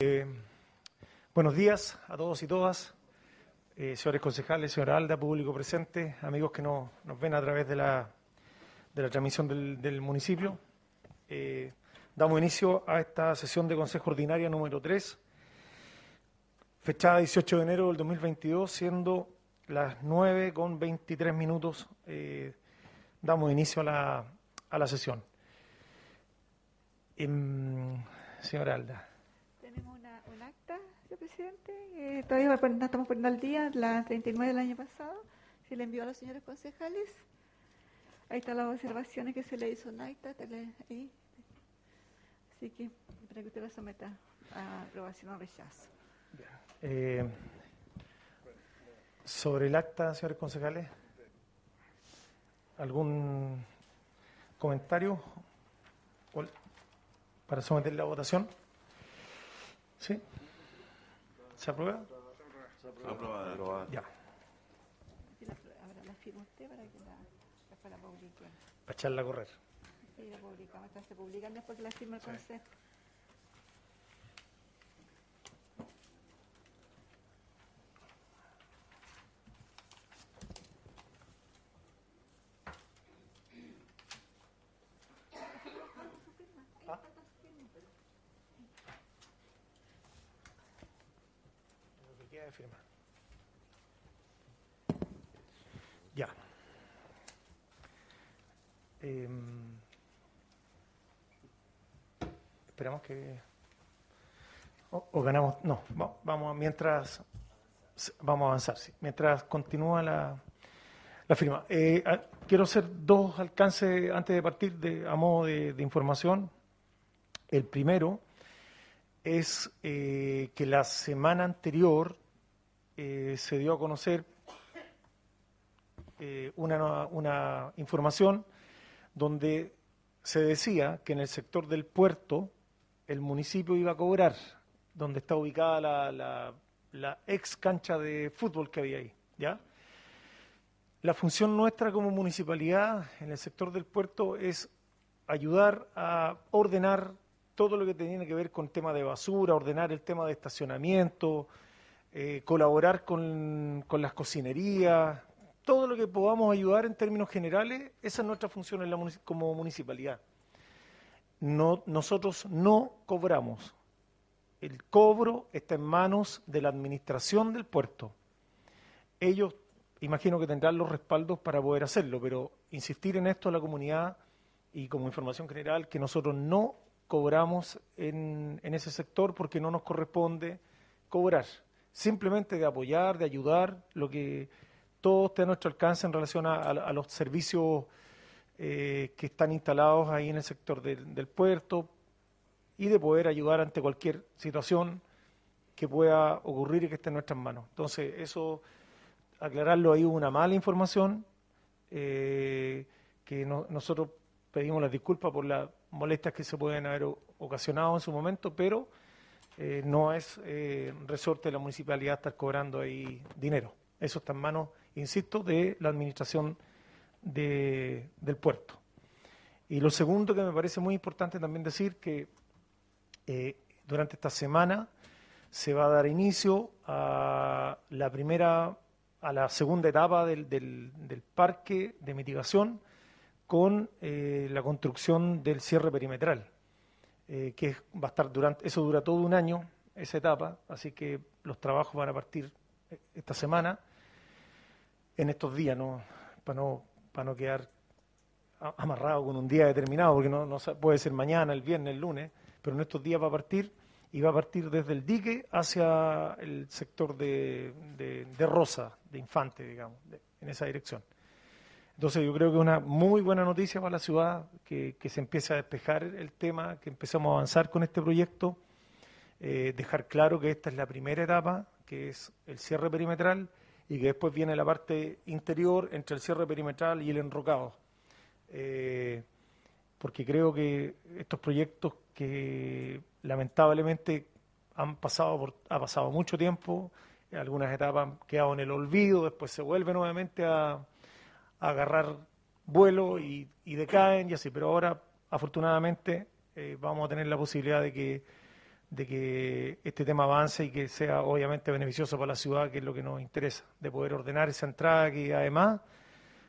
Eh, buenos días a todos y todas, eh, señores concejales, señora Alda, público presente, amigos que nos ven a través de la, de la transmisión del, municipio. Eh, damos inicio a esta sesión de Consejo Ordinaria número 3, fechada 18 de enero del 2022, siendo las 9 con 23 minutos. damos inicio a la, a la sesión. Em, señora Alda. Tenemos una, un acta, señor presidente. Eh, todavía no estamos poniendo al día, la 39 del año pasado. Se le envió a los señores concejales. Ahí están las observaciones que se le hizo un acta. Ahí. Así que para que usted la someta a aprobación o rechazo. Eh, sobre el acta, señores concejales, ¿algún comentario? para someter la votación. ¿Sí? ¿Se aprueba? Se aprueba. Aprobada. Ya. Ahora la firma usted para que la, para la publiquen. Para echarla a correr. Sí, la publicamos. Se publican después que la firma el Consejo. Ya. Em, esperamos que... O, ganamos... No, vamos, mientras... Vamos a avanzar, sí. Mientras continúa la, la firma. Eh, quiero hacer dos alcances antes de partir de, a modo de, información. El primero es eh, que la semana anterior eh, se dio a conocer eh, una, una, información donde se decía que en el sector del puerto el municipio iba a cobrar, donde está ubicada la, la, ex cancha de fútbol que había ahí. ¿ya? La función nuestra como municipalidad en el sector del puerto es ayudar a ordenar todo lo que tiene que ver con tema de basura, ordenar el tema de estacionamiento, eh, colaborar con, las cocinerías, todo lo que podamos ayudar en términos generales, esa es nuestra función en la, como municipalidad. No, nosotros no cobramos. El cobro está en manos de la administración del puerto. Ellos, imagino que tendrán los respaldos para poder hacerlo, pero insistir en esto a la comunidad y como información general, que nosotros no cobramos en, en ese sector porque no nos corresponde cobrar simplemente de apoyar, de ayudar, lo que todo esté a nuestro alcance en relación a, los servicios eh, que están instalados ahí en el sector del puerto y de poder ayudar ante cualquier situación que pueda ocurrir y que esté en nuestras manos. Entonces, eso, aclararlo ahí, una mala información, eh, que nosotros pedimos las disculpas por las molestias que se pueden haber ocasionado en su momento, pero eh, no es eh, resorte de la municipalidad estar cobrando ahí dinero. Eso está en manos, insisto, de la administración de, del puerto. Y lo segundo que me parece muy importante también decir que eh, durante esta semana se va a dar inicio a la primera, a la segunda etapa del, del, del parque de mitigación con la construcción del cierre perimetral. Eh, que va a estar durante, eso dura todo un año, esa etapa, así que los trabajos van a partir eh, esta semana, en estos días, ¿no? Para no, para no quedar amarrado con un día determinado, porque no, no puede ser mañana, el viernes, el lunes, pero en estos días va a partir y va a partir desde el dique hacia el sector de, de, Rosa, de Infante, digamos, en esa dirección. Entonces yo creo que es una muy buena noticia para la ciudad que, se empiece a despejar el tema, que empezamos a avanzar con este proyecto, eh, dejar claro que esta es la primera etapa, que es el cierre perimetral, y que después viene la parte interior entre el cierre perimetral y el enrocado. Eh, porque creo que estos proyectos que lamentablemente han pasado por, ha pasado mucho tiempo, algunas etapas han quedado en el olvido, después se vuelve nuevamente a agarrar vuelo y, decaen y así, pero ahora afortunadamente eh, vamos a tener la posibilidad de que de que este tema avance y que sea obviamente beneficioso para la ciudad, que es lo que nos interesa, de poder ordenar esa entrada que además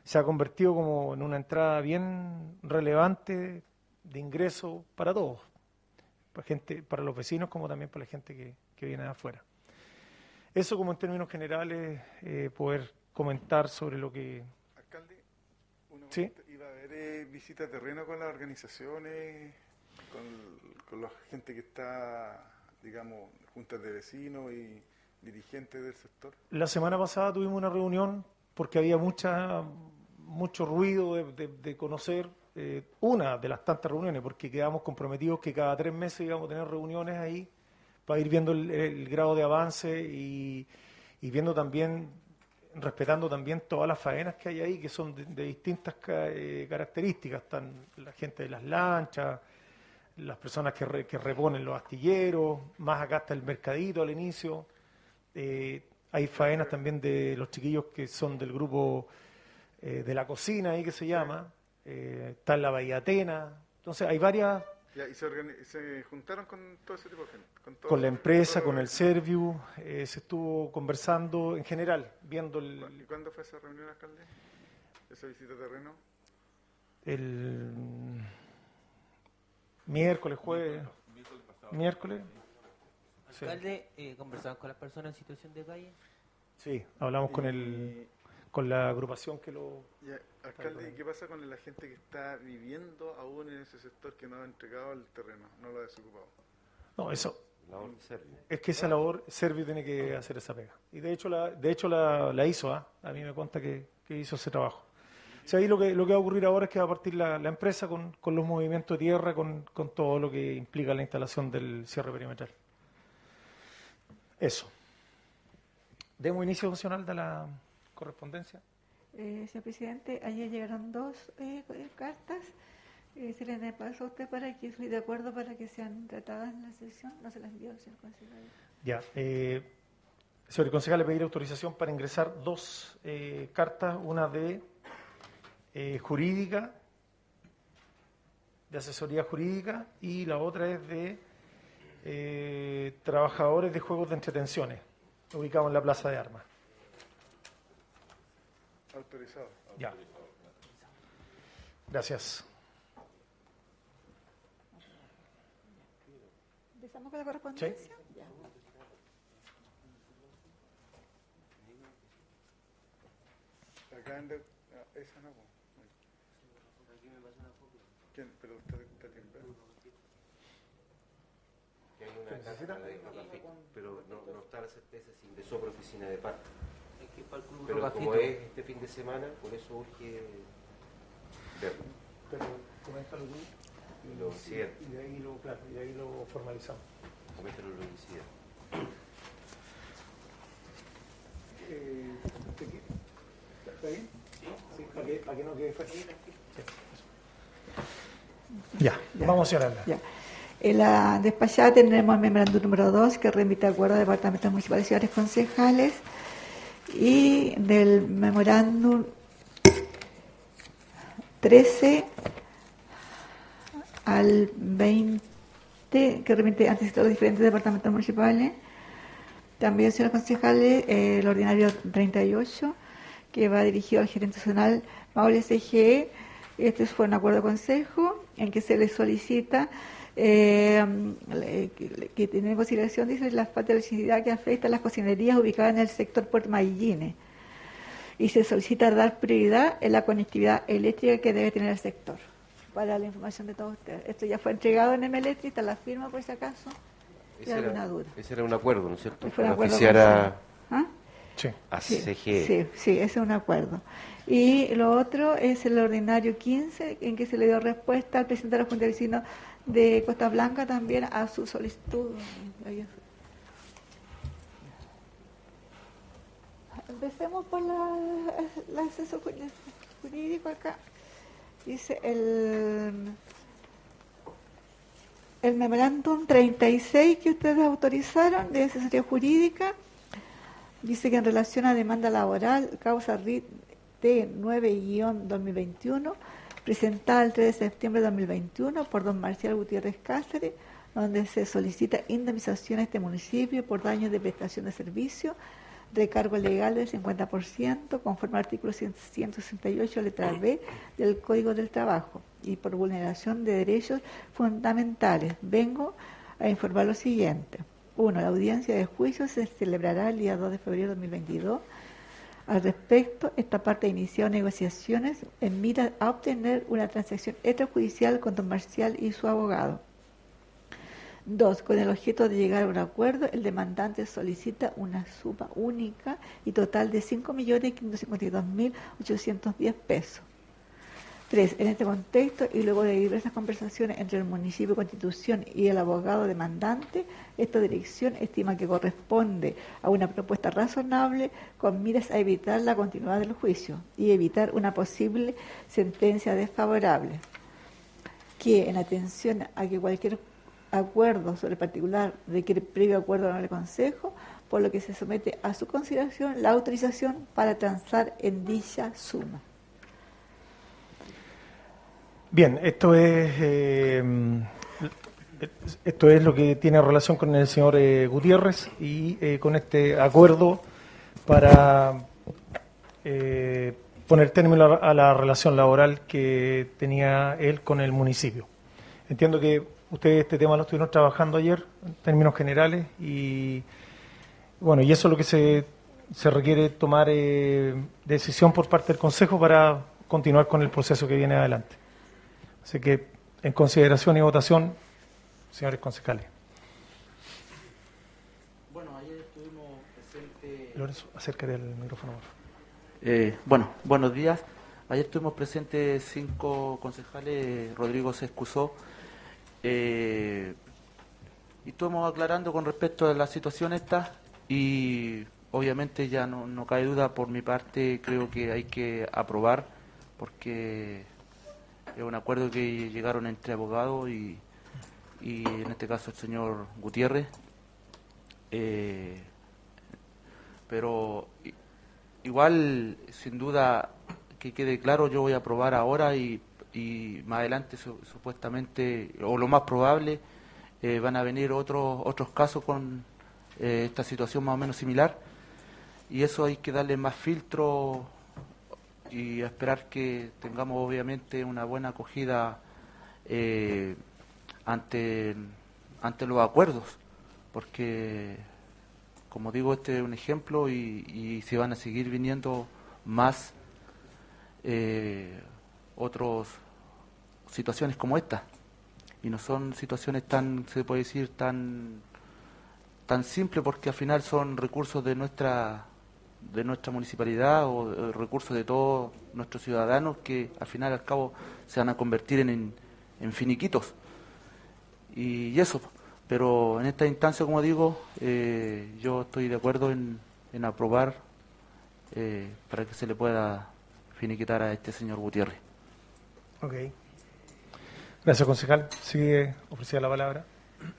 se ha convertido como en una entrada bien relevante de ingreso para todos, para, gente, para los vecinos como también para la gente que, viene de afuera. Eso como en términos generales, eh, poder comentar sobre lo que... ¿Sí? ¿iba a haber eh, visita terreno con las organizaciones, con, la gente que está, digamos, juntas de vecinos y dirigentes del sector? La semana pasada tuvimos una reunión porque había mucha mucho ruido de, conocer eh, una de las tantas reuniones, porque quedamos comprometidos que cada tres meses íbamos a tener reuniones ahí para ir viendo el, grado de avance y, viendo también, respetando también todas las faenas que hay ahí, que son de, distintas eh, características, están la gente de las lanchas, las personas que, reponen los astilleros, más acá está el mercadito al inicio. Eh, hay faenas también de los chiquillos que son del grupo eh, de la cocina ahí que se llama, está en la Bahía Atena, entonces hay varias... ¿Y se, juntaron con todo ese tipo de gente? Con, la empresa, con el Serviu, eh, se estuvo conversando en general, viendo el... ¿Y cuándo fue esa reunión, alcalde? ¿Esa visita de terreno? El miércoles, jueves, miércoles. Alcalde, eh, ¿conversaban con las personas en situación de calle? Sí, hablamos con el con la agrupación que lo... alcalde, ¿y qué pasa con la gente que está viviendo aún en ese sector que no ha entregado el terreno, no lo ha desocupado? No, eso... Es que esa labor, Servio tiene que hacer esa pega. Y de hecho la, de hecho la, la hizo, ¿ah? a mí me cuenta que, hizo ese trabajo. O sea, ahí lo que, lo que va a ocurrir ahora es que va a partir la, la empresa con, con, los movimientos de tierra, con, con todo lo que implica la instalación del cierre perimetral. Eso. Demos inicio funcional de la, correspondencia? Eh, señor presidente, ayer llegaron dos eh, eh, cartas. Eh, se les pasó a usted para que estoy de acuerdo para que sean tratadas en la sesión. No se las envió, señor concejal. Ya. Eh, señor concejal, le pedir autorización para ingresar dos cartas, una de jurídica, de asesoría jurídica, y la otra es de trabajadores de juegos de entretenciones, ubicados en la Plaza de Armas. Autorizado. Ya. Gracias. ¿Empezamos con la correspondencia? Sí. Ya. Acá de, ah, esa no. Aquí me pasa una copia. ¿Quién? Pero está, está temprano. Que hay una carta de pero no, no está la certeza si ingresó por oficina de parte. Pero como es este fin de semana, por eso urge verlo. Pero coméntalo tú. Y, lo y, y, de ahí lo, claro, y de ahí lo formalizamos. Coméntalo lo. Eh, ¿Está bien? Sí. ¿Para, que, para que no quede fácil. Ya, ya, vamos a cerrarla. Ya. En la despachada tenemos el memorándum número 2 que remite acuerdo de departamentos municipales y ciudades concejales y del memorándum 13 al 20 que remite antes de los diferentes departamentos municipales. También, señores concejales, el ordinario 38, que va dirigido al gerente nacional Maule CGE. Este fue un acuerdo de consejo en que se le solicita eh, que, tiene en consideración, dice, la falta de electricidad que afecta a las cocinerías ubicadas en el sector Puerto Mayillines. Y se solicita dar prioridad en la conectividad eléctrica que debe tener el sector. Para la información de todos ustedes. Esto ya fue entregado en MLETRI, está la firma por si acaso. Ese era, duda. ese era un acuerdo, ¿no es cierto? Fue un acuerdo ¿Ah? Sí. A sí, sí, sí, ese es un acuerdo. Y lo otro es el ordinario 15, en que se le dio respuesta al presidente de la Junta de Vecinos de Costa Blanca también a su solicitud. Empecemos por la, la acceso jurídico acá. Dice el, el memorándum 36 que ustedes autorizaron de asesoría jurídica. Dice que en relación a demanda laboral, causa RIT T9-2021, presentada el 3 de septiembre de 2021 por don Marcial Gutiérrez Cáceres, donde se solicita indemnización a este municipio por daños de prestación de servicio, recargo legal del 50%, conforme al artículo 168, letra B del Código del Trabajo, y por vulneración de derechos fundamentales. Vengo a informar lo siguiente. Uno, la audiencia de juicio se celebrará el día 2 de febrero de 2022. Al respecto, esta parte ha iniciado negociaciones en mira a obtener una transacción extrajudicial con Don Marcial y su abogado. Dos, con el objeto de llegar a un acuerdo, el demandante solicita una suma única y total de 5.552.810 pesos. Tres, en este contexto y luego de diversas conversaciones entre el municipio Constitución y el abogado demandante, esta dirección estima que corresponde a una propuesta razonable con miras a evitar la continuidad del juicio y evitar una posible sentencia desfavorable, que en atención a que cualquier acuerdo sobre particular requiere previo acuerdo con el Consejo, por lo que se somete a su consideración la autorización para transar en dicha suma. Bien, esto es eh, esto es lo que tiene relación con el señor eh, Gutiérrez y eh, con este acuerdo para poner término a la relación laboral que tenía él con el municipio. Entiendo que ustedes este tema lo estuvieron trabajando ayer en términos generales y bueno, y eso es lo que se, se requiere tomar decisión por parte del Consejo para continuar con el proceso que viene adelante. Así que, en consideración y votación, señores concejales. Bueno, ayer estuvimos presentes. Lorenzo, acércate el micrófono. Eh, bueno, buenos días. Ayer estuvimos presentes cinco concejales. Rodrigo se excusó. Eh, y estuvimos aclarando con respecto a la situación esta. Y obviamente ya no, no cae duda por mi parte, creo que hay que aprobar porque es un acuerdo que llegaron entre abogados y, y en este caso el señor Gutiérrez. Eh, pero igual, sin duda, que quede claro, yo voy a aprobar ahora y, y más adelante supuestamente, o lo más probable, eh, van a venir otros otros casos con eh, esta situación más o menos similar y eso hay que darle más filtro y esperar que tengamos obviamente una buena acogida eh, ante, ante los acuerdos, porque como digo, este es un ejemplo y, y se van a seguir viniendo más eh, otras situaciones como esta. Y no son situaciones tan, se puede decir, tan, tan simples porque al final son recursos de nuestra de nuestra municipalidad o recursos de todos nuestros ciudadanos que al final y al cabo se van a convertir en, en, finiquitos. Y, eso, pero en esta instancia, como digo, eh, yo estoy de acuerdo en, en aprobar eh, para que se le pueda finiquitar a este señor Gutiérrez. Ok. Gracias, concejal. Sigue ofrecida la palabra.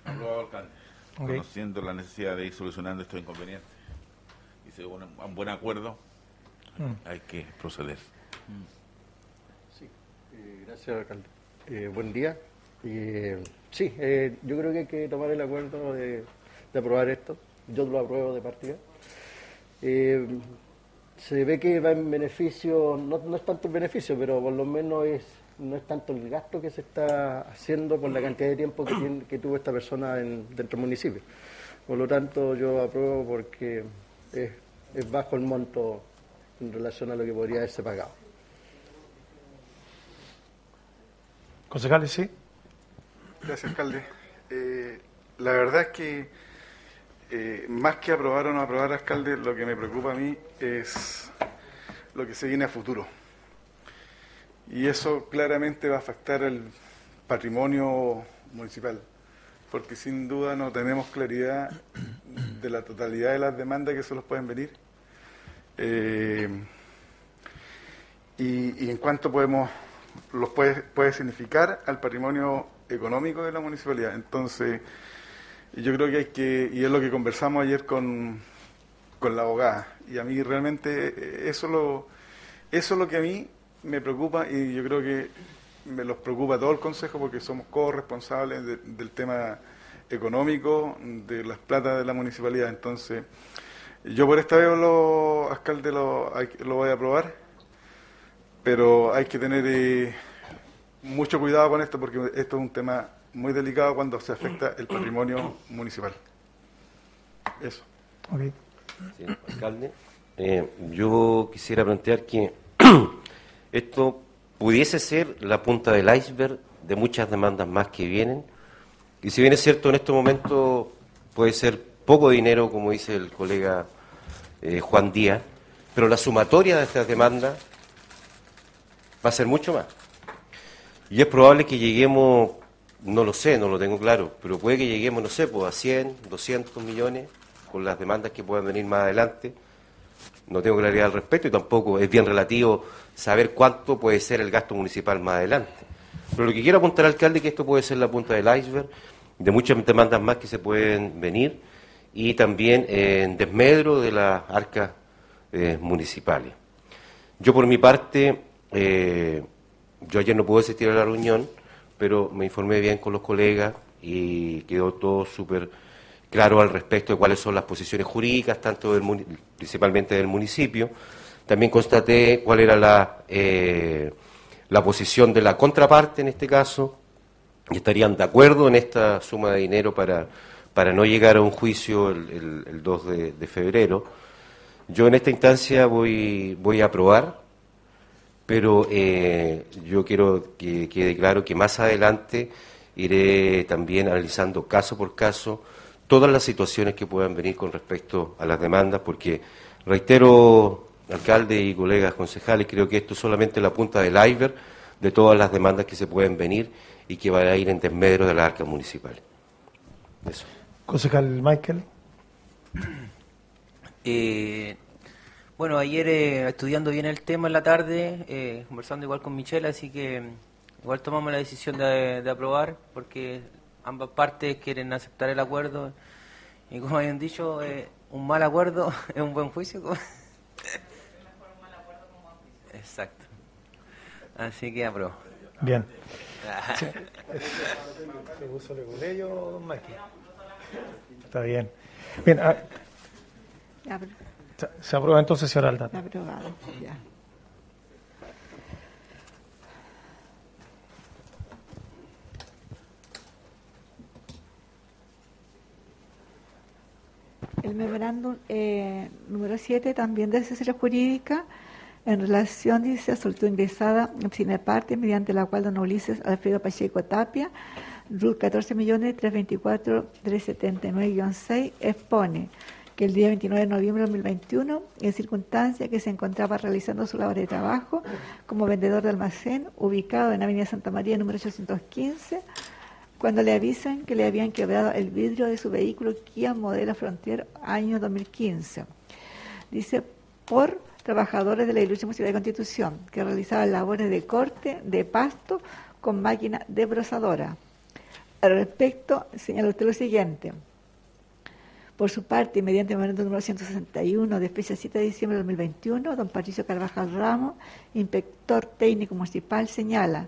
alcalde. Conociendo la necesidad de ir solucionando estos inconvenientes y un, un buen acuerdo, mm. hay que proceder. Sí, eh, gracias, alcalde. Eh, buen día. Eh, sí, yo creo que hay que tomar el acuerdo de, aprobar esto. Yo lo apruebo de partida. se ve que va en beneficio, no, no es tanto el beneficio, pero por lo menos es no es tanto el gasto que se está haciendo por la cantidad de tiempo que, que tuvo esta persona en, dentro del municipio. Por lo tanto, yo apruebo porque es, es bajo el monto en relación a lo que podría haberse pagado. Concejales, sí. Gracias, alcalde. Eh, la verdad es que eh, más que aprobar o no aprobar, alcalde, lo que me preocupa a mí es lo que se viene a futuro. Y eso claramente va a afectar el patrimonio municipal, porque sin duda no tenemos claridad de la totalidad de las demandas que se los pueden venir eh, y, en cuánto podemos los puede, puede significar al patrimonio económico de la municipalidad. Entonces, yo creo que hay que, y es lo que conversamos ayer con, con la abogada, y a mí realmente eh, eso, lo, eso es lo que a mí me preocupa y yo creo que me los preocupa todo el Consejo porque somos corresponsables del tema económico de las platas de la municipalidad. Entonces, yo por esta vez, lo, alcalde, lo, lo voy a aprobar, pero hay que tener eh, mucho cuidado con esto porque esto es un tema muy delicado cuando se afecta el patrimonio municipal. Eso. alcalde, eh, yo quisiera plantear que esto pudiese ser la punta del iceberg de muchas demandas más que vienen. Y si bien es cierto, en este momento puede ser poco dinero, como dice el colega eh, Juan Díaz, pero la sumatoria de estas demandas va a ser mucho más. Y es probable que lleguemos, no lo sé, no lo tengo claro, pero puede que lleguemos, no sé, pues a 100, 200 millones con las demandas que puedan venir más adelante. No tengo claridad al respecto y tampoco es bien relativo saber cuánto puede ser el gasto municipal más adelante. Pero lo que quiero apuntar, alcalde, es que esto puede ser la punta del iceberg de muchas demandas más que se pueden venir y también en desmedro de las arcas eh, municipales. Yo, por mi parte, eh, yo ayer no pude asistir a la reunión, pero me informé bien con los colegas y quedó todo súper claro al respecto de cuáles son las posiciones jurídicas, tanto del, principalmente del municipio. También constaté cuál era la, eh, la posición de la contraparte en este caso, y estarían de acuerdo en esta suma de dinero para, para no llegar a un juicio el, 2 de, febrero. Yo en esta instancia voy, voy a aprobar, pero eh, yo quiero que quede claro que más adelante iré también analizando caso por caso todas las situaciones que puedan venir con respecto a las demandas, porque, reitero, alcalde y colegas concejales, creo que esto es solamente la punta del iceberg de todas las demandas que se pueden venir y que van a ir en desmedro de la arca municipal. Eso. Concejal Michael. Eh, bueno, ayer eh, estudiando bien el tema en la tarde, eh, conversando igual con Michelle, así que igual tomamos la decisión de aprobar, porque ambas partes quieren aceptar el acuerdo y como habían dicho, eh, un mal acuerdo es un buen juicio. Exacto. Así que apruebo. Bien. Está bien. Bien. Ah, se aprueba entonces, señora Aldana. Aprobado, ya. El memorándum eh, número 7 también de asesoría jurídica en relación, dice, a solicitud ingresada en parte mediante la cual don Ulises Alfredo Pacheco Tapia, RUT 14.324.379-6, expone que el día 29 de noviembre de 2021, en circunstancia que se encontraba realizando su labor de trabajo como vendedor de almacén, ubicado en Avenida Santa María, número 815, cuando le avisan que le habían quebrado el vidrio de su vehículo Kia Modelo Frontier año 2015. Dice, por trabajadores de la Ilusión Municipal de Constitución, que realizaban labores de corte de pasto con máquina desbrozadora. Al respecto, señala usted lo siguiente. Por su parte, mediante el momento número 161 de fecha 7 de diciembre de 2021, don Patricio Carvajal Ramos, inspector técnico municipal, señala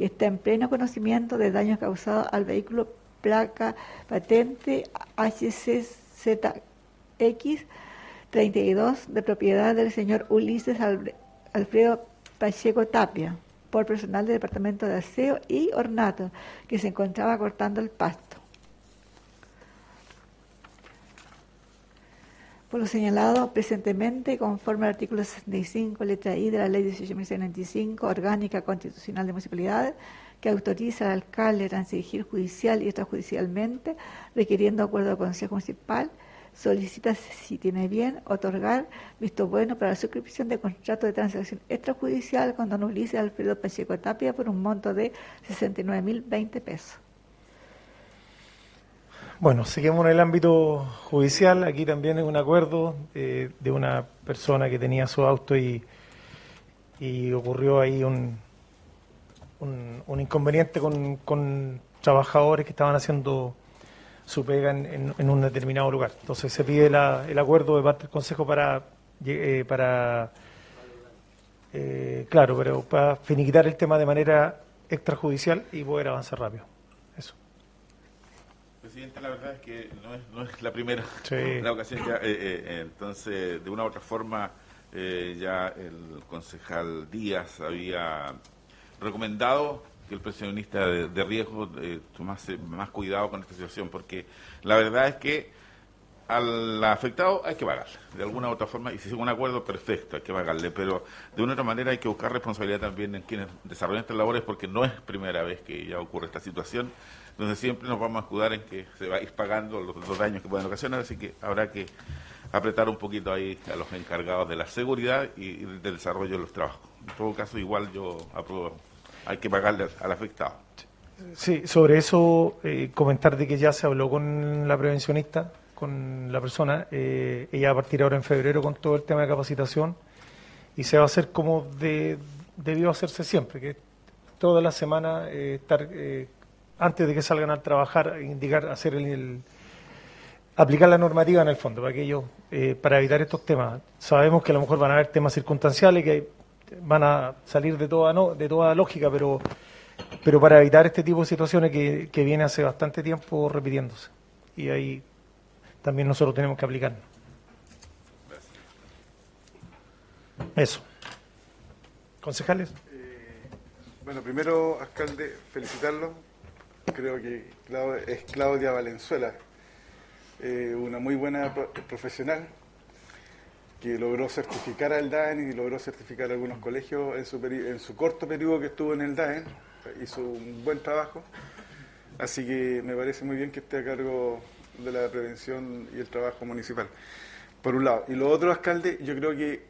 que está en pleno conocimiento de daños causados al vehículo placa patente HCZX 32 de propiedad del señor Ulises Alfredo Pacheco Tapia por personal del Departamento de Aseo y Ornato que se encontraba cortando el pasto. Por lo señalado presentemente, conforme al artículo 65, letra I de la Ley 18.695, Orgánica Constitucional de Municipalidades, que autoriza al alcalde a transigir judicial y extrajudicialmente, requiriendo acuerdo del Consejo Municipal, solicita, si tiene bien, otorgar visto bueno para la suscripción de contrato de transacción extrajudicial con don Ulises Alfredo Pacheco Tapia por un monto de 69.020 pesos. Bueno, seguimos en el ámbito judicial. Aquí también es un acuerdo eh, de una persona que tenía su auto y, ocurrió ahí un, un, inconveniente con, trabajadores que estaban haciendo su pega en, un determinado lugar. Entonces se pide el acuerdo de parte del Consejo para, eh, para eh, claro, pero para finiquitar el tema de manera extrajudicial y poder avanzar rápido. Presidente, la verdad es que no es, no es la primera la ocasión. Ya, eh, eh, entonces, de una u otra forma, eh, ya el concejal Díaz había recomendado que el pensionista de, riesgo tomase más cuidado con esta situación, porque la verdad es que al afectado hay que pagarle, de alguna u otra forma, y si es un acuerdo, perfecto, hay que pagarle, pero de una u otra manera hay que buscar responsabilidad también en quienes desarrollan estas labores, porque no es primera vez que ya ocurre esta situación, donde siempre nos vamos a escudar en que se va a ir pagando los, daños que pueden ocasionar, así que habrá que apretar un poquito ahí a los encargados de la seguridad y, del desarrollo de los trabajos. En todo caso, igual yo apruebo, hay que pagarle al, afectado. Sí, sobre eso eh, comentar de que ya se habló con la prevencionista, con la persona, eh, ella a partir ahora en febrero con todo el tema de capacitación y se va a hacer como de, debió hacerse siempre, que toda la semana eh, estar antes de que salgan a trabajar, indicar, hacer el, aplicar la normativa en el fondo, para que eh, para evitar estos temas. Sabemos que a lo mejor van a haber temas circunstanciales que van a salir de toda no, de toda lógica, pero pero para evitar este tipo de situaciones que, que viene hace bastante tiempo repitiéndose. Y ahí también nosotros tenemos que aplicar. Eso. Concejales. Eh, bueno, primero, alcalde, felicitarlo creo que es Claudia Valenzuela, eh, una muy buena profesional que logró certificar al DAEN y logró certificar algunos colegios en su, en su corto periodo que estuvo en el DAEN. Hizo un buen trabajo, así que me parece muy bien que esté a cargo de la prevención y el trabajo municipal, por un lado. Y lo otro, alcalde, yo creo que,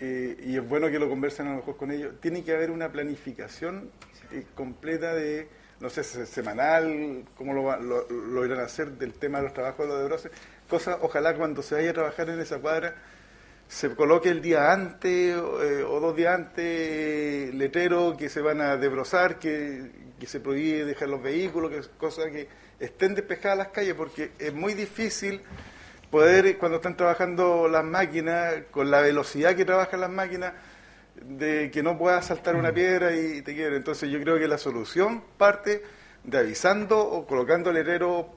eh, y es bueno que lo conversen a lo mejor con ellos, tiene que haber una planificación eh, completa de no sé, semanal, cómo lo, lo, irán a hacer del tema de los trabajos de los debroses. Cosa, ojalá cuando se vaya a trabajar en esa cuadra se coloque el día antes eh, o dos días antes letreros que se van a debrosar, que, que se prohíbe dejar los vehículos, que cosas que estén despejadas las calles, porque es muy difícil poder, cuando están trabajando las máquinas, con la velocidad que trabajan las máquinas, de que no puedas saltar una piedra y te quiere. Entonces yo creo que la solución parte de avisando o colocando letrero,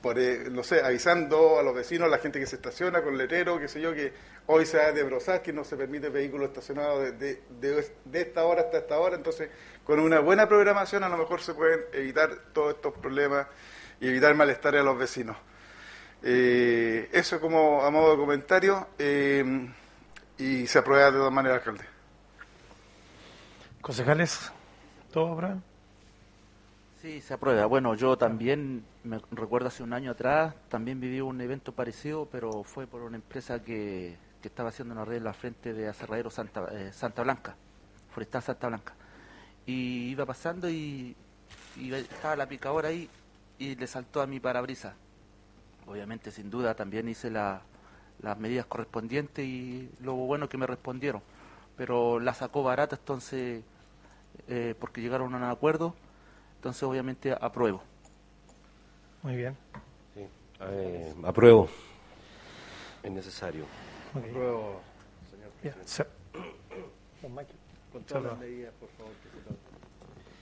por, eh, no sé, avisando a los vecinos, a la gente que se estaciona con letrero, qué sé yo, que hoy se va a debrozar, que no se permite vehículos estacionados de, de, esta hora hasta esta hora. Entonces, con una buena programación a lo mejor se pueden evitar todos estos problemas y evitar malestar a los vecinos. Eh, eso como a modo de comentario eh, y se aprueba de todas maneras, alcalde. Concejales, ¿todo, Abraham? Sí, se aprueba. Bueno, yo también, me recuerdo hace un año atrás, también viví un evento parecido, pero fue por una empresa que, estaba haciendo una red en la frente de Aserradero Santa, eh, Santa Blanca, Forestal Santa Blanca. Y iba pasando y, estaba la picadora ahí y le saltó a mi parabrisa. Obviamente, sin duda, también hice las medidas correspondientes y lo bueno que me respondieron. Pero la sacó barata, entonces eh, porque llegaron a un acuerdo, entonces obviamente apruebo. Muy bien. Sí, eh, apruebo. Es necesario. Apruebo, señor presidente. Con todas las medidas, por favor, que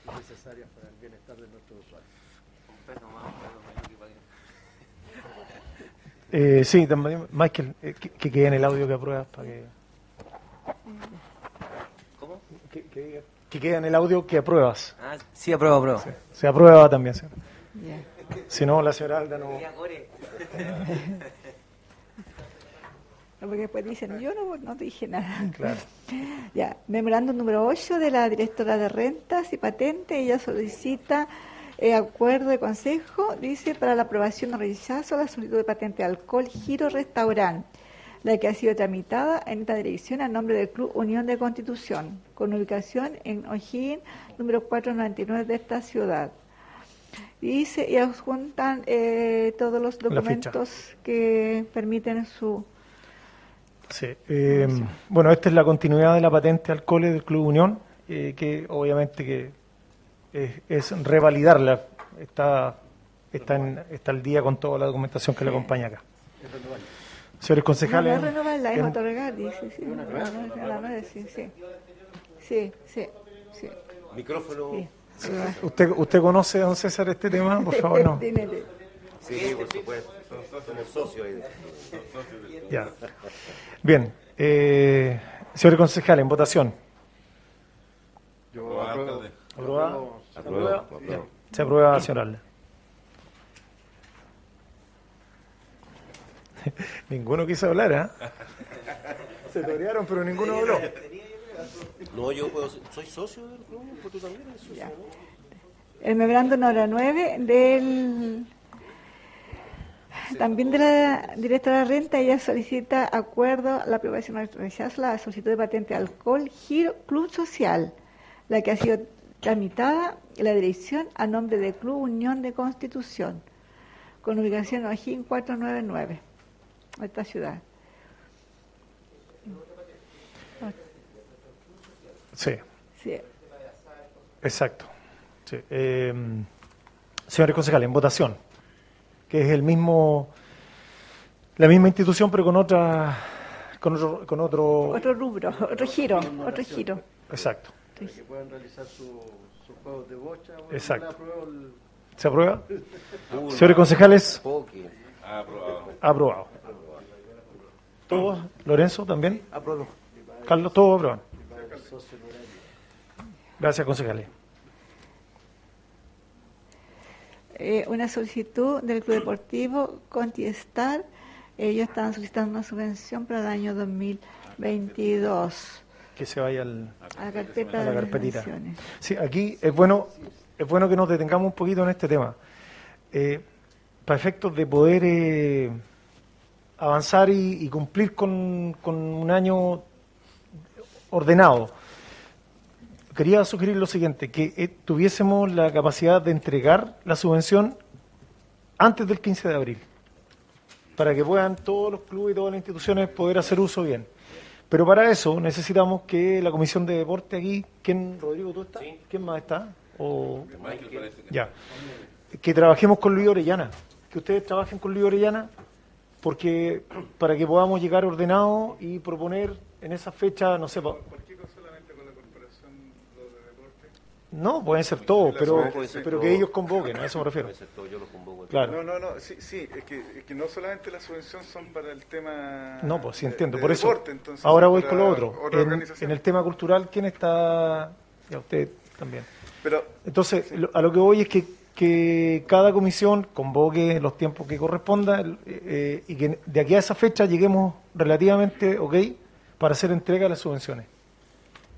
son necesarias para el bienestar de nuestros usuarios. Eh, sí, Michael, eh, que, que, quede en el audio que apruebas para que... ¿Cómo? Que, que diga que queda en el audio que apruebas. Ah, sí, apruebo, apruebo. se aprueba también, sí. Si no, la señora Alda no... Porque después dicen, yo no, no dije nada. Claro. Ya, memorando número 8 de la directora de rentas y patentes, ella solicita eh, acuerdo de consejo, dice, para la aprobación o rechazo de la solicitud de patente de alcohol Giro Restaurante la que ha sido tramitada en esta dirección a nombre del Club Unión de Constitución, con ubicación en O'Higgins, número 499 de esta ciudad. Y se adjuntan eh, todos los documentos que permiten su... Sí. Eh, bueno, esta es la continuidad de la patente alcohol del Club Unión, eh, que obviamente que es, revalidarla. Está, está, en, está al día con toda la documentación que le acompaña acá. Señores concejales. No, no renovarla, es otorgar, dice, sí. sí, sí. Sí, sí, sí. Micrófono. ¿Usted, ¿Usted conoce, don César, este tema? Por favor, no. Sí, por supuesto. Somos socios ahí. Ya. Bien. Eh, señor concejal, en votación. Yo apruebo. Apruebo, apruebo. Se aprueba, señor Alde. ninguno quiso hablar, ¿ah? Se torearon, pero ninguno habló. No, yo puedo ser- soy socio del club, pues tú también eres socio. El memorándum hora 9 del también de la directora de renta, ella solicita acuerdo a la aprobación o rechazo a la solicitud de patente de alcohol Giro Club Social, la que ha sido tramitada en la dirección a nombre de Club Unión de Constitución, con ubicación en Ojín 499, esta ciudad. Sí, Sí. exacto. Sí. Eh, señores concejales, en votación, que es el mismo, la misma institución, pero con otra, con otro, con otro, Otro rubro, otro giro, otro giro. exacto. Que puedan realizar su- juegos de bocha. bueno, Exacto. le apruebo el- ¿Se aprueba? Señores concejales. Aprobado. aprobado. ¿Todos? ¿Lorenzo también? Apruebo. Carlos, todos aprueban. Gracias, concejales. Eh, una solicitud del Club Deportivo Contiestar. Ellos estaban solicitando una subvención para el año 2022 Que se vaya al, a la carpeta a la de carpetita. Sí, aquí es bueno, es bueno que nos detengamos un poquito en este tema. Eh, para efectos de poder eh, avanzar y, y cumplir con, con un año ordenado. Quería sugerir lo siguiente, que eh, tuviésemos la capacidad de entregar la subvención antes del 15 de abril, para que puedan todos los clubes y todas las instituciones poder hacer uso bien. Pero para eso necesitamos que la Comisión de Deporte aquí, ¿quién, Rodrigo, tú estás? ¿Quién más está? O, ya. Que trabajemos con Luis Orellana, que ustedes trabajen con Luis Orellana, porque para que podamos llegar ordenados y proponer en esa fecha, no sé, pa- ¿Por qué no solamente con la corporación de deporte? no, pueden ser todos, pero, pero que ellos convoquen, a eso me refiero. Puede ser todo, yo lo convoco. Claro. No, no, no, sí, sí es, que, es que no solamente las subvenciones son para el tema No, pues sí entiendo. de Por eso, deporte, entonces ahora voy con lo otro. En, el tema cultural, ¿quién está? Ya usted también. Pero Entonces, lo- a lo que voy es que, que cada comisión convoque los tiempos que corresponda el- eh, y que de aquí a esa fecha lleguemos relativamente ok para hacer entrega de las subvenciones.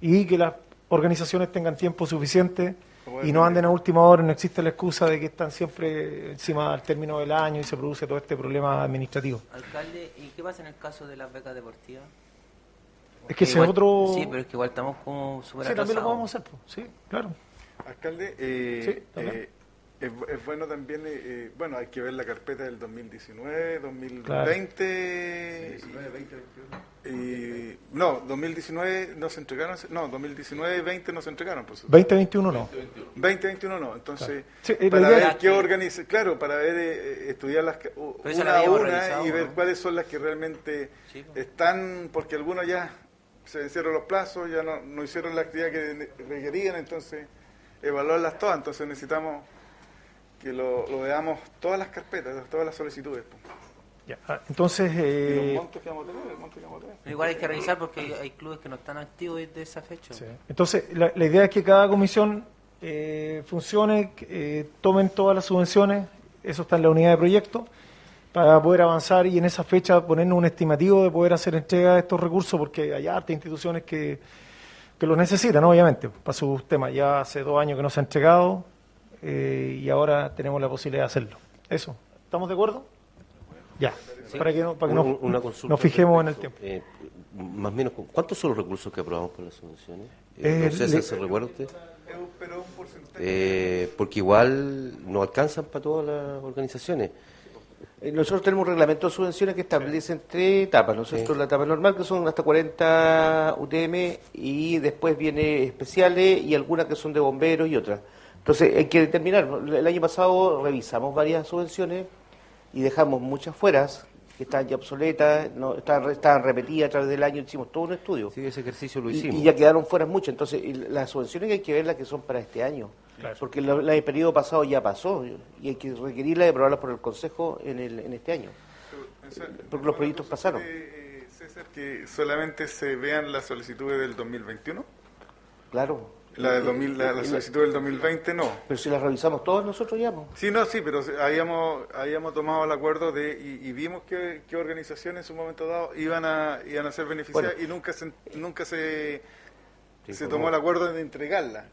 Y que las organizaciones tengan tiempo suficiente y no anden a última hora, no existe la excusa de que están siempre encima del término del año y se produce todo este problema administrativo. Alcalde, ¿y qué pasa en el caso de las becas deportivas? Es que ese es Igual- otro... Sí, pero es que igual estamos como súper Sí, también lo atrasados. podemos hacer, pues. sí, claro. Alcalde, eh, Sí, eh, es, es bueno también, eh, eh, bueno, hay que ver la carpeta del 2019, 2020. Y, no, 2019 no se entregaron, no, 2019 y 20 no se entregaron, por supuesto. 2021 no. 2021 no, entonces, Sí, eh, para ver qué que- organiza, claro, para ver, eh, eh, estudiar las, ca- u- Pero esa la una a una y ver ¿no? cuáles son las que realmente Sí, pues. están, porque algunos ya se vencieron los plazos, ya no, no hicieron la actividad que requerían, entonces evaluarlas todas, entonces necesitamos que lo, lo veamos todas las carpetas, todas las solicitudes. pues. Ya, ah, Entonces, los eh, montos que vamos a tener, el monto que vamos a tener. Pero igual hay que revisar porque hay, hay clubes que no están activos desde esa fecha. Sí. Entonces, la, la idea es que cada comisión eh, funcione, eh, tomen todas las subvenciones, eso está en la unidad de proyecto, para poder avanzar y en esa fecha ponernos un estimativo de poder hacer entrega de estos recursos, porque hay hartas instituciones que, que los necesitan, obviamente, para sus temas. Ya hace dos años que no se ha entregado eh, y ahora tenemos la posibilidad de hacerlo. Eso, ¿estamos de acuerdo? Ya, para que, no, para que Un- no- una consulta nos fijemos en el tiempo. eh, más o menos, ¿cuántos son los recursos que aprobamos por las subvenciones? Eh, Eh, no sé si le- se recuerda usted. Es un- Pero un porcentaje. Eh, porque igual no alcanzan para todas las organizaciones. Nosotros tenemos un reglamento de subvenciones que establecen tres etapas. Nosotros Sí. la etapa normal, que son hasta 40 UTM, y después viene especiales y algunas que son de bomberos y otras. Entonces hay que determinar. El año pasado revisamos varias subvenciones y dejamos muchas fuera, que estaban ya obsoletas, no, estaban, re- estaban repetidas a través del año, hicimos todo un estudio. Sí, ese ejercicio lo Y- hicimos. Y, ya quedaron fuera muchas. Entonces, y las subvenciones hay que ver las que son para este año. Porque la, del periodo pasado ya pasó y hay que requerirla y aprobarla por el Consejo en, el, en este año. porque los proyectos pasaron. Eh, César, que solamente se vean las solicitudes del 2021. Claro. La, de 2000, la, solicitud del 2020 no. Pero si la revisamos todos nosotros ya. Sí, no, sí, pero habíamos, habíamos tomado el acuerdo de y, vimos que, organizaciones en su momento dado iban a, iban a ser beneficiadas y nunca se, nunca se, se tomó el acuerdo de entregarla.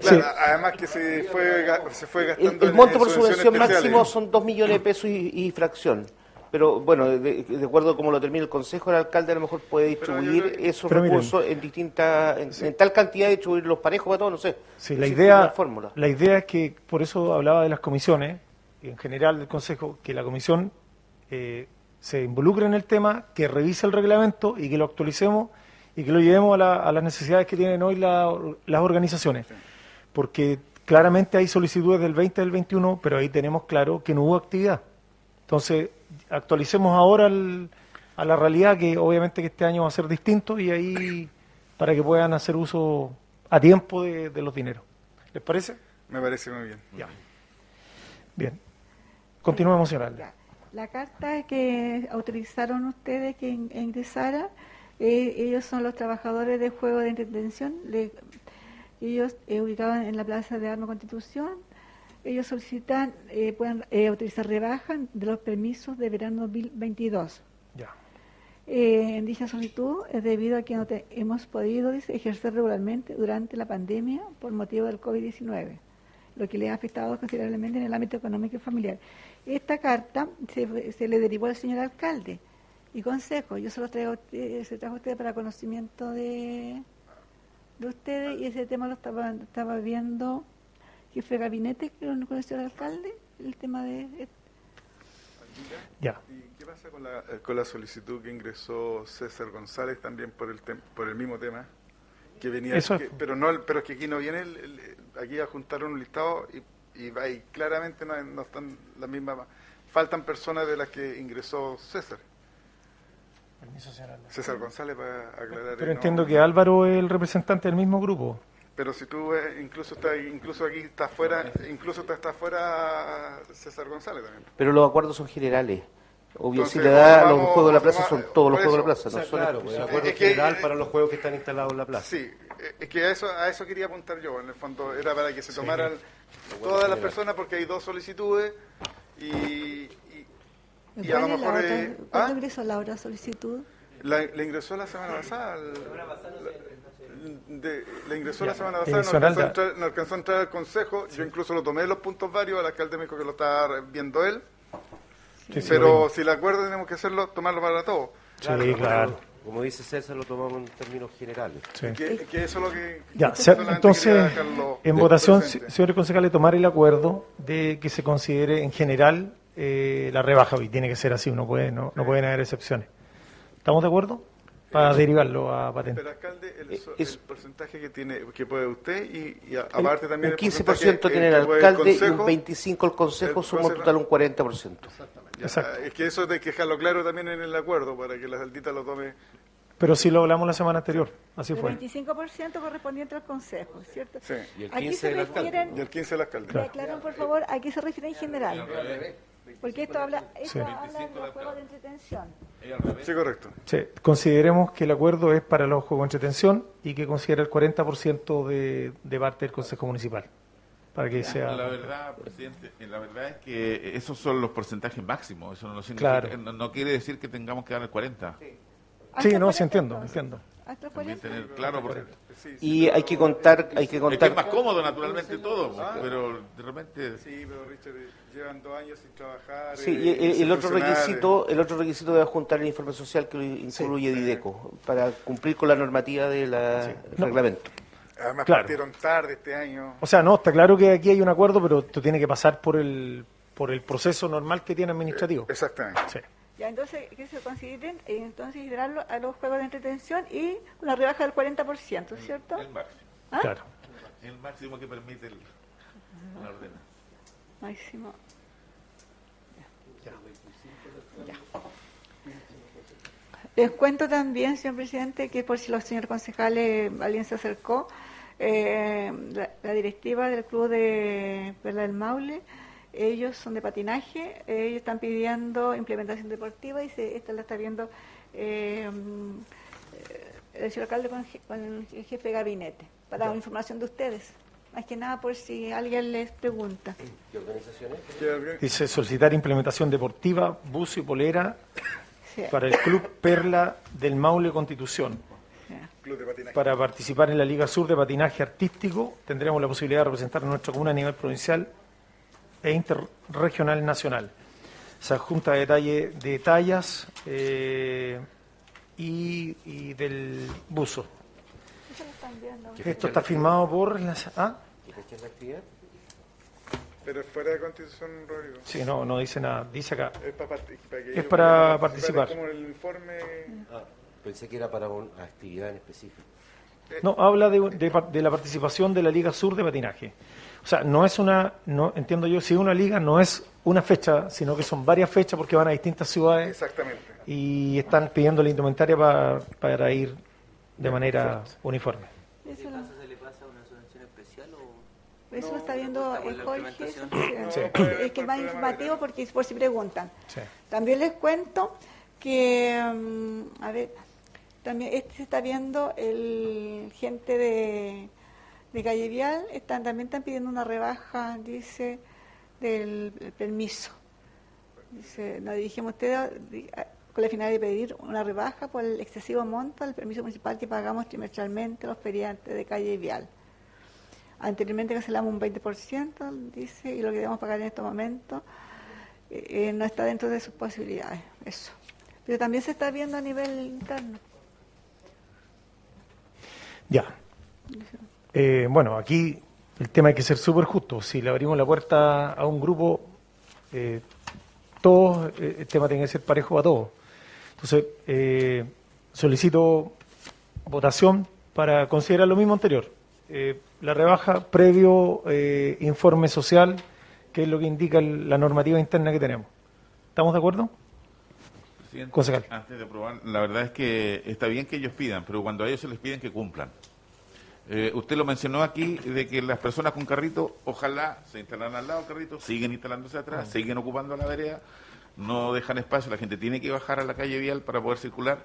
Claro, además que se fue, se fue gastando. El, monto por subvención máximo son 2 millones de pesos y fracción pero bueno, de, acuerdo a cómo lo termina el Consejo, el alcalde a lo mejor puede distribuir esos recursos en distintas, en, tal cantidad, de distribuir los parejos para todos, no sé. Sí, la idea, la idea es que, por eso hablaba de las comisiones, en general del Consejo, que la comisión eh, se involucre en el tema, que revise el reglamento y que lo actualicemos y que lo llevemos a, las necesidades que tienen hoy las organizaciones. Porque claramente hay solicitudes del 20 del 21, pero ahí tenemos claro que no hubo actividad. Entonces, actualicemos ahora a la realidad que obviamente que este año va a ser distinto y ahí para que puedan hacer uso a tiempo de, los dineros. ¿Les parece? Me parece muy bien. Ya. Bien. Continuemos, La carta que autorizaron ustedes que ingresara, eh, ellos son los trabajadores de juego de entretención, ellos eh, ubicaban en la Plaza de Arma Constitución, ellos solicitan, eh, pueden eh, utilizar rebaja de los permisos de verano 2022. Ya. Eh, en dicha solicitud es debido a que no hemos podido ejercer regularmente durante la pandemia por motivo del COVID-19, lo que le ha afectado considerablemente en el ámbito económico y familiar. Esta carta se, le derivó al señor alcalde y consejo. Yo se lo traigo se trajo a ustedes para conocimiento de, de ustedes y ese tema lo estaba, estaba viendo jefe de gabinete que lo conoció el alcalde, el tema de... Ya. ¿Y qué pasa con la, eh, con la solicitud que ingresó César González también por el por el mismo tema? Que venía, pero no, pero es que aquí no viene, el, aquí a juntar un listado y, y, claramente no, no están las mismas, faltan personas de las que ingresó César. César González para aclarar. Pero entiendo que Álvaro es el representante del mismo grupo. Pero si tú ves, incluso está, incluso aquí está fuera, incluso está, fuera César González también. Pero los acuerdos son generales. Obvio, si le da los juegos de la plaza, son todos los juegos de la plaza. no claro, pues, el acuerdo es general para los juegos que están instalados en la plaza. Sí, es que a eso, a eso quería apuntar yo. En el fondo era para que se tomaran todas las personas porque hay dos solicitudes y, y, y a lo mejor... ¿Cuándo ¿ah? ingresó la otra solicitud? La, ingresó la semana pasada. La, de, le ingresó la semana pasada, no alcanzó, a entrar, al consejo, yo incluso lo tomé de los puntos varios, al alcalde me dijo que lo estaba viendo él, pero si le acuerdo tenemos que hacerlo, tomarlo para todo. Sí, claro. Como dice César, lo tomamos en términos generales. Que, eso es lo que... Ya, entonces, en votación, señor concejal, tomar el acuerdo de que se considere en general eh, la rebaja, y tiene que ser así, uno puede, no, no pueden haber excepciones. ¿Estamos de acuerdo? Para derivarlo a patente. Pero alcalde, el, eh, es, porcentaje que tiene que puede usted y, aparte también un 15% tiene el alcalde y un 25 el consejo, suma un total un 40%. Exacto. Es que eso de dejarlo claro también en el acuerdo para que la saldita lo tome pero sí lo hablamos la semana anterior, así fue. El 25% correspondiente al Consejo, ¿cierto? Sí. Y el 15 del alcalde. Y el 15 del alcalde. Claro. por favor, a qué se refiere en general. Porque esto habla, esto habla de los juegos de entretención. Sí, correcto. Sí, consideremos que el acuerdo es para los juegos de entretención y que considera el 40% de, de parte del Consejo Municipal. Para que sea... La verdad, presidente, la verdad es que esos son los porcentajes máximos. Eso no, significa, no, quiere decir que tengamos que dar el 40%. Sí, no, sí entiendo, entiendo. tener claro y hay que contar hay que contar es, más cómodo naturalmente todo pero de repente sí pero Richard llevan dos años sin trabajar. Sí, eh, y el, otro requisito, el otro requisito debe juntar el informe social que incluye Dideco para cumplir con la normativa del reglamento. Además partieron tarde este año. O sea, no, está claro que aquí hay un acuerdo, pero tú tienes que pasar por el por el proceso normal que tiene administrativo. Eh, exactamente. Sí. Ya, entonces, que se consideren, entonces, considerarlo a los juegos de entretención y una rebaja del 40%, ¿cierto? El máximo. ¿Ah? Claro. El máximo que permite el, la ordenanza máximo. Les cuento también, señor presidente, que por si los señores concejales, alguien se acercó, eh, la, directiva del club de Perla del Maule, ellos son de patinaje, ellos están pidiendo implementación deportiva y se, esta la está viendo eh, el señor alcalde con, el jefe de gabinete, para información de ustedes. Más que nada por si alguien les pregunta. ¿Qué organizaciones? Dice solicitar implementación deportiva, buzo y polera para el Club Perla del Maule Constitución. Para participar en la Liga Sur de Patinaje Artístico tendremos la posibilidad de representar a nuestra comuna a nivel provincial e interregional nacional. Se adjunta detalle de tallas eh, y, del buzo. Esto está firmado por ¿ah? ¿Qué fecha es la actividad? Pero fuera de Constitución, Rodrigo. Sí, no, no dice nada. Dice acá. Es para, participar. Como el informe... Ah, pensé que era para una actividad en específico. No, habla de, de, la participación de la Liga Sur de Patinaje. O sea, no es una, no entiendo yo, si es una liga no es una fecha, sino que son varias fechas porque van a distintas ciudades. Exactamente. Y están pidiendo la indumentaria para, para ir de manera uniforme. ¿Eso se le pasa una subvención especial o...? Eso lo está viendo Jorge, es que es más informativo porque es por si preguntan. También les cuento que, mm, a ver, también este se está viendo el gente de, de Calle Vial, están, también están pidiendo una rebaja, dice, del permiso. Dice, nos dirigimos a ustedes con la finalidad de pedir una rebaja por el excesivo monto del permiso municipal que pagamos trimestralmente los feriantes de calle vial. Anteriormente cancelamos un 20%, dice, y lo que debemos pagar en estos momentos eh, eh, no está dentro de sus posibilidades. Eso. Pero también se está viendo a nivel interno. Ya. Eh, bueno, aquí el tema hay que ser súper justo. Si le abrimos la puerta a un grupo, eh, todos, el tema tiene que ser parejo a todos. Entonces, eh, solicito votación para considerar lo mismo anterior. Eh, la rebaja previo eh, informe social, que es lo que indica la normativa interna que tenemos. ¿Estamos de acuerdo? Concejal. Antes de aprobar, la verdad es que está bien que ellos pidan, pero cuando a ellos se les piden que cumplan. Usted lo mencionó aquí, de que las personas con carrito, ojalá se instalan al lado del carrito, siguen instalándose atrás, ah. siguen ocupando la vereda, no dejan espacio, la gente tiene que bajar a la calle vial para poder circular.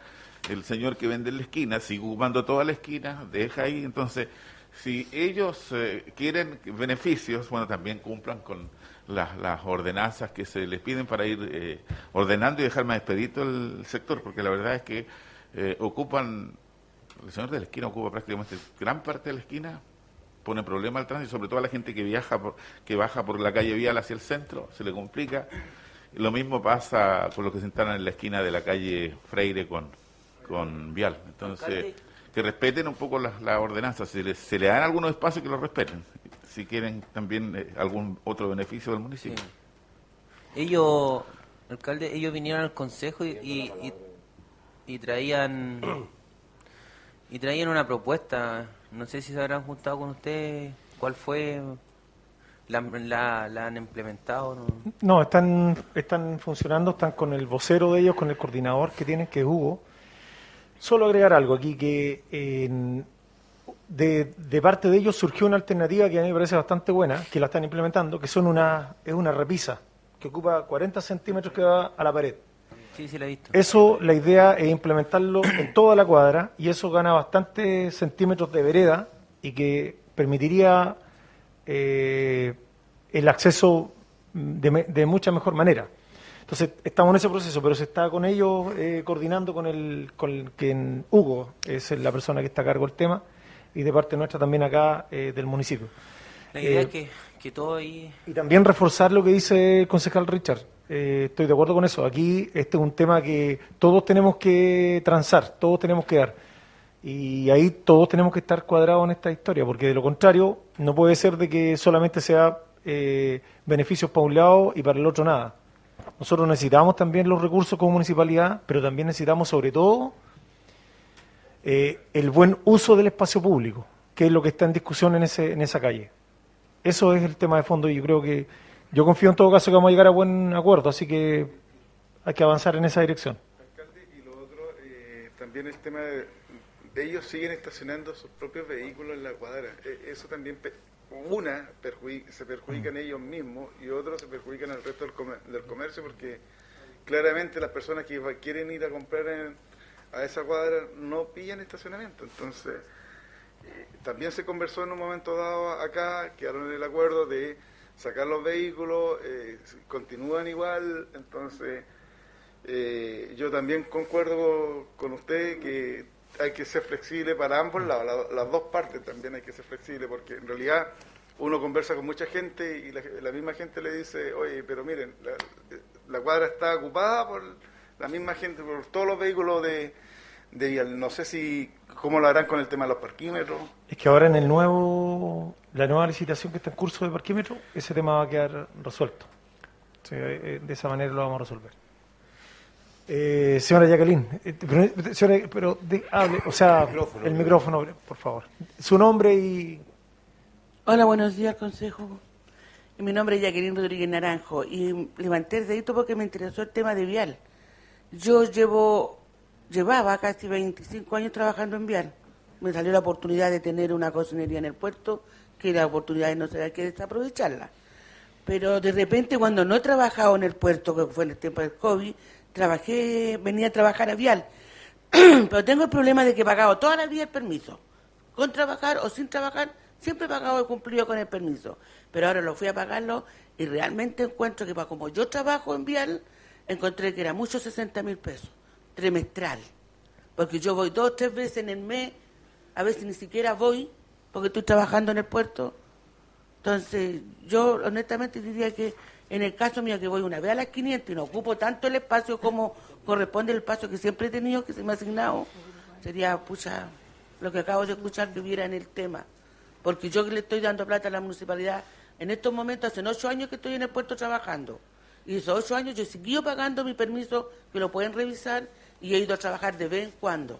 El señor que vende en la esquina sigue ocupando toda la esquina, deja ahí. Entonces, si ellos eh, quieren beneficios, bueno, también cumplan con las, las, ordenanzas que se les piden para ir eh, ordenando y dejar más expedito el sector, porque la verdad es que eh, ocupan, el señor de la esquina ocupa prácticamente gran parte de la esquina, pone problema al tránsito, sobre todo a la gente que viaja, por, que baja por la calle vial hacia el centro, se le complica. Lo mismo pasa con los que se instalan en la esquina de la calle Freire con, con Vial. Entonces, que respeten un poco las, ordenanzas. Si se le dan algunos espacios, que los respeten. Si quieren también eh, algún otro beneficio del municipio. Ellos, alcalde, ellos vinieron al consejo y, y, traían y traían una propuesta. No sé si se habrán juntado con usted. ¿Cuál fue? ¿La, han implementado? No? están, están funcionando, están con el vocero de ellos, con el coordinador que tienen, que es Hugo. Solo agregar algo aquí, que de, de, parte de ellos surgió una alternativa que a mí me parece bastante buena, que la están implementando, que son una, es una repisa, que ocupa 40 centímetros que va a la pared. Sí, sí, la he visto. Eso, la idea es implementarlo en toda la cuadra y eso gana bastantes centímetros de vereda y que permitiría eh, el acceso de, de, mucha mejor manera. Entonces, estamos en ese proceso, pero se está con ellos eh, coordinando con el, con que Hugo es la persona que está a cargo del tema y de parte nuestra también acá eh, del municipio. La idea es que, que, todo ahí... Y también reforzar lo que dice el concejal Richard. Estoy de acuerdo con eso. Aquí este es un tema que todos tenemos que transar, todos tenemos que dar. Y ahí todos tenemos que estar cuadrados en esta historia, porque de lo contrario no puede ser de que solamente sea eh, beneficios para un lado y para el otro nada. Nosotros necesitamos también los recursos como municipalidad, pero también necesitamos sobre todo eh, el buen uso del espacio público, que es lo que está en discusión en, ese, en esa calle. Eso es el tema de fondo y yo creo que yo confío en todo caso que vamos a llegar a buen acuerdo, así que hay que avanzar en esa dirección. Alcalde, y lo otro, eh, también el tema de ellos siguen estacionando sus propios vehículos en la cuadra. E, eso también, una, se perjudican mm. ellos mismos y otros se perjudican al resto del, comercio porque claramente las personas que quieren ir a comprar a esa cuadra no pillan estacionamiento. Entonces, eh, también se conversó en un momento dado acá, quedaron en el acuerdo de sacar los vehículos, eh, continúan igual, entonces eh, yo también concuerdo con usted que hay que ser flexible para ambos lados, las dos partes también hay que ser flexible, porque en realidad uno conversa con mucha gente y la, misma gente le dice, oye, pero miren, la, cuadra está ocupada por la misma gente, por todos los vehículos de, de no sé si cómo lo harán con el tema de los parquímetros. Es que ahora en el nuevo, la nueva licitación que está en curso de parquímetros, ese tema va a quedar resuelto. Eh, de esa manera lo vamos a resolver. Eh, señora Jacqueline, eh, pero, pero hable, o sea, el micrófono, por favor. Su nombre y... Hola, buenos días, Consejo. Mi nombre es Jacqueline Rodríguez Naranjo y levanté el dedito porque me interesó el tema de Vial. Yo llevo, llevaba casi 25 años trabajando en Vial. Me salió la oportunidad de tener una cocinería en el puerto, que la oportunidad de no se que desaprovecharla. Pero de repente cuando no he trabajado en el puerto, que fue en el tiempo del COVID, trabajé, venía a trabajar a Vial, pero tengo el problema de que he pagado toda la vida el permiso, con trabajar o sin trabajar, siempre he pagado y cumplido con el permiso, pero ahora lo fui a pagarlo y realmente encuentro que para como yo trabajo en Vial, encontré que era mucho 60 mil pesos, trimestral, porque yo voy dos o tres veces en el mes, a veces ni siquiera voy, porque estoy trabajando en el puerto, entonces yo honestamente diría que en el caso mío que voy una vez a las 500 y no ocupo tanto el espacio como corresponde el espacio que siempre he tenido, que se me ha asignado, sería, pucha, lo que acabo de escuchar que hubiera en el tema. Porque yo que le estoy dando plata a la municipalidad, en estos momentos hace ocho años que estoy en el puerto trabajando. Y esos ocho años yo he seguido pagando mi permiso, que lo pueden revisar, y he ido a trabajar de vez en cuando.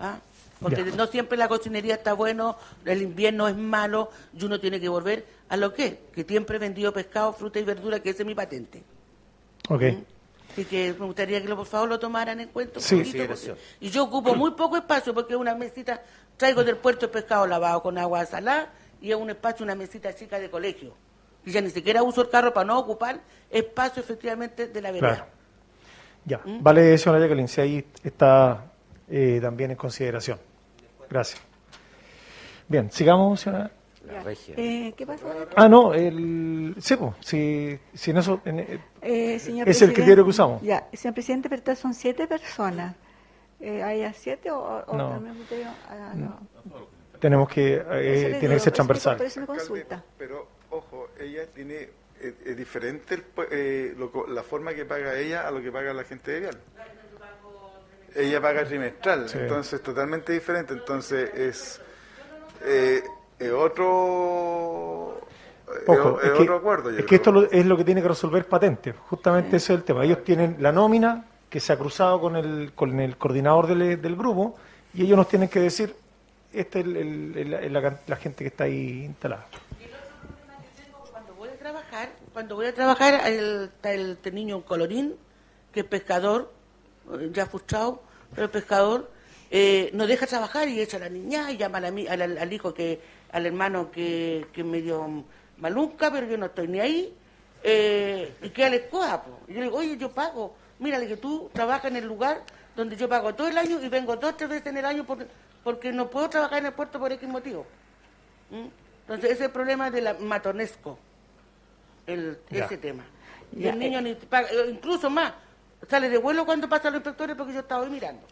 ¿Ah? Porque no siempre la cocinería está bueno, el invierno es malo y uno tiene que volver a lo que, que siempre he vendido pescado, fruta y verdura, que ese es mi patente. Ok. ¿Mm? Así que me gustaría que por favor lo tomaran en cuenta un sí, poquito. y yo ocupo muy poco espacio porque una mesita, traigo del puerto el pescado lavado con agua salada y es un espacio, una mesita chica de colegio. Y ya ni siquiera uso el carro para no ocupar espacio efectivamente de la vereda. Ya, ¿Mm? vale, señora Jacqueline, si ahí está eh, también en consideración. Gracias. Bien, sigamos, señora. La regia. Eh, ¿Qué pasó? Ah, no, el. Sí, pues, si, si no eso, eh, es el criterio que usamos. Ya, señor presidente, pero son siete personas. Eh, ¿Hay a siete o, no. Ah, no. Tenemos que, eh, tiene que ser transversal. Eso. Pero, ojo, ella tiene es diferente la forma que paga ella a lo que paga la gente de Vial ella paga trimestral, entonces totalmente diferente, entonces es, eh, otro... es, otro acuerdo. Es que esto es lo que tiene que resolver patente, justamente ese es el tema. Ellos tienen la nómina que se ha cruzado con el, con el coordinador del, del grupo y ellos nos tienen que decir, esta es la, gente que está ahí instalada. Cuando voy a trabajar, cuando voy a trabajar, está el, este niño colorín, que es pescador, ya frustrado, pero el pescador eh, no deja trabajar y echa a la niña y llama al, hijo, que al hermano que, que medio malunca, pero yo no estoy ni ahí, eh, y que le escoja. Yo le digo, oye, yo pago, mírale que tú trabajas en el lugar donde yo pago todo el año y vengo dos tres veces en el año porque, porque no puedo trabajar en el puerto por X motivo. ¿Mm? Entonces, ese es el problema de la matonesco, el, ese tema. Y el niño ni paga, incluso más, Sale de vuelo cuando pasan los inspectores porque yo estaba ahí mirando.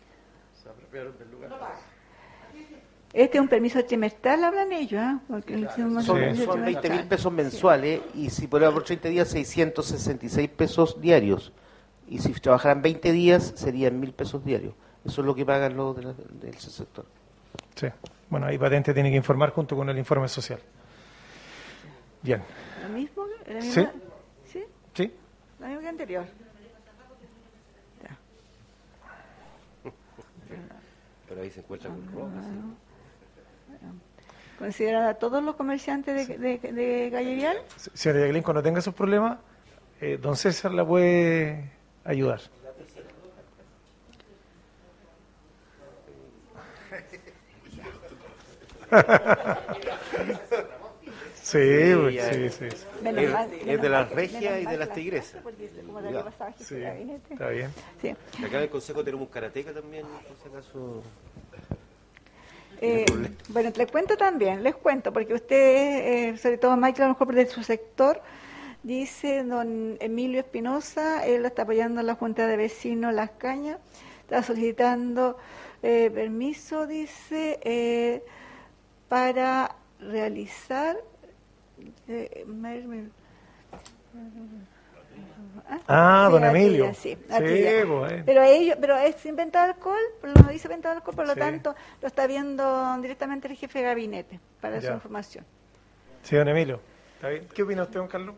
Se apropiaron del lugar. Este es un permiso trimestral, hablan ellos, ¿eh? son, son 20 mil pesos mensuales y si por, por 30 días 666 pesos diarios. Y si trabajaran 20 días serían mil pesos diarios. Eso es lo que pagan los del sector. Sí, bueno, ahí Patente tiene que informar junto con el informe social. Bien. ¿Lo mismo? ¿Sí? ¿Sí? Sí. Lo mismo que anterior. Pero ahí se encuentra con rojas. ¿Considera a todos los comerciantes de, de, de Gallevial? Señora Jacqueline, cuando tenga esos problemas, eh, don César la puede ayudar. Sí, sí, sí. Es, de las regias y de las tigresas. Sí, está bien. Sí. Acá en el consejo tenemos karateca también, por si acaso. Eh, bueno, les cuento también, les cuento, porque usted, eh, sobre todo Michael, a lo mejor de su sector, dice don Emilio Espinosa, él está apoyando a la Junta de Vecinos Las Cañas, está solicitando eh, permiso, dice, eh, para realizar ah, don Emilio. sí, Pero ellos, pero es sin venta de alcohol, no dice venta de alcohol, por lo tanto lo está viendo directamente el jefe de gabinete para su información. Sí, don Emilio. ¿Qué opina usted, don Carlos?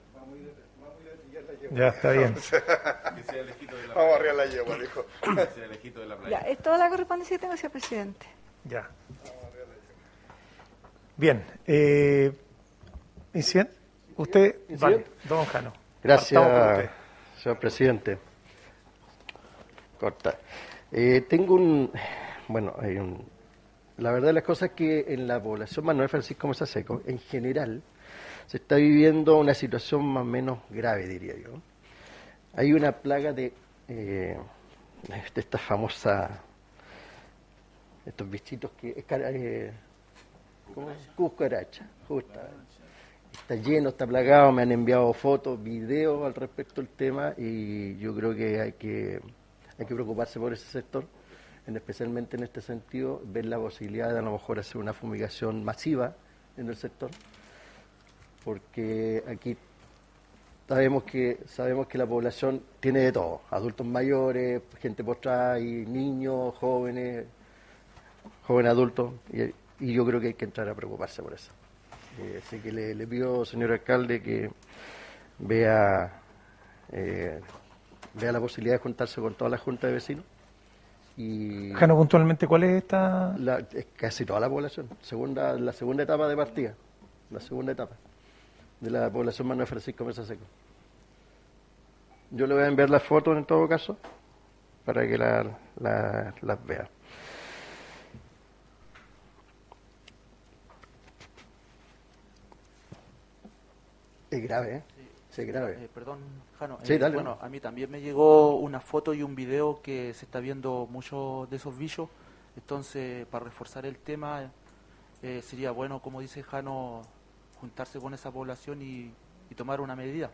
Ya, está bien. Vamos a la yegua, dijo. Ya, es toda la correspondencia que tengo, señor presidente. Ya. Bien. Eh, Usted, vale, don Jano. Gracias, señor presidente. Corta. Eh, tengo un, bueno, hay un, la verdad de las cosas es que en la población Manuel Francisco Mesa Seco, en general, se está viviendo una situación más o menos grave, diría yo. Hay una plaga de, eh, de esta famosa, estos bichitos que, eh, ¿cómo es? Cucaracha, justamente está lleno, está plagado, me han enviado fotos, videos al respecto del tema y yo creo que hay que, hay que preocuparse por ese sector, en, especialmente en este sentido, ver la posibilidad de a lo mejor hacer una fumigación masiva en el sector, porque aquí sabemos que sabemos que la población tiene de todo, adultos mayores, gente postrada y niños, jóvenes, jóvenes adultos, y yo creo que hay que entrar a preocuparse por eso. Eh, así que le, pido, señor alcalde, que vea, eh, vea la posibilidad de juntarse con toda la Junta de Vecinos. Y Jano, puntualmente, ¿cuál es esta? es casi toda la población, segunda, la segunda etapa de partida, la segunda etapa de la población Manuel Francisco Mesa Seco. Yo le voy a enviar las fotos en todo caso para que las vea. Es grave, ¿eh? Sí, es grave. Eh, perdón, Jano. Sí, eh, bueno, a mí también me llegó una foto y un video que se está viendo muchos de esos bichos. Entonces, para reforzar el tema, eh, sería bueno, como dice Jano, juntarse con esa población y, tomar una medida.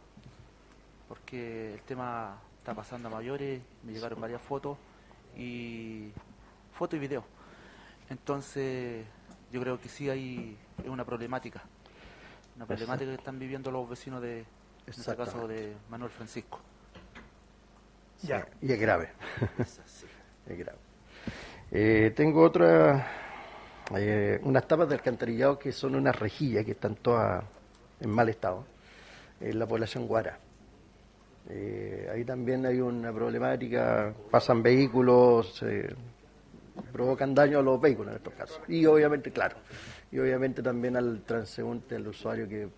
Porque el tema está pasando a mayores, me llegaron varias fotos y foto y video. Entonces, yo creo que sí hay una problemática una problemática que están viviendo los vecinos de, en este caso, de Manuel Francisco. Ya. y es grave. es grave. Eh, tengo otra, eh, unas tapas de alcantarillado que son unas rejillas que están todas en mal estado, en la población Guara. Eh, ahí también hay una problemática, pasan vehículos, provocan daño a los vehículos en estos casos. Y obviamente, claro, y obviamente también al transeúnte, al usuario que,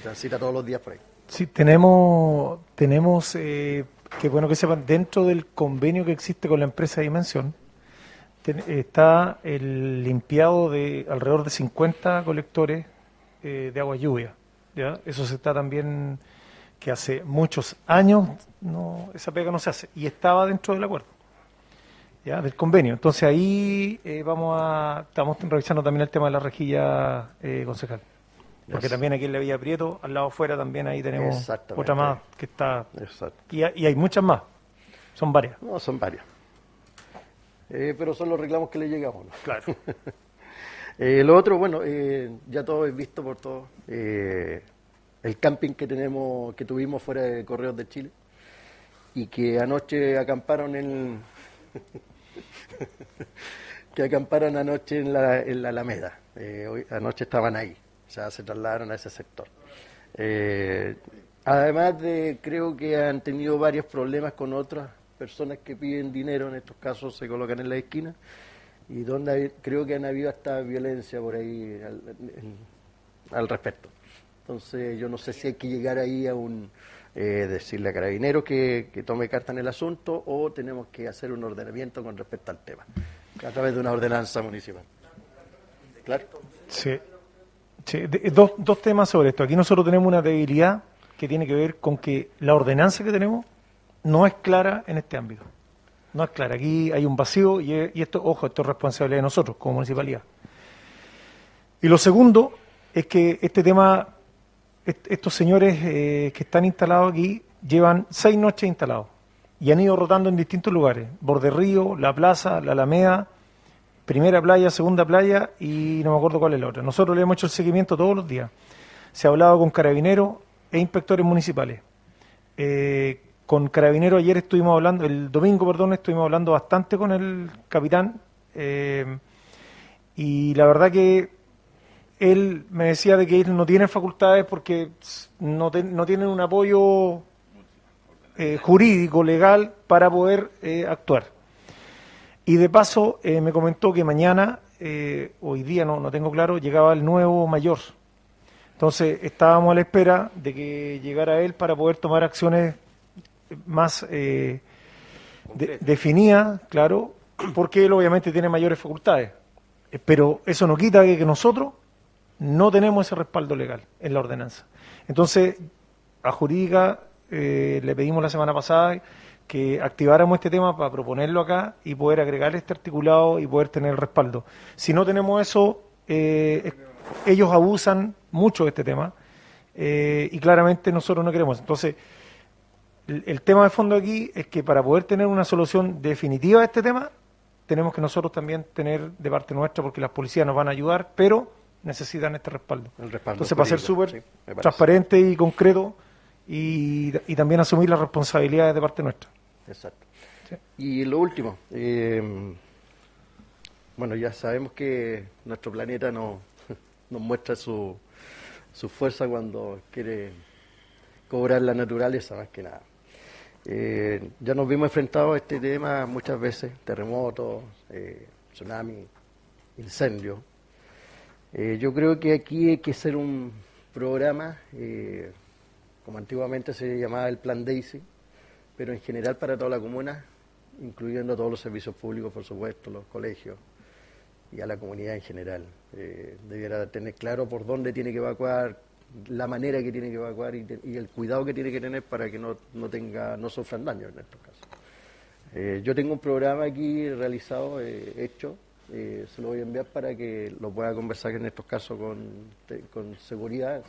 transita todos los días por ahí. Sí, tenemos, tenemos eh, que bueno que sepan, dentro del convenio que existe con la empresa Dimensión, está el limpiado de alrededor de 50 colectores eh, de agua lluvia. ¿ya? Eso se está también, que hace muchos años no esa pega no se hace, y estaba dentro del acuerdo del convenio. Entonces ahí eh, vamos a, estamos revisando también el tema de la rejilla eh, concejal. Porque también aquí en la Villa Prieto, al lado afuera también ahí tenemos otra más que está... Y, y, hay muchas más, son varias. No, son varias. Eh, pero son los reclamos que le llegamos. Claro. lo otro, bueno, ya todo es visto por todo. el camping que tenemos, que tuvimos fuera de Correos de Chile y que anoche acamparon en que acamparon anoche en la, en la Alameda. Eh, hoy, anoche estaban ahí, o sea, se trasladaron a ese sector. Eh, además de, creo que han tenido varios problemas con otras personas que piden dinero, en estos casos se colocan en la esquina, y donde creo que han habido hasta violencia por ahí al, al respecto. Entonces, yo no sé si hay que llegar ahí a un eh, decirle a Carabineros que, tome carta en el asunto o tenemos que hacer un ordenamiento con respecto al tema, a través de una ordenanza municipal. ¿Claro? Sí. dos, dos temas sobre esto. Aquí nosotros tenemos una debilidad que tiene que ver con que la ordenanza que tenemos no es clara en este ámbito. No es clara. Aquí hay un vacío y, esto, ojo, esto es responsabilidad de nosotros como municipalidad. Y lo segundo es que este tema, estos señores eh, que están instalados aquí llevan seis noches instalados y han ido rotando en distintos lugares. Borde Río, La Plaza, La Alameda, primera playa, segunda playa y no me acuerdo cuál es la otra. Nosotros le hemos hecho el seguimiento todos los días. Se ha hablado con carabineros e inspectores municipales. Eh, con carabineros ayer estuvimos hablando, el domingo, perdón, estuvimos hablando bastante con el capitán eh, y la verdad que él me decía de que él no tiene facultades porque no, no tienen un apoyo eh, jurídico, legal, para poder actuar. Y de paso eh, me comentó que mañana, eh, hoy día no, no tengo claro, llegaba el nuevo mayor. Entonces estábamos a la espera de que llegara él para poder tomar acciones más eh, definidas, claro, porque él obviamente tiene mayores facultades. Pero eso no quita que, que nosotros no tenemos ese respaldo legal en la ordenanza. Entonces, a Jurídica le pedimos la semana pasada que activáramos este tema para proponerlo acá y poder agregar este articulado y poder tener el respaldo. Si no tenemos eso, eh, ellos abusan mucho de este tema eh, y claramente nosotros no queremos. Entonces, el, tema de fondo aquí es que para poder tener una solución definitiva a este tema, tenemos que nosotros también tener de parte nuestra, porque las policías nos van a ayudar, pero necesitan este respaldo. Entonces, para ser súper transparente y concreto, y, también asumir las responsabilidades de parte nuestra. Exacto. Y lo último, eh, bueno, ya sabemos que nuestro planeta no, nos muestra su, su fuerza cuando quiere cobrar la naturaleza más que nada. Eh, ya nos vimos enfrentados a este tema muchas veces, terremotos, eh, tsunami, incendio. yo creo que aquí hay que hacer un programa como antiguamente se llamaba el Plan Daisy, pero en general para toda la comuna, incluyendo todos los servicios públicos, por supuesto, los colegios y a la comunidad en general. Eh, debiera tener claro por dónde tiene que evacuar, la manera que tiene que evacuar y, el cuidado que tiene que tener para que no, no, tenga, no sufran daño en estos casos. Eh, yo tengo un programa aquí realizado, eh, se lo voy a enviar para que lo pueda conversar en estos casos con, con seguridad,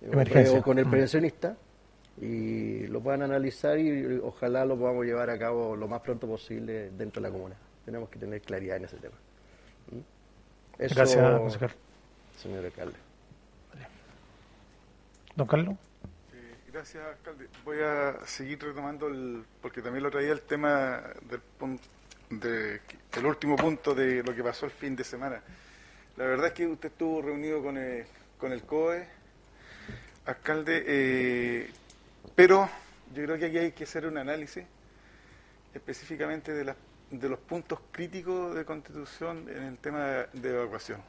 o con el mm. prevencionista y lo puedan analizar y ojalá lo podamos llevar a cabo lo más pronto posible dentro de la comuna. Tenemos que tener claridad en ese tema. ¿Mm? Gracias, Señor alcalde. Don Carlos. Eh, gracias, alcalde. Voy a seguir retomando, el, porque también lo traía el tema del de, el último punto de lo que pasó el fin de semana. La verdad es que usted estuvo reunido con el, con el COE, alcalde, eh, pero yo creo que aquí hay que hacer un análisis específicamente de, de los puntos críticos de constitución en el tema de, evacuación.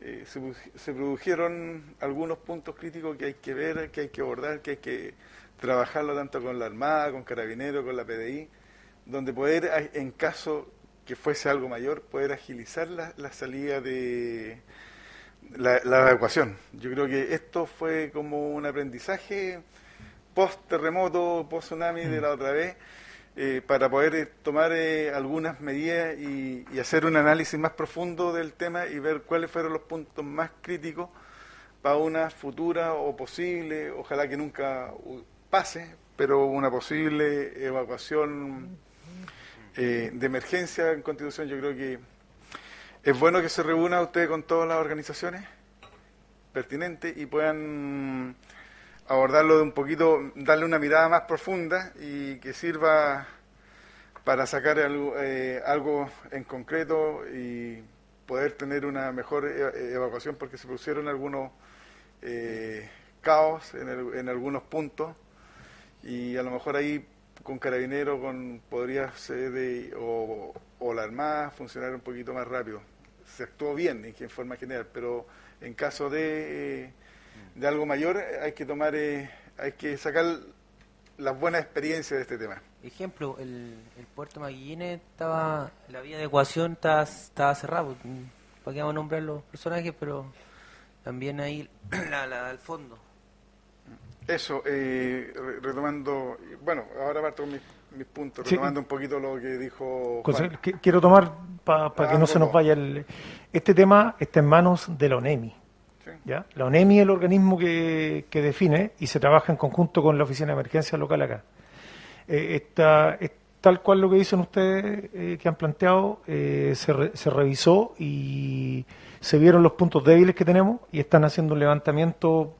Eh, se, produjeron algunos puntos críticos que hay que ver, que hay que abordar, que hay que trabajarlo tanto con la Armada, con Carabineros, con la PDI, donde poder, en caso que fuese algo mayor, poder agilizar la salida de, la, evacuación. Yo creo que esto fue como un aprendizaje post terremoto, post tsunami de la otra vez, eh, para poder eh, tomar eh, algunas medidas y, hacer un análisis más profundo del tema y ver cuáles fueron los puntos más críticos para una futura o posible, ojalá que nunca pase, pero una posible evacuación de emergencia en Constitución, yo creo que es bueno que se reúna usted con todas las organizaciones pertinentes y puedan abordarlo de un poquito, darle una mirada más profunda y que sirva para sacar algo, eh, algo en concreto y poder tener una mejor e-, evacuación porque se pusieron algunos eh, caos en, en, algunos puntos y a lo mejor ahí con carabinero con podría ser de, o, o la Armada funcionar un poquito más rápido. Se actuó bien en forma general, pero en caso de, de algo mayor hay que tomar, eh, hay que sacar las buenas experiencias de este tema. Ejemplo, el, el puerto Maguillines estaba, la vía de ecuación estaba, estaba cerrado. para qué vamos a nombrar los personajes, pero también ahí la, la, al fondo. Eso, eh, retomando, bueno, ahora parto con mis, puntos, retomando un poquito lo que dijo. Juan. quiero tomar, para que no se nos vaya el. Este tema está en manos de la ONEMI. ¿ya? La ONEMI es el organismo que, que, define y se trabaja en conjunto con la Oficina de Emergencia local acá. Eh, está, tal cual lo que dicen ustedes eh, que han planteado, eh, se, se revisó y se vieron los puntos débiles que tenemos y están haciendo un levantamiento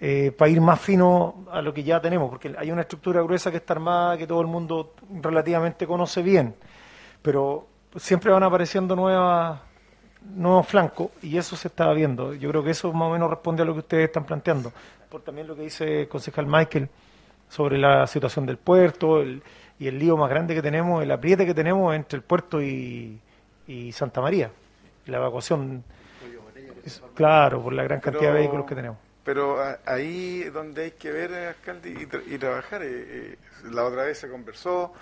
eh, para ir más fino a lo que ya tenemos, porque hay una estructura gruesa que está armada, que todo el mundo relativamente conoce bien, pero siempre van apareciendo nuevas nuevos flancos y eso se está viendo. Yo creo que eso más o menos responde a lo que ustedes están planteando, por también lo que dice el concejal Michael sobre la situación del puerto y el lío más grande que tenemos, el apriete que tenemos entre el puerto y, y Santa María la evacuación. claro, por la gran cantidad de vehículos que tenemos. Pero ahí donde hay que ver, alcalde, y, trabajar. Eh, eh, la otra vez se conversó,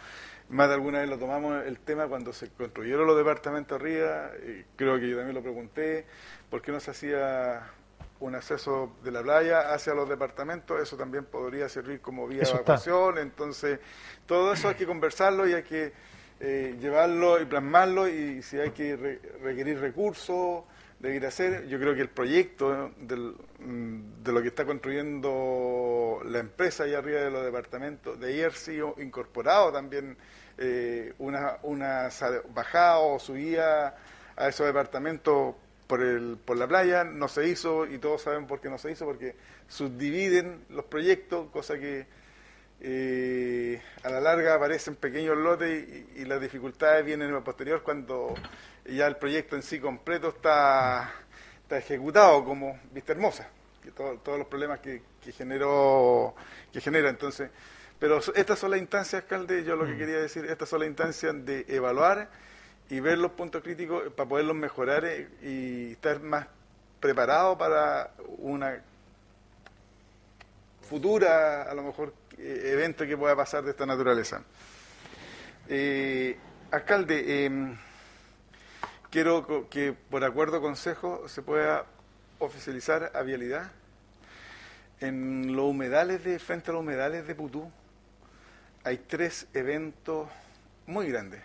más de alguna vez lo tomamos el tema cuando se construyeron los departamentos arriba, creo que yo también lo pregunté, ¿por qué no se hacía un acceso de la playa hacia los departamentos? Eso también podría servir como vía de evacuación, entonces todo eso hay que conversarlo y hay que eh, llevarlo y plasmarlo y si hay que requerir recursos, de ir a hacer. Yo creo que el proyecto mm, de lo que está construyendo la empresa allá arriba de los departamentos, de ayer sí incorporado también eh, una, una bajada o subida a esos departamentos por, el, por la playa, no se hizo y todos saben por qué no se hizo, porque subdividen los proyectos, cosa que eh, a la larga aparecen pequeños lotes y, las dificultades vienen en lo posterior cuando ya el proyecto en sí completo está, está ejecutado como Vista Hermosa, que todos los problemas que, generó que genera entonces pero estas son las instancias alcalde yo lo que mm. quería decir estas son las instancias de evaluar y ver los puntos críticos para poderlos mejorar eh, y estar más preparado para una futura, a lo mejor, eh, evento que pueda pasar de esta naturaleza. Eh, alcalde, em, quiero que por acuerdo consejo se pueda oficializar a vialidad en los humedales de frente a los humedales de Putú. Hay tres eventos muy grandes.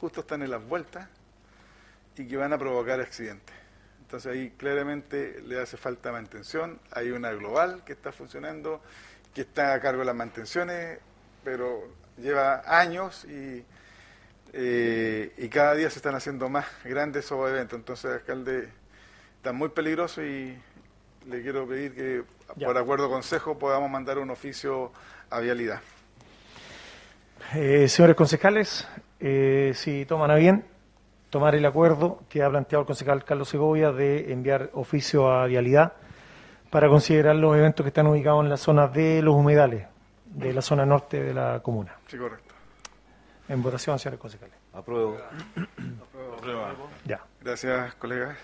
Justo están en las vueltas y que van a provocar accidentes. Entonces ahí claramente le hace falta mantención. Hay una global que está funcionando, que está a cargo de las mantenciones, pero lleva años y, eh, y cada día se están haciendo más grandes esos eventos. Entonces, alcalde, está muy peligroso y le quiero pedir que, por acuerdo consejo, podamos mandar un oficio a vialidad. Eh, señores concejales, eh, si toman a bien, tomar el acuerdo que ha planteado el concejal Carlos Segovia de enviar oficio a Vialidad para considerar los eventos que están ubicados en la zona de los humedales, de la zona norte de la comuna. Sí, correcto. En votación, señores concejales. Apruebo. Apruebo. Ya. Gracias, colega.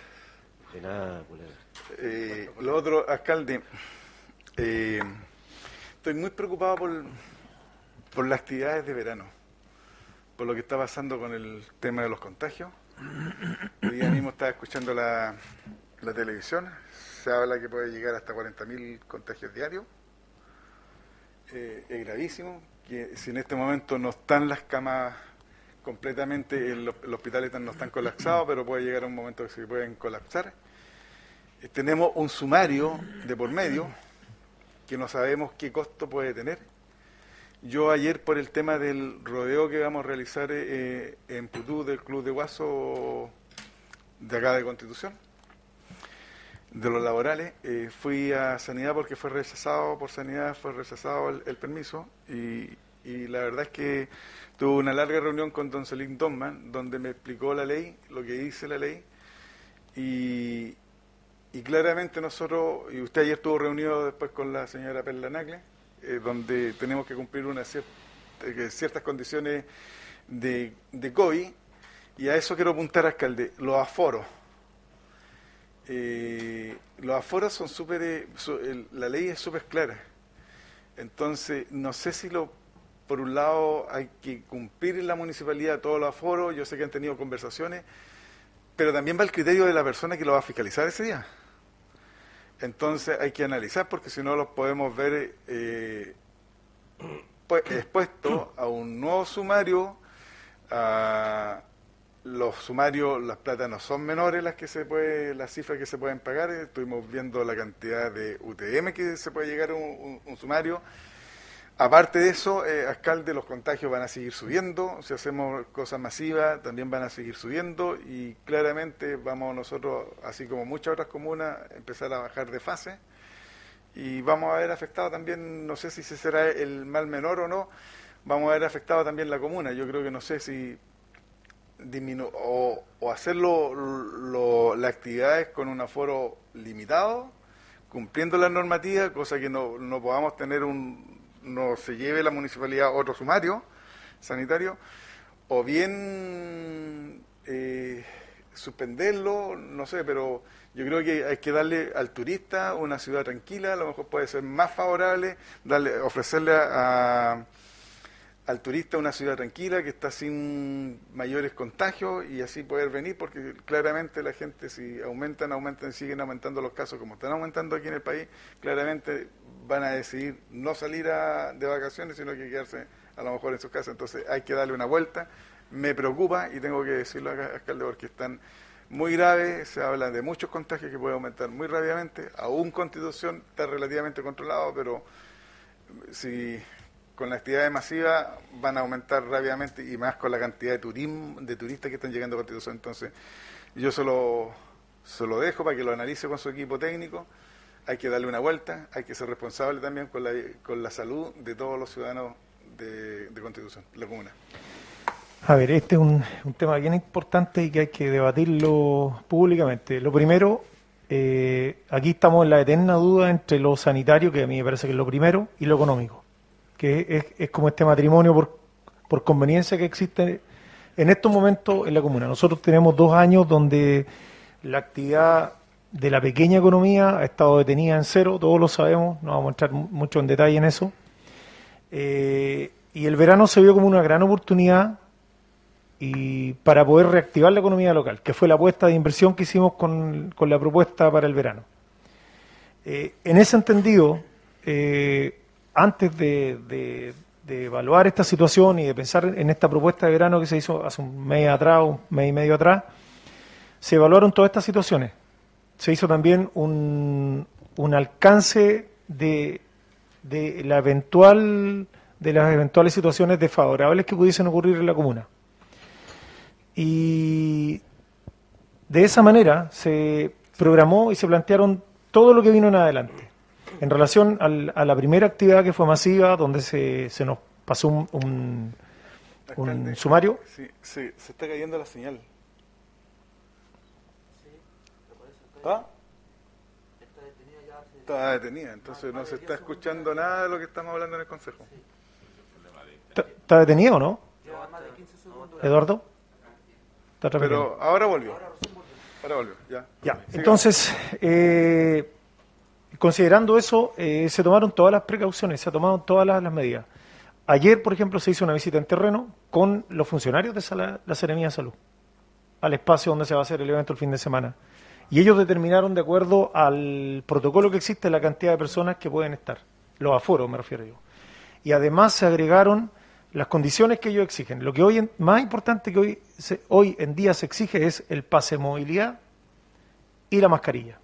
De nada, colega. Eh, lo otro, alcalde, eh, estoy muy preocupado por, por las actividades de verano por lo que está pasando con el tema de los contagios. Hoy día mismo estaba escuchando la, televisión, se habla que puede llegar hasta 40.000 contagios diarios. Eh, es gravísimo, que si en este momento no están las camas completamente, los, hospitales no están colapsados, pero puede llegar un momento que se pueden colapsar. Eh, tenemos un sumario de por medio que no sabemos qué costo puede tener yo ayer por el tema del rodeo que vamos a realizar eh, en Putú del Club de Guaso de acá de Constitución, de los laborales, eh, fui a Sanidad porque fue rechazado, por Sanidad fue rechazado el, permiso y, la verdad es que tuve una larga reunión con don Celine Donman donde me explicó la ley, lo que dice la ley y, y claramente nosotros, y usted ayer estuvo reunido después con la señora Perla Nacle, eh, donde tenemos que cumplir una eh, ciertas condiciones de, de COVID, y a eso quiero apuntar, alcalde, los aforos. Eh, los aforos son súper, la ley es súper clara. Entonces, no sé si lo, por un lado hay que cumplir en la municipalidad todos los aforos, yo sé que han tenido conversaciones, pero también va el criterio de la persona que lo va a fiscalizar ese día. Entonces hay que analizar porque si no los podemos ver eh, pues, expuestos a un nuevo sumario. A, los sumarios, las platas no son menores las que se puede, las cifras que se pueden pagar. Estuvimos viendo la cantidad de UTM que se puede llegar un sumario. Aparte de eso, eh, alcalde, los contagios van a seguir subiendo. Si hacemos cosas masivas, también van a seguir subiendo. Y claramente vamos nosotros, así como muchas otras comunas, empezar a bajar de fase. Y vamos a ver afectado también, no sé si ese será el mal menor o no, vamos a ver afectado también la comuna. Yo creo que no sé si disminu o, o hacer las actividades con un aforo limitado, cumpliendo la normativa, cosa que no, no podamos tener un no se lleve la municipalidad otro sumario sanitario, o bien eh, suspenderlo, no sé, pero yo creo que hay que darle al turista una ciudad tranquila, a lo mejor puede ser más favorable, darle, ofrecerle a al turista una ciudad tranquila que está sin mayores contagios y así poder venir porque claramente la gente si aumentan, aumentan, siguen aumentando los casos como están aumentando aquí en el país, claramente van a decidir no salir de vacaciones sino que quedarse a lo mejor en sus casas, entonces hay que darle una vuelta, me preocupa y tengo que decirlo acá, alcalde, porque están muy graves, se habla de muchos contagios que pueden aumentar muy rápidamente, aún Constitución está relativamente controlado, pero si con la actividad masiva van a aumentar rápidamente y más con la cantidad de turismo, de turistas que están llegando a Constitución. Entonces, yo solo se lo dejo para que lo analice con su equipo técnico. Hay que darle una vuelta, hay que ser responsable también con la, con la salud de todos los ciudadanos de, Constitución, de la comuna. A ver, este es un, un, tema bien importante y que hay que debatirlo públicamente. Lo primero, eh, aquí estamos en la eterna duda entre lo sanitario, que a mí me parece que es lo primero, y lo económico que es, como este matrimonio por, por conveniencia que existe en estos momentos en la comuna. Nosotros tenemos dos años donde la actividad de la pequeña economía ha estado detenida en cero, todos lo sabemos, no vamos a entrar mucho en detalle en eso. Eh, y el verano se vio como una gran oportunidad y para poder reactivar la economía local, que fue la apuesta de inversión que hicimos con, con la propuesta para el verano. Eh, en ese entendido, eh, antes de, evaluar esta situación y de pensar en esta propuesta de verano que se hizo hace un mes atrás, un mes y medio atrás, se evaluaron todas estas situaciones. Se hizo también un, alcance de, la eventual de las eventuales situaciones desfavorables que pudiesen ocurrir en la comuna. Y de esa manera se programó y se plantearon todo lo que vino en adelante. En relación a la primera actividad que fue masiva, donde se, se nos pasó un, un, sumario. Sí, sí, se está cayendo la señal. ¿Está? Está detenida, entonces no se está escuchando nada de lo que estamos hablando en el Consejo. ¿Está detenido o no? Eduardo. Pero ahora volvió. Ahora volvió, ya. Ya, entonces, eh, Considerando eso, eh, se tomaron todas las precauciones, se tomaron todas las, medidas. Ayer, por ejemplo, se hizo una visita en terreno con los funcionarios de la, Seremía de Salud, al espacio donde se va a hacer el evento el fin de semana. Y ellos determinaron, de acuerdo al protocolo que existe, la cantidad de personas que pueden estar, los aforos me refiero yo. Y además se agregaron las condiciones que ellos exigen. Lo que hoy, más importante que hoy, hoy en día se exige es el pase de movilidad y la mascarilla.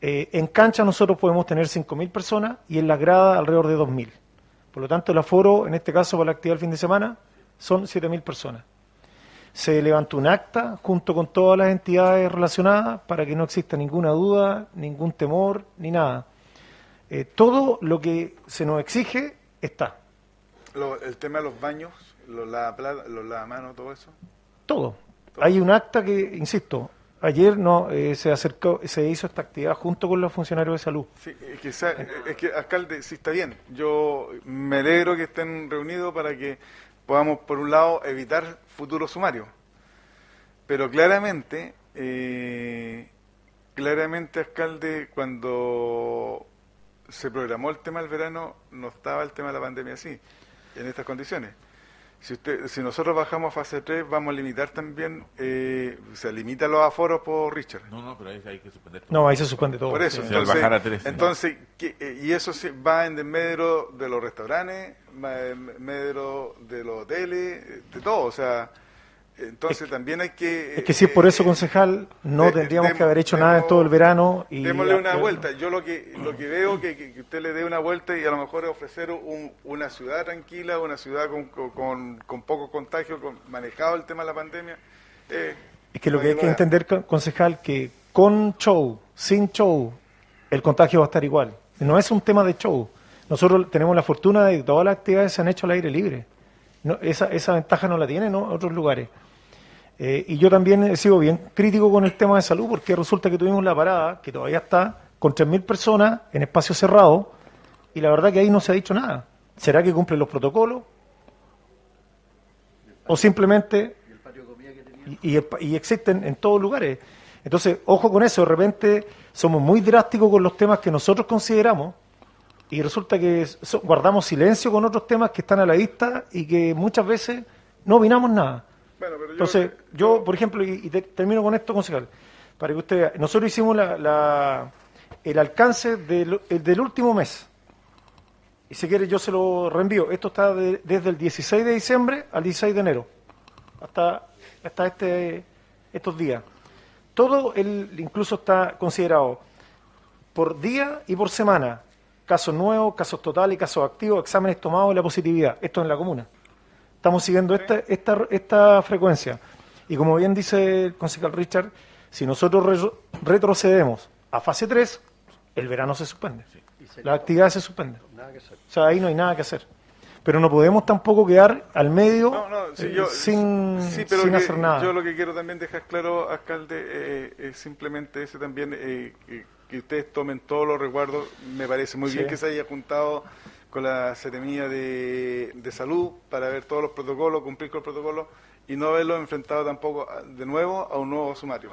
Eh, en cancha nosotros podemos tener 5.000 personas y en la grada alrededor de 2.000. Por lo tanto, el aforo, en este caso para la actividad del fin de semana, son 7.000 personas. Se levantó un acta junto con todas las entidades relacionadas para que no exista ninguna duda, ningún temor, ni nada. Eh, todo lo que se nos exige está. el tema de los baños, los lavamanos, todo eso. Todo. Hay un acta que, insisto, Ayer no eh, se acercó, se hizo esta actividad junto con los funcionarios de salud. Sí, es que, es que, alcalde, sí está bien. Yo me alegro que estén reunidos para que podamos, por un lado, evitar futuros sumarios. Pero claramente, eh, claramente, alcalde, cuando se programó el tema del verano, no estaba el tema de la pandemia así, en estas condiciones. Si, usted, si nosotros bajamos a fase 3, vamos a limitar también, eh, se limita los aforos por Richard. No, no, pero ahí hay que suspender todo. No, ahí se suspende todo. Por eso, entonces, bajar a 3, entonces eh, y eso va en desmedro de los restaurantes, va en desmedro de los hoteles, de todo, o sea... Entonces también hay que... Es que si es por eso, eh, concejal, no tendríamos que haber hecho nada en todo el verano. Y démosle una vuelta. Yo lo que lo que veo que, que, usted le dé una vuelta y a lo mejor ofrecer una ciudad tranquila, una ciudad con, con, con poco contagio, con, manejado el tema de la pandemia. Eh, es que lo que hay que entender, concejal, que con show, sin show, el contagio va a estar igual. No es un tema de show. Nosotros tenemos la fortuna de que todas las actividades se han hecho al aire libre. No, esa, esa ventaja no la tienen ¿no? otros lugares. Eh, y yo también he sido bien crítico con el tema de salud porque resulta que tuvimos la parada, que todavía está, con 3.000 personas en espacio cerrado, y la verdad que ahí no se ha dicho nada. ¿Será que cumplen los protocolos? ¿O simplemente... Y, y, existen en todos lugares. Entonces, ojo con eso, de repente somos muy drásticos con los temas que nosotros consideramos y resulta que guardamos silencio con otros temas que están a la vista y que muchas veces no opinamos nada. Entonces, yo, por ejemplo, y, termino con esto, concejal, para que usted vea, nosotros hicimos la, el alcance del, del, último mes. Y si quiere, yo se lo reenvío. Esto está desde el 16 de diciembre al 16 de enero, hasta, hasta este, estos días. Todo el, incluso está considerado por día y por semana. Casos nuevos, casos totales, casos activos, exámenes tomados y la positividad. Esto en la comuna. Estamos siguiendo esta, esta, esta frecuencia. Y como bien dice el concejal Richard, si nosotros retrocedemos a fase 3, el verano se suspende. la actividad se suspende. O sea, ahí no hay nada que hacer. Pero no podemos tampoco quedar al medio eh, sin, sin hacer nada. Yo lo que quiero también dejar claro, alcalde, eh, es simplemente ese también, eh, que ustedes tomen todos los resguardos. Me parece muy bien que se haya juntado con la Seremía de, Salud para ver todos los protocolos, cumplir con los protocolos y no haberlo enfrentado tampoco de nuevo a un nuevo sumario.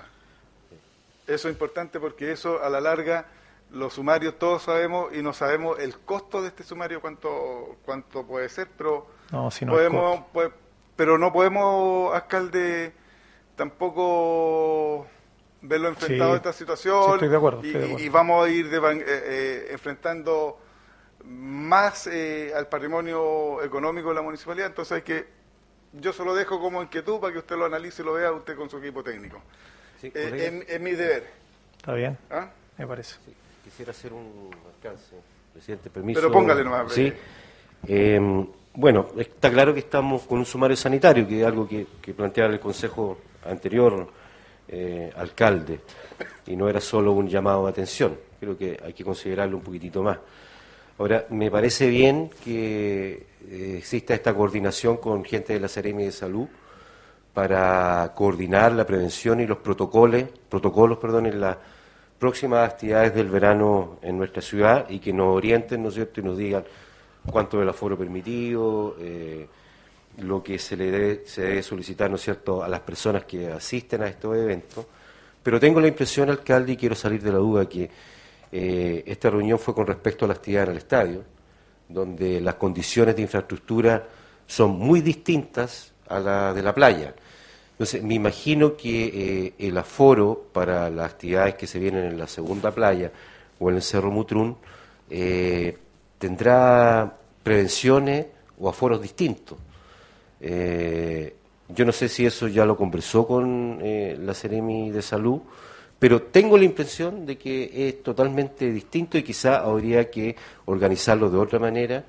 Eso es importante porque eso a la larga los sumarios todos sabemos y no sabemos el costo de este sumario cuánto cuánto puede ser, pero no, si no podemos pues, pero no podemos alcalde tampoco verlo enfrentado a esta situación y, vamos a ir eh, eh, enfrentando más eh, al patrimonio económico de la municipalidad, entonces hay que, yo se lo dejo como inquietud para que usted lo analice y lo vea usted con su equipo técnico. Eh, es, mi deber. Está bien, ¿Ah? me parece. quisiera hacer un alcance, presidente, permiso. Pero póngale nomás. Sí. Em, bueno, está claro que estamos con un sumario sanitario, que es algo que, que planteaba el Consejo anterior, eh, alcalde, y no era solo un llamado de atención. Creo que hay que considerarlo un poquitito más. Ahora, me parece bien que eh, exista esta coordinación con gente de la Seremi de Salud para coordinar la prevención y los protocolos, protocolos perdón, en las próximas actividades del verano en nuestra ciudad y que nos orienten, ¿no es cierto?, y nos digan cuánto es el aforo permitido, eh, lo que se le debe, se debe solicitar, ¿no cierto?, a las personas que asisten a estos eventos. Pero tengo la impresión, alcalde, y quiero salir de la duda, que eh, esta reunión fue con respecto a la actividad en el estadio, donde las condiciones de infraestructura son muy distintas a la de la playa. Entonces, me imagino que eh, el aforo para las actividades que se vienen en la segunda playa o en el Cerro Mutrún eh, tendrá prevenciones o aforos distintos. yo no sé si eso ya lo conversó con la Ceremi de Salud pero tengo la impresión de que es totalmente distinto y quizá habría que organizarlo de otra manera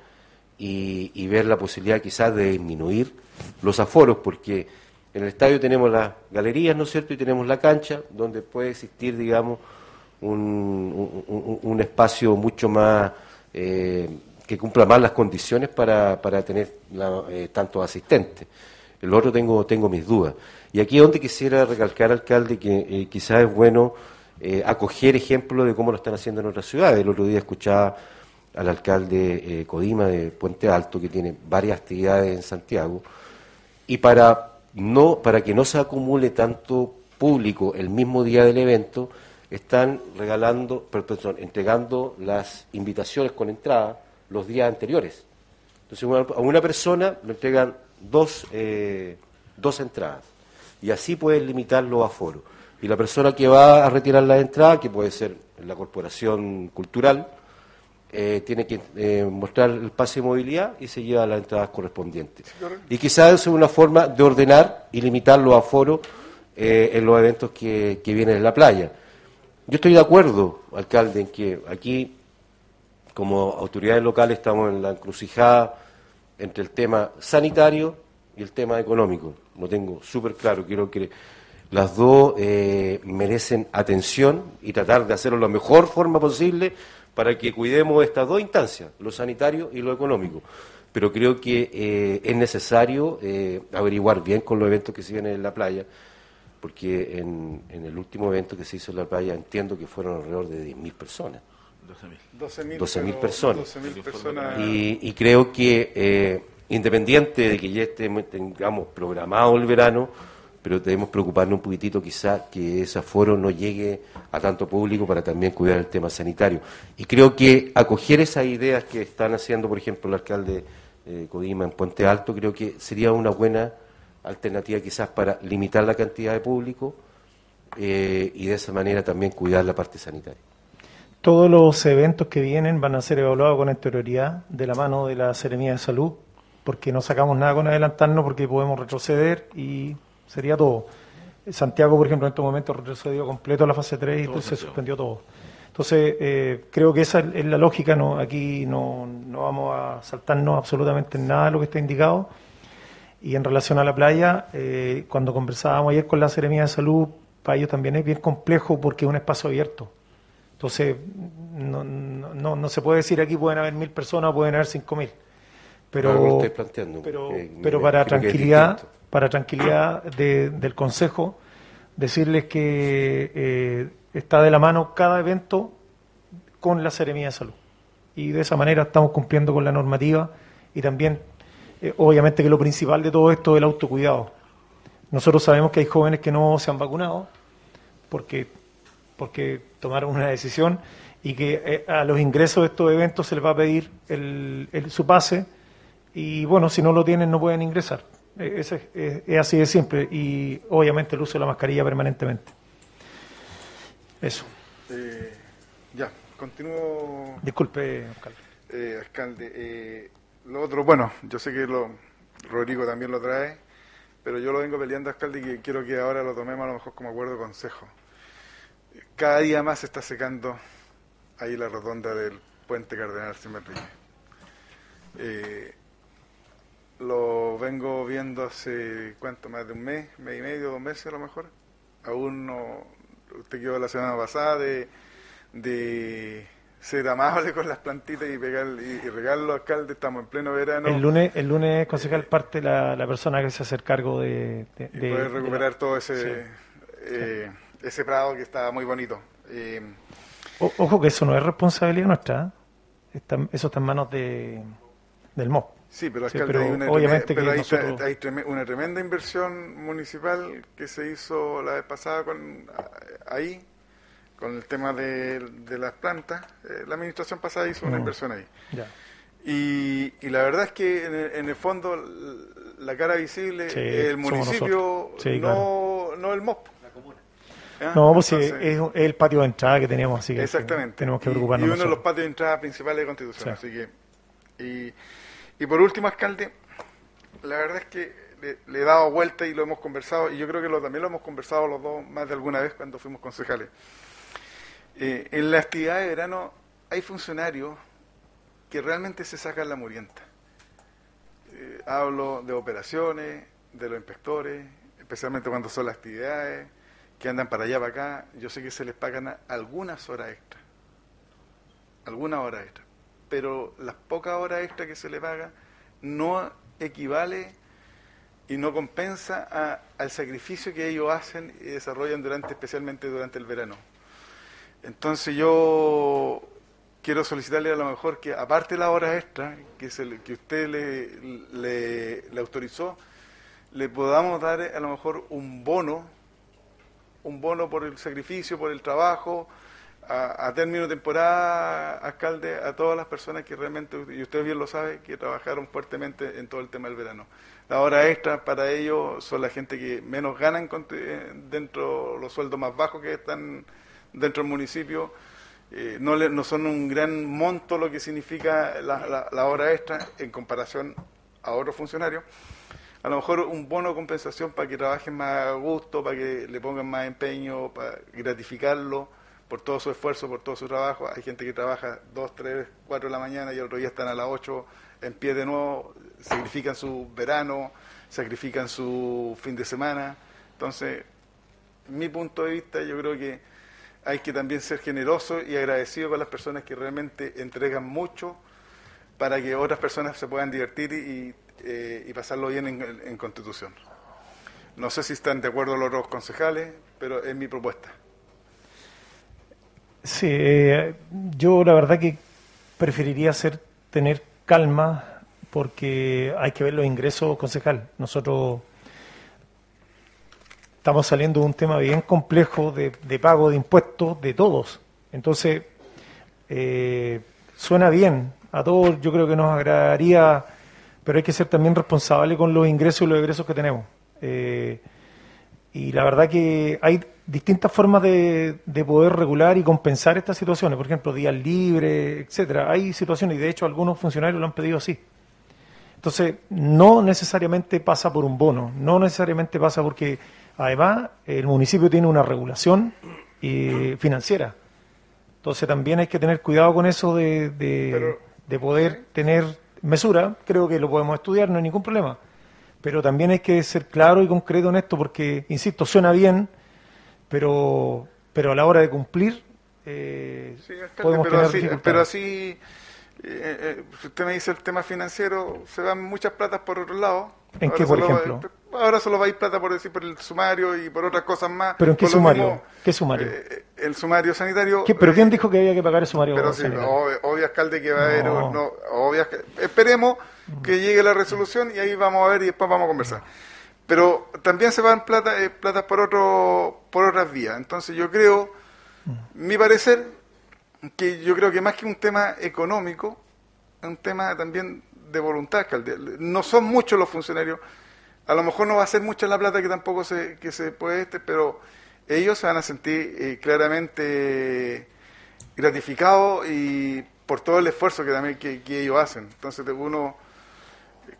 y, ver la posibilidad quizás de disminuir los aforos, porque en el estadio tenemos las galerías, ¿no es cierto?, y tenemos la cancha, donde puede existir, digamos, un, espacio mucho más, eh, que cumpla más las condiciones para, tener eh, tantos asistentes. El otro tengo, tengo mis dudas. Y aquí es donde quisiera recalcar, alcalde, que eh, quizás es bueno eh, acoger ejemplos de cómo lo están haciendo en otras ciudades. El otro día escuchaba al alcalde eh, Codima de Puente Alto, que tiene varias actividades en Santiago, y para, no, para que no se acumule tanto público el mismo día del evento, están regalando, perdón, entregando las invitaciones con entrada los días anteriores. Entonces a una persona le entregan dos, eh, dos entradas y así pueden limitar los aforos. Y la persona que va a retirar la entrada, que puede ser la corporación cultural, eh, tiene que eh, mostrar el pase de movilidad y se lleva las entradas correspondientes. Y quizás es una forma de ordenar y limitar los aforos en los eventos que, que vienen en la playa. Yo estoy de acuerdo, alcalde, en que aquí como autoridades locales estamos en la encrucijada entre el tema sanitario y el tema económico. Lo tengo súper claro. Quiero que las dos eh, merecen atención y tratar de hacerlo de la mejor forma posible para que cuidemos estas dos instancias, lo sanitario y lo económico. Pero creo que eh, es necesario eh, averiguar bien con los eventos que se vienen en la playa, porque en, en, el último evento que se hizo en la playa entiendo que fueron alrededor de 10.000 personas. 12.000 12 personas. Y, creo que, eh, independiente de que ya tengamos programado el verano, pero debemos preocuparnos un poquitito quizás que ese aforo no llegue a tanto público para también cuidar el tema sanitario. Y creo que acoger esas ideas que están haciendo, por ejemplo, el alcalde eh, Codima en Puente Alto, creo que sería una buena alternativa quizás para limitar la cantidad de público eh, y de esa manera también cuidar la parte sanitaria. Todos los eventos que vienen van a ser evaluados con anterioridad de la mano de la Seremía de Salud, porque no sacamos nada con adelantarnos, porque podemos retroceder y sería todo. Santiago, por ejemplo, en estos momentos retrocedió completo la fase 3 y entonces se suspendió todo. Entonces, eh, creo que esa es la lógica, no, aquí no, no vamos a saltarnos absolutamente nada de lo que está indicado. Y en relación a la playa, eh, cuando conversábamos ayer con la Seremía de Salud, para ellos también es bien complejo porque es un espacio abierto. Entonces, no, no, no, se puede decir aquí pueden haber mil personas o pueden haber cinco mil. Pero, pero, pero para, tranquilidad, para tranquilidad del Consejo, decirles que eh, está de la mano cada evento con la Seremía de Salud. Y de esa manera estamos cumpliendo con la normativa y también, eh, obviamente que lo principal de todo esto es el autocuidado. Nosotros sabemos que hay jóvenes que no se han vacunado porque porque tomaron una decisión y que eh, a los ingresos de estos eventos se les va a pedir el, su pase y bueno, si no lo tienen no pueden ingresar. Eh, es, es, así de simple y obviamente el uso de la mascarilla permanentemente. Eso. Eh, ya, continúo. Disculpe, alcalde. Eh, alcalde, lo otro, bueno, yo sé que lo, Rodrigo también lo trae, pero yo lo vengo peleando, alcalde, y quiero que ahora lo tomemos a lo mejor como acuerdo de consejo cada día más se está secando ahí la rotonda del puente Cardenal Simón eh, lo vengo viendo hace, ¿cuánto? Más de un mes, mes y medio, dos meses a lo mejor. Aún no, usted quedó la semana pasada de, de ser amable con las plantitas y pegar y, regarlo, alcalde, estamos en pleno verano. El lunes, el lunes concejal, parte la, la persona que se hace cargo de... de, poder recuperar todo ese... Eh, ese prado que está muy bonito. Eh, ojo que eso no es responsabilidad nuestra, ¿eh? eso está en manos de, del MOP. Sí, pero, hay, una obviamente hay, una tremenda inversión municipal que se hizo la vez pasada con ahí, con el tema de, las plantas. Eh, la administración pasada hizo una mm. inversión ahí. Y, la verdad es que en el, fondo la cara visible el municipio, no, no el MOP. ¿Ah? No, pues es, el patio de entrada que teníamos, así que Exactamente. tenemos que preocuparnos. Y, uno de los patios de entrada principales de Constitución, así que... Y, y por último, alcalde, la verdad es que le, he dado vuelta y lo hemos conversado, y yo creo que lo, también lo hemos conversado los dos más de alguna vez cuando fuimos concejales. Eh, en la actividad de verano hay funcionarios que realmente se sacan la murienta. Eh, hablo de operaciones, de los inspectores, especialmente cuando son las actividades, que andan para allá, para acá, yo sé que se les pagan algunas horas extra, algunas horas extra, pero las pocas horas extra que se les paga no equivale y no compensa al sacrificio que ellos hacen y desarrollan durante, especialmente durante el verano. Entonces yo quiero solicitarle a lo mejor que aparte de las horas extra que, se, que usted le, le autorizó, le podamos dar a lo mejor un bono un bono por el sacrificio, por el trabajo, a, término de temporada, alcalde, a todas las personas que realmente, y usted bien lo sabe, que trabajaron fuertemente en todo el tema del verano. La hora extra para ellos son la gente que menos ganan dentro los sueldos más bajos que están dentro del municipio. Eh, no, no son un gran monto lo que significa la, la, hora extra en comparación a otros funcionarios. A lo mejor un bono de compensación para que trabajen más a gusto, para que le pongan más empeño, para gratificarlo por todo su esfuerzo, por todo su trabajo. Hay gente que trabaja dos, tres, cuatro de la mañana y el otro día están a las ocho en pie de nuevo, sacrifican su verano, sacrifican su fin de semana. Entonces, mi punto de vista, yo creo que hay que también ser generoso y agradecido con las personas que realmente entregan mucho para que otras personas se puedan divertir y, eh, pasarlo bien en, Constitución. No sé si están de acuerdo los otros concejales, pero es mi propuesta. Sí, eh, yo la verdad que preferiría hacer, tener calma porque hay que ver los ingresos concejal. Nosotros estamos saliendo de un tema bien complejo de, pago de impuestos de todos. Entonces, eh, suena bien. A todos yo creo que nos agradaría, pero hay que ser también responsable con los ingresos y los egresos que tenemos. Eh, y la verdad que hay distintas formas de, poder regular y compensar estas situaciones, por ejemplo, días libres, etcétera. Hay situaciones, y de hecho algunos funcionarios lo han pedido así. Entonces, no necesariamente pasa por un bono, no necesariamente pasa porque, además, el municipio tiene una regulación eh, financiera. Entonces, también hay que tener cuidado con eso de, de poder tener mesura. Creo que lo podemos estudiar, no hay ningún problema. Pero también hay que ser claro y concreto en esto porque, insisto, suena bien, pero, pero a la hora de cumplir eh, podemos pero así, pero así eh, eh, usted me dice el tema financiero, se van muchas platas por otro lado. ¿En qué, por ejemplo? Ahora solo va a ir plata por decir por el sumario y por otras cosas más. ¿Pero en qué sumario? ¿Qué sumario? Eh, el sumario sanitario. ¿Pero quién dijo que había que pagar el sumario pero sanitario? Sí, obvio, alcalde, que va a haber. No, esperemos que llegue la resolución y ahí vamos a ver y después vamos a conversar. Pero también se van plata, eh, platas por, otro, por otras vías. Entonces yo creo, mi parecer, que yo creo que más que un tema económico, es un tema también de voluntad, alcalde. No son muchos los funcionarios. A lo mejor no va a ser mucha la plata que tampoco se, que se puede, este, pero ellos se van a sentir eh, claramente gratificados y por todo el esfuerzo que también que ellos hacen. Entonces uno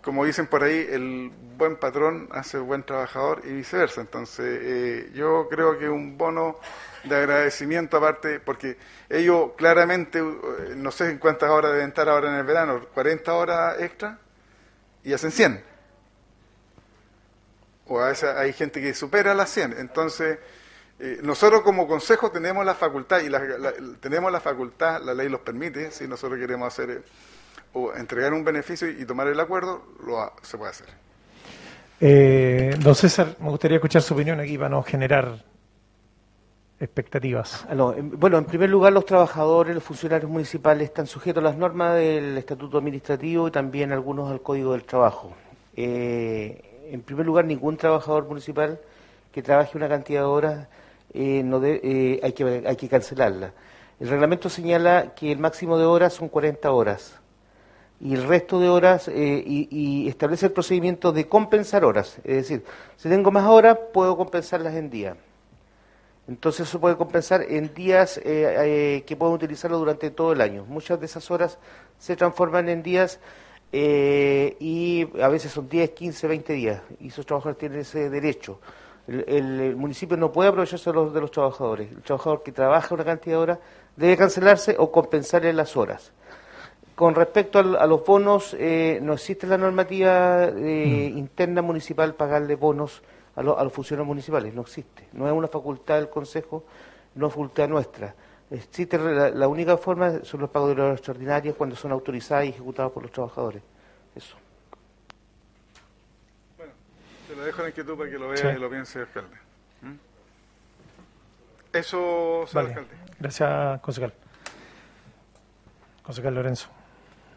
como dicen por ahí, el buen patrón hace buen trabajador y viceversa. Entonces, eh, yo creo que un bono de agradecimiento aparte, porque ellos claramente, eh, no sé en cuántas horas deben estar ahora en el verano, 40 horas extra y hacen 100. O a veces hay gente que supera las 100. Entonces, eh, nosotros como consejo tenemos la facultad, y tenemos la facultad, la ley los permite, si nosotros queremos hacer o entregar un beneficio y tomar el acuerdo, lo se puede hacer. Eh, don César, me gustaría escuchar su opinión aquí para no generar expectativas. bueno, en primer lugar, los trabajadores, los funcionarios municipales están sujetos a las normas del Estatuto Administrativo y también algunos al Código del Trabajo. Eh, en primer lugar, ningún trabajador municipal que trabaje una cantidad de horas eh, no hay, que, hay que cancelarla. El reglamento señala que el máximo de horas son 40 horas y el resto de horas eh, y, establece el procedimiento de compensar horas. Es decir, si tengo más horas, puedo compensarlas en día. Entonces eso puede compensar en días eh, eh, que puedo utilizarlo durante todo el año. Muchas de esas horas se transforman en días y a veces son 10, 15, 20 días. Y esos trabajadores tienen ese derecho. El, municipio no puede aprovecharse de los, de los trabajadores. El trabajador que trabaja una cantidad de horas debe cancelarse o compensarle las horas. Con respecto a los bonos, eh, no existe la normativa eh, mm. interna municipal pagarle bonos a, los funcionarios municipales, no existe. No es una facultad del Consejo, no es facultad nuestra. Existe la, única forma son los pagos de horas extraordinarias cuando son autorizadas y ejecutadas por los trabajadores. Eso. Bueno, te lo dejo en inquietud para que lo vea y lo piense, alcalde. ¿Mm? Eso, señor alcalde. Gracias, concejal. Concejal Lorenzo.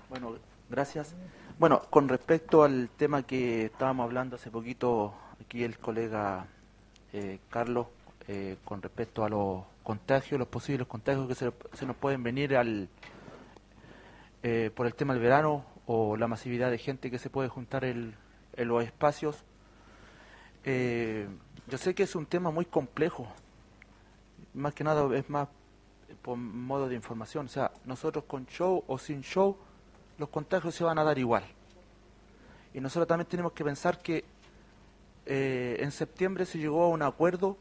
Bueno, gracias. Bueno, con respecto al tema que estábamos hablando hace poquito aquí el colega eh, Carlos, eh, con respecto a los contagios, los posibles contagios que se, nos pueden venir al eh, por el tema del verano o la masividad de gente que se puede juntar en los espacios. Eh, yo sé que es un tema muy complejo, más que nada es más por modo de información, o sea, nosotros con show o sin show, los contagios se van a dar igual. Y nosotros también tenemos que pensar que eh, en septiembre se llegó a un acuerdo,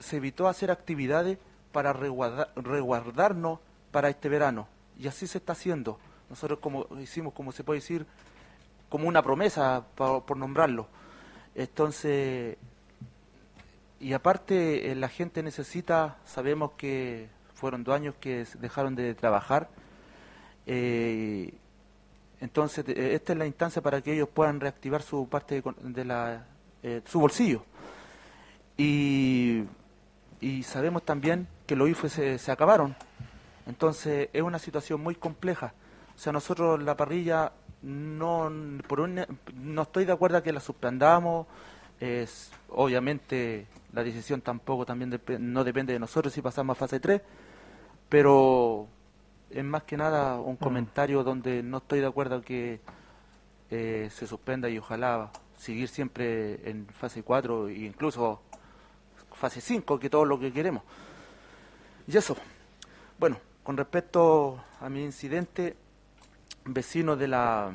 se evitó hacer actividades para resguardarnos para este verano. Y así se está haciendo. Nosotros como hicimos, como se puede decir, como una promesa, por, nombrarlo. Entonces, y aparte eh, la gente necesita, sabemos que fueron dos años que dejaron de trabajar, eh, entonces esta es la instancia para que ellos puedan reactivar su parte de, la, eh, su bolsillo. Y, y, sabemos también que los IFE se, se acabaron, entonces es una situación muy compleja. O sea, nosotros la parrilla no, por no estoy de acuerdo a que la suspendamos. Es, obviamente la decisión tampoco también no depende de nosotros si pasamos a fase 3, pero es más que nada un mm. comentario donde no estoy de acuerdo que eh, se suspenda y ojalá seguir siempre en fase 4 e incluso fase 5, que todo lo que queremos. Y eso, bueno, con respecto a mi incidente, vecino de la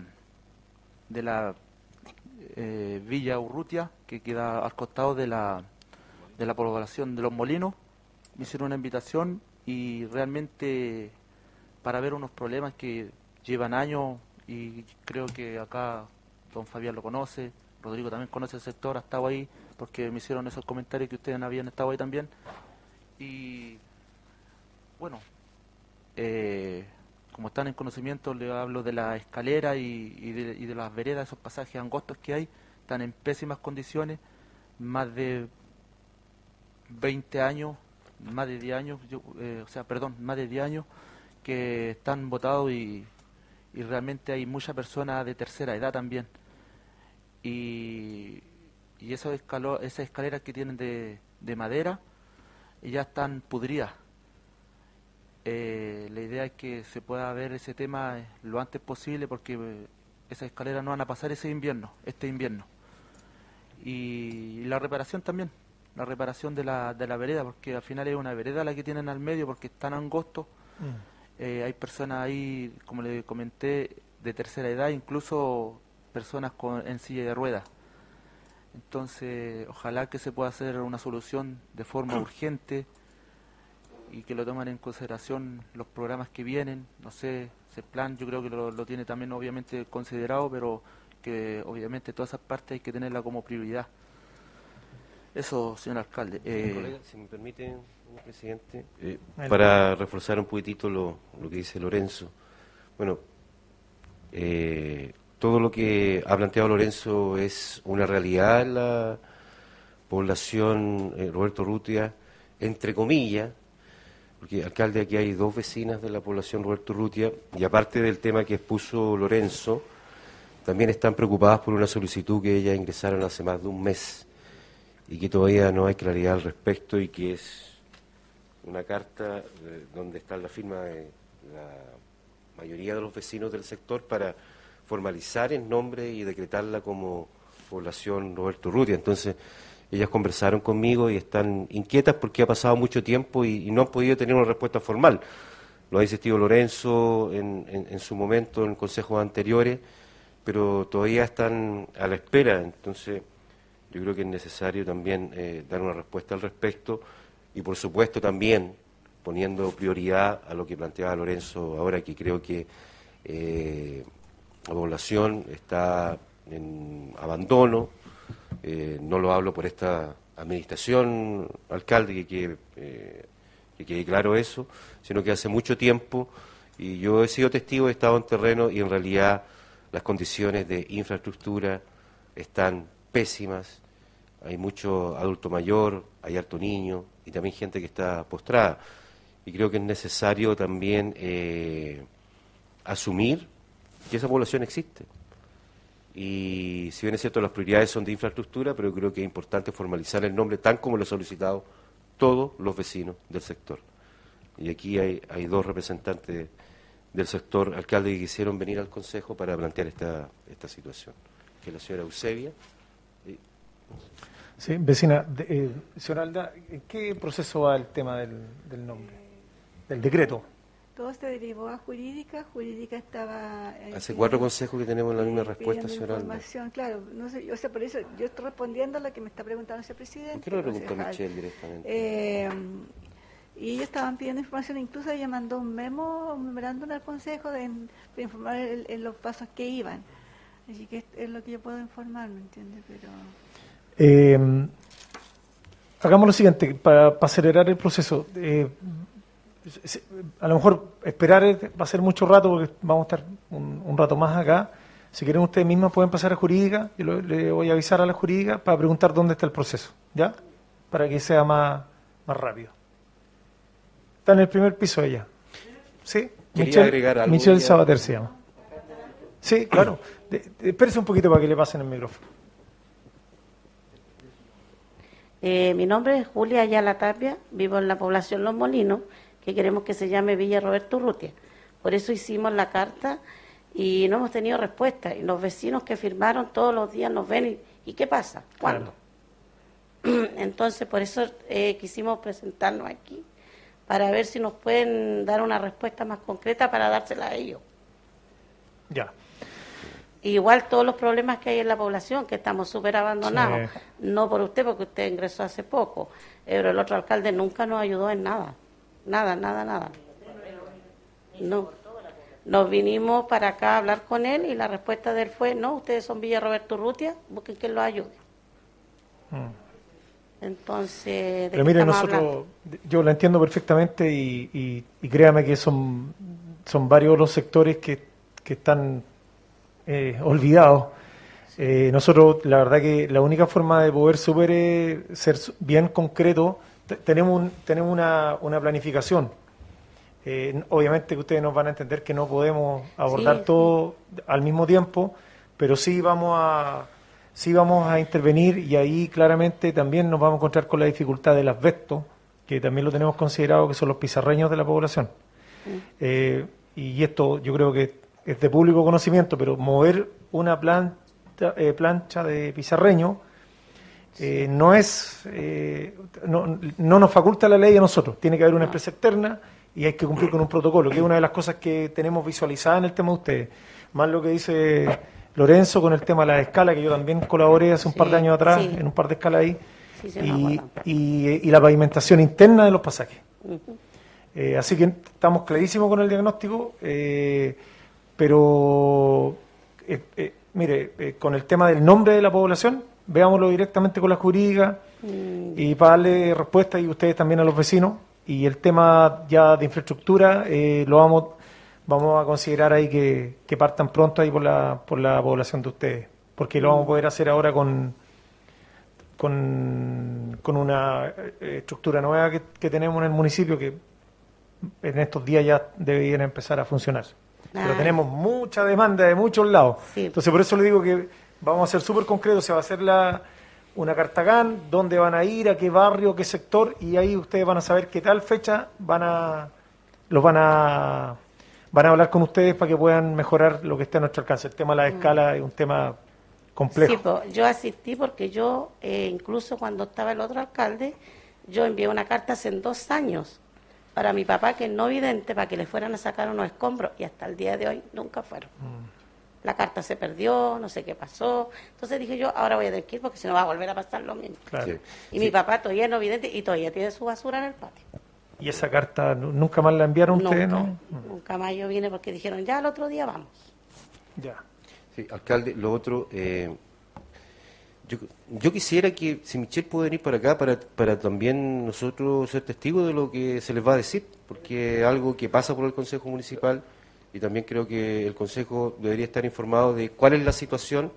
de la eh, Villa Urrutia, que queda al costado de la, de la población de Los Molinos, me hicieron una invitación y realmente para ver unos problemas que llevan años y creo que acá don Fabián lo conoce, Rodrigo también conoce el sector, ha estado ahí porque me hicieron esos comentarios que ustedes habían estado ahí también. Y bueno, eh, como están en conocimiento, le hablo de la escalera y, de, las veredas, esos pasajes angostos que hay, están en pésimas condiciones, más de 20 años, más de 10 años, eh, o sea, perdón, más de 10 años que están votados y, realmente hay muchas personas de tercera edad también. Y, y esos esas escaleras que tienen de, de madera ya están pudridas eh, la idea es que se pueda ver ese tema lo antes posible porque eh, esas escaleras no van a pasar ese invierno, este invierno. Y, la reparación también, la reparación de la, de la vereda, porque al final es una vereda la que tienen al medio porque es tan angosto. Mm. Eh, hay personas ahí, como le comenté, de tercera edad, incluso personas con, en silla de ruedas. Entonces, ojalá que se pueda hacer una solución de forma urgente y que lo toman en consideración los programas que vienen. No sé, ese plan yo creo que lo, tiene también obviamente considerado, pero que obviamente todas esas partes hay que tenerla como prioridad. Eso, señor alcalde. Eh, si me permite, presidente, eh, para reforzar un poquitito lo, lo, que dice Lorenzo. Bueno, eh, todo lo que ha planteado Lorenzo es una realidad en la población Roberto Rutia, entre comillas, porque alcalde aquí hay dos vecinas de la población Roberto Rutia y aparte del tema que expuso Lorenzo, también están preocupadas por una solicitud que ellas ingresaron hace más de un mes y que todavía no hay claridad al respecto y que es una carta eh, donde está la firma de la mayoría de los vecinos del sector para formalizar el nombre y decretarla como población Roberto Rutia. Entonces, ellas conversaron conmigo y están inquietas porque ha pasado mucho tiempo y, no han podido tener una respuesta formal. Lo ha insistido Lorenzo en, su momento en consejos anteriores, pero todavía están a la espera. Entonces, yo creo que es necesario también eh, dar una respuesta al respecto y, por supuesto, también poniendo prioridad a lo que planteaba Lorenzo ahora, que creo que eh, la población está en abandono, eh, no lo hablo por esta administración, alcalde, que eh, que quede claro eso, sino que hace mucho tiempo, y yo he sido testigo, he estado en terreno y en realidad las condiciones de infraestructura están pésimas, hay mucho adulto mayor, hay harto niño y también gente que está postrada. Y creo que es necesario también eh, asumir que esa población existe. Y si bien es cierto, las prioridades son de infraestructura, pero creo que es importante formalizar el nombre, tan como lo ha solicitado todos los vecinos del sector. Y aquí hay, hay dos representantes del sector alcalde que quisieron venir al Consejo para plantear esta, esta situación, que es la señora Eusebia. Sí, vecina, eh, señora Alda, ¿en qué proceso va el tema del, del nombre, del decreto? Todo se derivó a jurídica, jurídica estaba... Eh, Hace cuatro consejos que tenemos la misma respuesta, señora información, Claro, no sé, o sea, por eso yo estoy respondiendo a lo que me está preguntando ese presidente. ¿Por qué no le preguntó a Michelle directamente? Eh, y ellos estaban pidiendo información, incluso ella mandó un memo, un memorándum al consejo de, informar en, los pasos que iban. Así que es, lo que yo puedo informar, ¿me entiendes? Pero... Eh, hagamos lo siguiente, para, acelerar el proceso. A lo mejor esperar va a ser mucho rato porque vamos a estar un, rato más acá. Si quieren ustedes mismos pueden pasar a jurídica, yo le voy a avisar a la jurídica para preguntar dónde está el proceso, ¿ya? Para que sea más, más rápido. Está en el primer piso ella. ¿Sí? Michelle, Michelle Sabater se llama. Sí, claro. espérese un poquito para que le pasen el micrófono. Eh, mi nombre es Julia Ayala Tapia, vivo en la población Los Molinos que queremos que se llame Villa Roberto Urrutia. Por eso hicimos la carta y no hemos tenido respuesta. Y los vecinos que firmaron todos los días nos ven y, ¿qué pasa? ¿Cuándo? Entonces, por eso eh, quisimos presentarnos aquí, para ver si nos pueden dar una respuesta más concreta para dársela a ellos. Ya. Igual todos los problemas que hay en la población, que estamos súper abandonados, no por usted, porque usted ingresó hace poco, pero el otro alcalde nunca nos ayudó en nada. Nada, nada, nada. No. Nos vinimos para acá a hablar con él y la respuesta de él fue, no, ustedes son Villa Roberto Rutia, busquen que lo ayude. Mm. Entonces, Pero mire, nosotros, yo lo entiendo perfectamente y, créame que son, son varios los sectores que, que están eh, olvidados. Eh, nosotros, la verdad que la única forma de poder super, ser bien concreto tenemos, tenemos una, una planificación. Eh, obviamente que ustedes nos van a entender que no podemos abordar todo al mismo tiempo, pero sí vamos a sí vamos a intervenir y ahí claramente también nos vamos a encontrar con la dificultad del asbesto, que también lo tenemos considerado que son los pizarreños de la población. Eh, y esto yo creo que es de público conocimiento, pero mover una plancha, eh, plancha de pizarreño eh, no es eh, no, no, nos faculta la ley a nosotros, tiene que haber una empresa externa y hay que cumplir con un protocolo, que es una de las cosas que tenemos visualizada en el tema de ustedes. Más lo que dice Lorenzo con el tema de la escala, que yo también colaboré hace un par de años atrás en un par de escalas ahí, y, y, la pavimentación interna de los pasajes. Eh, así que estamos clarísimos con el diagnóstico, pero mire, con el tema del nombre de la población, veámoslo directamente con la jurídica mm. y para darle respuesta y ustedes también a los vecinos. Y el tema ya de infraestructura eh, lo vamos vamos a considerar ahí que, que, partan pronto ahí por la, por la población de ustedes, porque lo vamos a poder hacer ahora con, con, con una eh, estructura nueva que, que, tenemos en el municipio que en estos días ya deberían empezar a funcionar. Pero tenemos mucha demanda de muchos lados. Entonces por eso le digo que Vamos a ser súper concretos, se va a hacer la, una cartagán, dónde van a ir, a qué barrio, qué sector, y ahí ustedes van a saber qué tal fecha van a, los van a, van a hablar con ustedes para que puedan mejorar lo que esté a nuestro alcance. El tema de la mm. escala es un tema complejo. Sí, yo asistí porque yo, eh, incluso cuando estaba el otro alcalde, yo envié una carta hace dos años para mi papá, que es no vidente, para que le fueran a sacar unos escombros, y hasta el día de hoy nunca fueron. Mm la carta se perdió, no sé qué pasó. Entonces dije yo, ahora voy a tener que ir porque si no va a volver a pasar lo mismo. Y mi papá todavía no vidente y todavía tiene su basura en el patio. ¿Y esa carta nunca más la enviaron ustedes, no? Nunca más yo vine porque dijeron, ya el otro día vamos. Ya. Sí, alcalde, lo otro, eh, yo, yo, quisiera que si Michelle puede venir para acá para, para también nosotros ser testigos de lo que se les va a decir, porque es algo que pasa por el Consejo Municipal y también creo que el Consejo debería estar informado de cuál es la situación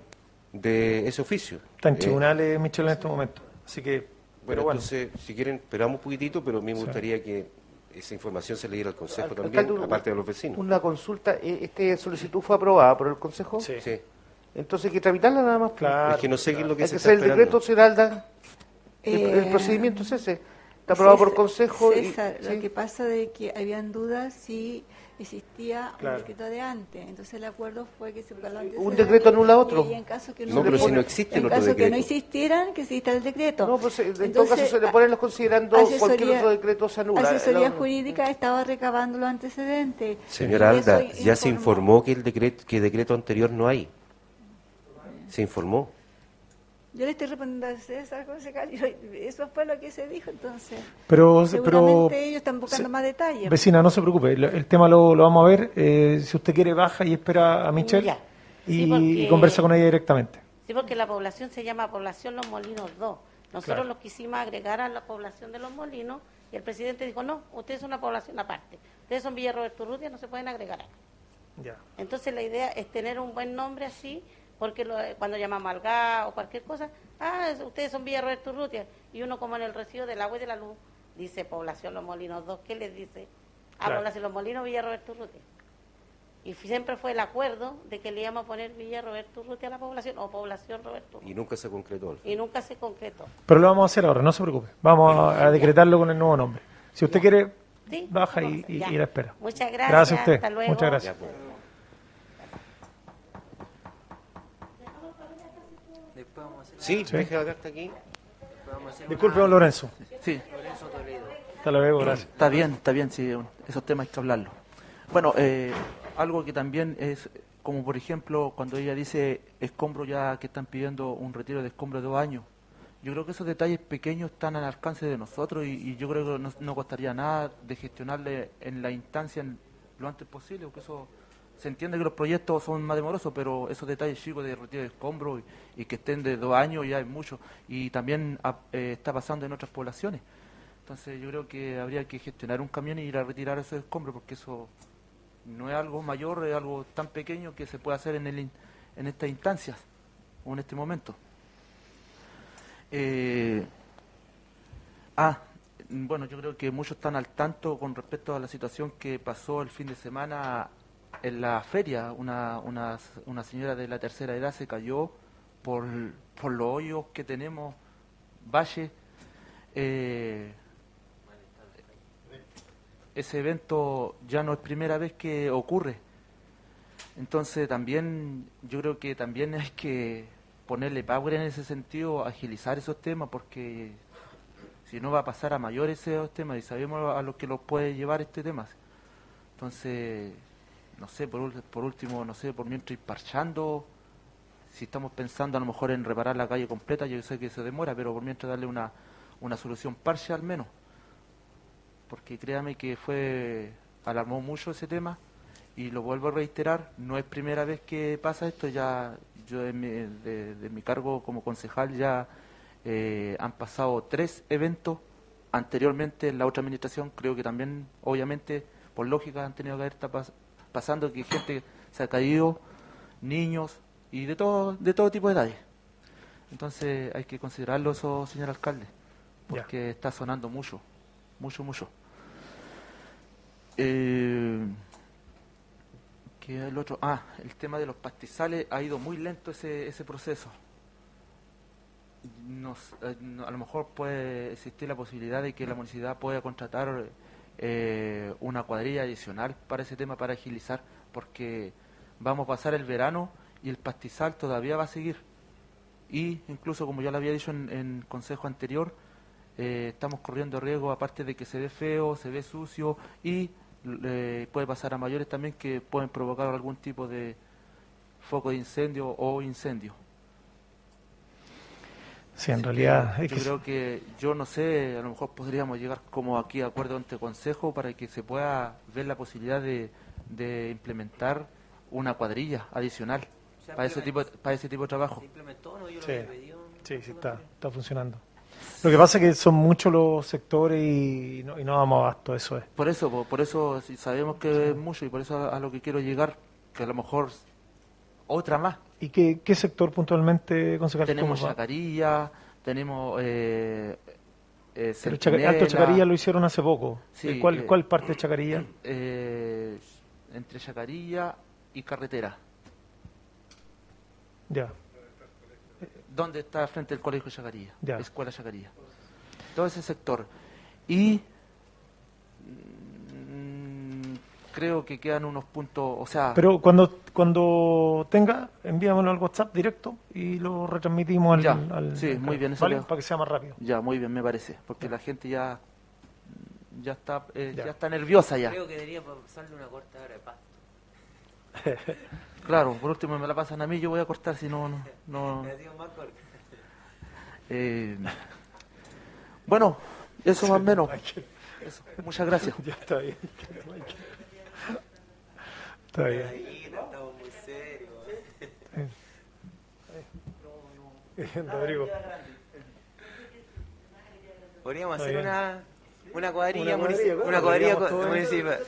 de ese oficio. Está en eh, tribunales, Michelle, en este momento. Así que, bueno, bueno. entonces, si quieren, esperamos un poquitito, pero a mí me gustaría que esa información se le diera al Consejo también, aparte de los vecinos. Una consulta, eh, ¿esta solicitud fue aprobada por el Consejo? Sí. Entonces hay que tramitarla nada más. Claro. Es que no sé qué es lo que se está el decreto, Seralda, el, el, procedimiento es ese. Está aprobado por consejo. César, lo que pasa de que habían dudas si existía un decreto de antes. Entonces el acuerdo fue que se Un decreto anula otro. Y en caso que no, no pero si no existe en caso que no existieran, que exista el decreto. No, pues eh, en todo caso se le ponen los considerando cualquier otro decreto se anula. Asesoría jurídica estaba recabando los antecedentes. Señora Alda, ya se informó que el decreto que el decreto anterior no hay. Se informó. Yo le estoy respondiendo a César, concejal, eso fue lo que se dijo, entonces. Pero, seguramente ellos están buscando más detalles. Vecina, no se preocupe, el, tema lo, lo, vamos a ver. Eh, si usted quiere, baja y espera a Michelle y, conversa con ella directamente. Sí, porque la población se llama Población Los Molinos 2. Nosotros lo quisimos agregar a la población de Los Molinos y el presidente dijo, no, ustedes son una población aparte. Ustedes son Villa Roberto no se pueden agregar. Ya. Entonces la idea es tener un buen nombre así porque cuando llamamos al gas o cualquier cosa, ah, ustedes son Villa Roberto Urrutia, y uno como en el recibo del agua y de la luz, dice Población Los Molinos 2, ¿qué les dice? Ah, Población Los Molinos, Villa Roberto Urrutia. Y siempre fue el acuerdo de que le íbamos a poner Villa Roberto Urrutia a la población, o Población Roberto Urrutia. Y nunca se concretó. Y nunca se concretó. Pero lo vamos a hacer ahora, no se preocupe. Vamos a, decretarlo con el nuevo nombre. Si usted quiere, baja y, y, la espera. Muchas gracias. Gracias a usted. Hasta luego. Muchas gracias. Pues. Sí, sí. deje la carta aquí. Disculpe, don Lorenzo. Sí. Hasta luego, gracias. Está bien, está bien, sí, esos temas hay que hablarlo. Bueno, eh, algo que también es, como por ejemplo, cuando ella dice escombro ya que están pidiendo un retiro de escombro de dos años, yo creo que esos detalles pequeños están al alcance de nosotros y, yo creo que no, no, costaría nada de gestionarle en la instancia lo antes posible, porque eso se entiende que los proyectos son más demorosos, pero esos detalles chicos de retiro de escombros y, que estén de dos años ya es mucho. Y también ah, eh, está pasando en otras poblaciones. Entonces yo creo que habría que gestionar un camión y ir a retirar esos escombros, porque eso no es algo mayor, es algo tan pequeño que se puede hacer en, el, en estas instancias o en este momento. Eh, ah, bueno, yo creo que muchos están al tanto con respecto a la situación que pasó el fin de semana en la feria una, una, una, señora de la tercera edad se cayó por, por los hoyos que tenemos, valle. Eh, ese evento ya no es primera vez que ocurre. Entonces también yo creo que también hay que ponerle power en ese sentido, agilizar esos temas, porque si no va a pasar a mayores esos temas y sabemos a lo que los puede llevar este tema. Entonces no sé, por, por último, no sé, por mientras ir parchando, si estamos pensando a lo mejor en reparar la calle completa, yo sé que se demora, pero por mientras darle una, una solución parcial al menos. Porque créame que fue, alarmó mucho ese tema y lo vuelvo a reiterar, no es primera vez que pasa esto, ya yo de mi, mi cargo como concejal ya eh, han pasado tres eventos anteriormente en la otra administración, creo que también, obviamente, por lógica han tenido que haber pasando que gente se ha caído, niños y de todo, de todo tipo de edades. Entonces hay que considerarlo eso, señor alcalde, porque está sonando mucho, mucho, mucho. Eh, ¿Qué el otro? Ah, el tema de los pastizales ha ido muy lento ese, ese proceso. Eh, a lo mejor puede existir la posibilidad de que la municipalidad pueda contratar eh, una cuadrilla adicional para ese tema, para agilizar, porque vamos a pasar el verano y el pastizal todavía va a seguir. Y incluso, como ya lo había dicho en, consejo anterior, eh, estamos corriendo riesgo, aparte de que se ve feo, se ve sucio y eh, puede pasar a mayores también que pueden provocar algún tipo de foco de incendio o incendio. Sí, en realidad. yo creo que, yo no sé, a lo mejor podríamos llegar como aquí a acuerdo ante consejo para que se pueda ver la posibilidad de, de implementar una cuadrilla adicional para ese tipo para ese tipo de trabajo. sí, sí, sí, está, está funcionando. Lo que pasa es que son muchos los sectores y no, y no damos abasto, eso es. Por eso, por, eso sabemos que es mucho y por eso a, lo que quiero llegar, que a lo mejor otra más. ¿Y qué, qué sector puntualmente, concejal? Tenemos Chacarilla, tenemos... Eh, eh, Alto Chacarilla lo hicieron hace poco. ¿Cuál, eh, ¿Cuál parte de Chacarilla? Eh, entre Chacarilla y Carretera. Ya. ¿Dónde está frente al Colegio Chacarilla? Ya. Escuela Chacarilla. Todo ese sector. y creo que quedan unos puntos, o sea... Pero cuando cuando tenga, envíamelo al WhatsApp directo y lo retransmitimos al... Ya, al sí, muy bien, ¿vale? Para que sea más rápido. Ya, muy bien, me parece, porque la gente ya ya está eh, ya. está nerviosa ya. Creo que debería pasarle una corta hora de pasto. claro, por último me la pasan a mí, yo voy a cortar si no... no, no. Eh, bueno, eso más o menos. Eso. Muchas gracias. Ya está bien. Está bien. Estamos muy serios. Rodrigo. Podríamos hacer una, una cuadrilla, municipal. Una cuadrilla municipal.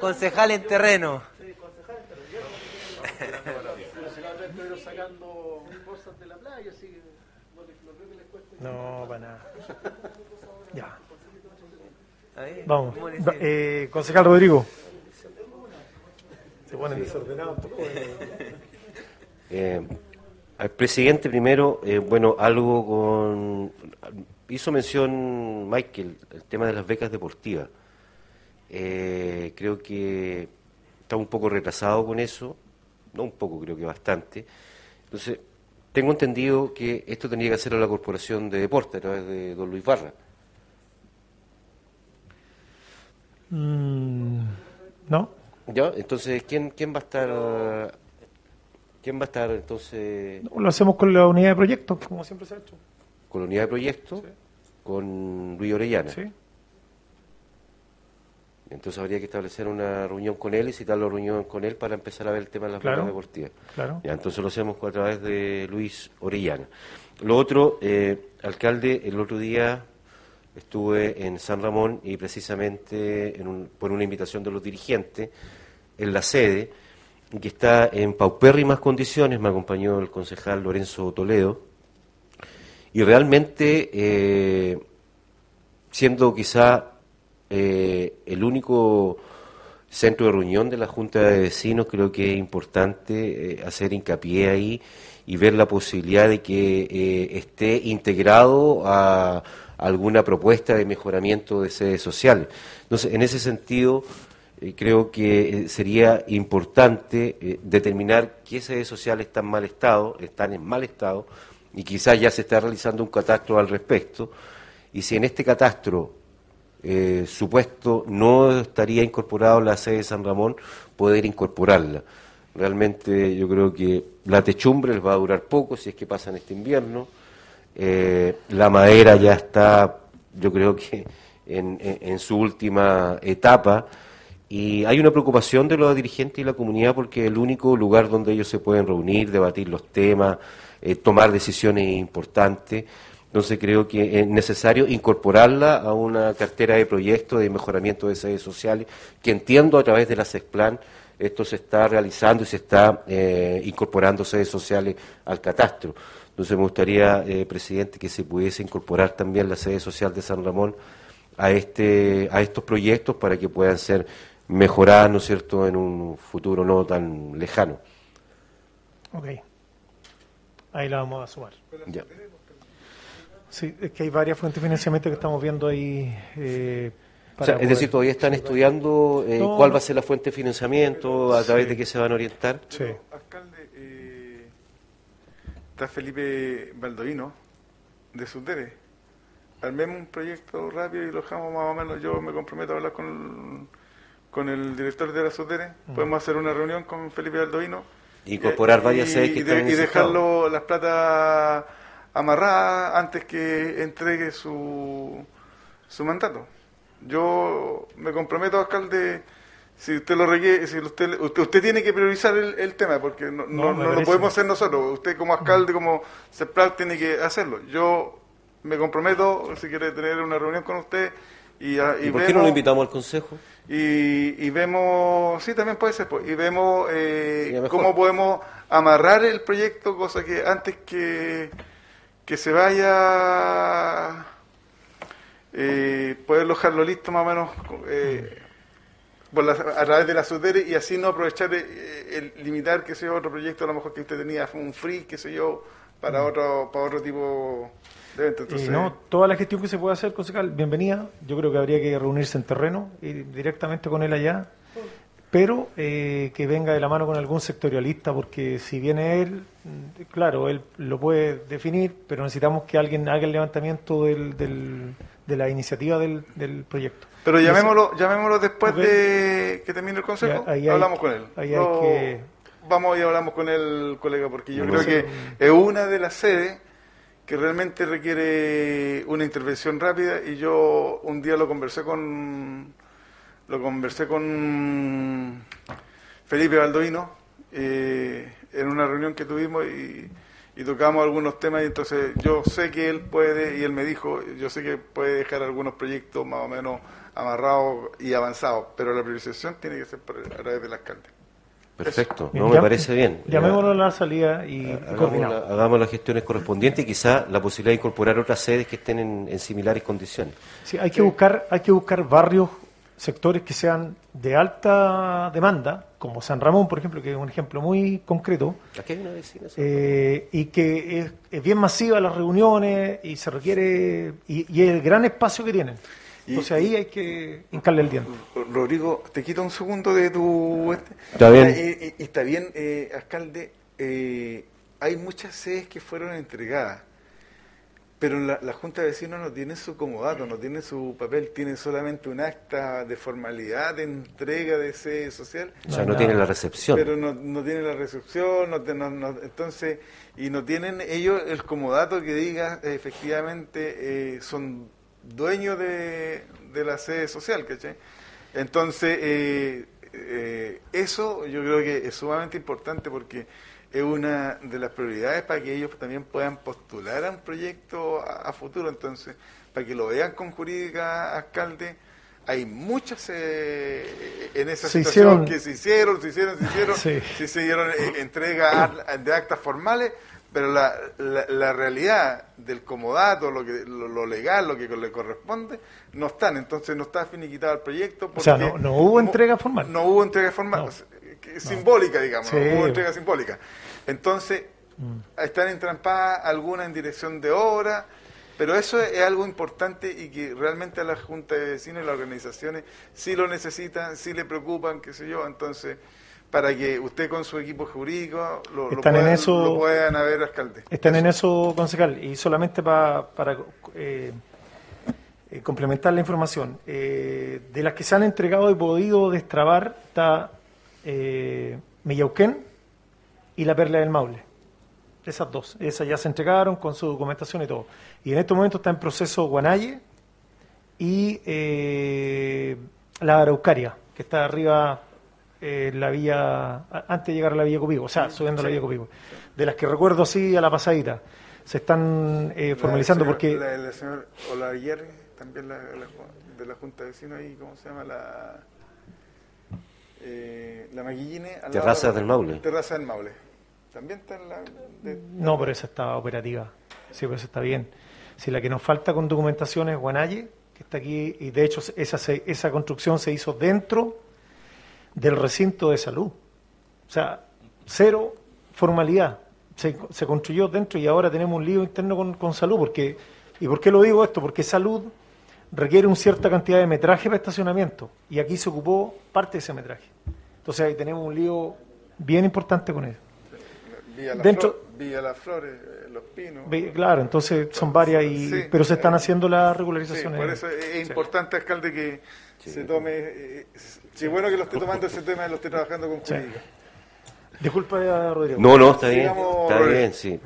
Concejal en terreno. sacando cosas de la playa, así que no, para nada. Ya. Vamos. Eh, concejal Rodrigo. Se ponen desordenados. Eh, al presidente primero, eh, bueno, algo con... Hizo mención Michael, el tema de las becas deportivas. Eh, creo que está un poco retrasado con eso, no un poco, creo que bastante. Entonces, tengo entendido que esto tendría que hacerlo la Corporación de Deporte a través de don Luis Barra. Mm, no. ¿Ya? Entonces, ¿quién, quién va a estar quién va a estar entonces? lo hacemos con la unidad de proyectos, como siempre se ha hecho. Con la unidad de proyectos, con Luis Orellana. Sí. Entonces habría que establecer una reunión con él y citar la reunión con él para empezar a ver el tema de las claro, deportivas. Claro. Ya, entonces lo hacemos a través de Luis Orellana. Lo otro, eh, alcalde, el otro día estuve en San Ramón y precisamente por una invitación de los dirigentes en la sede, que está en paupérrimas condiciones, me acompañó el concejal Lorenzo Toledo, y realmente, eh, siendo quizá eh, el único centro de reunión de la Junta de Vecinos, creo que es importante eh, hacer hincapié ahí y ver la posibilidad de que esté integrado a alguna propuesta de mejoramiento de sedes sociales. Entonces, en ese sentido, creo que sería importante determinar qué sedes sociales están en mal estado, están en mal estado, y quizás ya se está realizando un catastro al respecto, y si en este catastro eh, supuesto no estaría incorporado la sede de San Ramón, poder incorporarla. Realmente yo creo que la techumbre les va a durar poco si es que pasa en este invierno. Eh, la madera ya está, yo creo que en, su última etapa. Y hay una preocupación de los dirigentes y la comunidad porque es el único lugar donde ellos se pueden reunir, debatir los temas, eh, tomar decisiones importantes. Entonces creo que es necesario incorporarla a una cartera de proyectos de mejoramiento de sedes sociales, que entiendo a través de la CESPLAN esto se está realizando y se está eh, incorporando sedes sociales al catastro. Entonces me gustaría, eh, presidente, que se pudiese incorporar también la sede social de San Ramón a este a estos proyectos para que puedan ser mejoradas, ¿no es cierto?, en un futuro no tan lejano. Ok. Ahí la vamos a sumar. Ya. Sí, es que hay varias fuentes de financiamiento que estamos viendo ahí. Eh, es decir, todavía están estudiando eh, cuál va a ser la fuente de financiamiento, a través de qué se van a orientar. Sí. Eh, está Felipe Baldovino, de Sudere. Armemos un proyecto rápido y lo dejamos más o menos. Yo me comprometo a hablar con, con el director de la Sudere. Podemos hacer una reunión con Felipe Baldovino. Incorporar varias sedes que y, y dejarlo las platas amarrada antes que entregue su, su mandato. Yo me comprometo, alcalde, si usted lo requiere, si usted, usted, tiene que priorizar el, tema, porque no, no, lo podemos hacer nosotros. Usted como alcalde, como CEPLAL, tiene que hacerlo. Yo me comprometo, si quiere tener una reunión con usted, y, y, por qué no lo invitamos al consejo? Y, y vemos, sí, también puede ser, pues, y vemos eh, cómo podemos amarrar el proyecto, cosa que antes que que se vaya, eh, poder dejarlo listo más o menos eh, a través de la SUDERE y así no aprovechar eh, el limitar, que sea otro proyecto, a lo mejor que usted tenía un free, que sé yo, para otro para otro tipo de evento. Entonces, no, toda la gestión que se pueda hacer, concejal, bienvenida. Yo creo que habría que reunirse en terreno y directamente con él allá pero eh, que venga de la mano con algún sectorialista, porque si viene él, mm, claro, él lo puede definir, pero necesitamos que alguien haga el levantamiento del, de la iniciativa del, del proyecto. Pero llamémoslo, llamémoslo después de que termine el consejo, hablamos con él. Vamos y hablamos con él, colega, porque yo creo que es una de las sedes que realmente requiere una intervención rápida y yo un día lo conversé con lo conversé con Felipe Baldovino eh, en una reunión que tuvimos y, tocamos algunos temas y entonces yo sé que él puede, y él me dijo, yo sé que puede dejar algunos proyectos más o menos amarrados y avanzados, pero la priorización tiene que ser a través del alcalde. Perfecto, no me parece bien. Llamémoslo a la salida y hagamos, las gestiones correspondientes y quizá la posibilidad de incorporar otras sedes que estén en, en similares condiciones. Sí, hay que buscar, hay que buscar barrios sectores que sean de alta demanda, como San Ramón, por ejemplo, que es un ejemplo muy concreto, eh, y que es, bien masiva las reuniones y se requiere, y, el gran espacio que tienen. Entonces ahí hay que hincarle el diente. Rodrigo, te quito un segundo de tu... Este, está bien. Eh, está bien, eh, alcalde, hay muchas sedes que fueron entregadas pero la, Junta de Vecinos no tiene su comodato, no tiene su papel, tiene solamente un acta de formalidad de entrega de sede social. O sea, no, tiene la recepción. Pero no, no tiene la recepción, no, entonces, y no tienen ellos el comodato que diga efectivamente eh, son dueños de, de, la sede social, ¿cachai? Entonces, eh, eh, eso yo creo que es sumamente importante porque es una de las prioridades para que ellos también puedan postular a un proyecto a, futuro. Entonces, para que lo vean con jurídica, alcalde, hay muchas eh, en esa situación que se hicieron, se hicieron, se hicieron, se hicieron eh, entrega de actas formales, pero la, la, realidad del comodato, lo, que, lo, legal, lo que le corresponde, no están. Entonces no está finiquitado el proyecto. Porque o sea, no, hubo entrega formal. No hubo entrega formal simbólica, digamos, una entrega simbólica. Entonces, mm. están entrampadas algunas en dirección de obra, pero eso es, algo importante y que realmente a la Junta de Vecinos y las organizaciones sí lo necesitan, sí le preocupan, qué sé yo, entonces para que usted con su equipo jurídico lo, están puedan, en eso, puedan haber alcalde. Están en eso, concejal, y solamente para eh, eh, complementar la información, eh, de las que se han entregado y podido destrabar está eh, Millauquén y la Perla del Maule. Esas dos. Esas ya se entregaron con su documentación y todo. Y en este momento está en proceso Guanaye y eh, la Araucaria, que está arriba eh, la vía, antes de llegar a la vía Copigo, o sea, subiendo a la vía Copigo. De las que recuerdo así a la pasadita. Se están eh, formalizando porque... La señor Olavier, también la, de la Junta de Vecinos ahí, ¿cómo se llama? La eh, la Maguilline. Terraza del Maule. Terraza del Maule. También está en la. no, pero esa está operativa. Sí, pero esa está bien. Si la que nos falta con documentación es Guanaye, que está aquí, y de hecho esa, esa construcción se hizo dentro del recinto de salud. O sea, cero formalidad. Se, se construyó dentro y ahora tenemos un lío interno con, con salud. Porque, ¿Y por qué lo digo esto? Porque salud requiere una cierta cantidad de metraje para estacionamiento y aquí se ocupó parte de ese metraje. Entonces ahí tenemos un lío bien importante con eso. Vía, la Dentro, las Flores, eh, Los Pinos. claro, entonces son varias, y, pero se están haciendo las regularizaciones. por eso es importante, alcalde, que se tome. Eh, si es bueno que lo esté tomando ese tema y lo esté trabajando con jurídica. Disculpa, Rodrigo. No, no, está bien. Está bien, sí.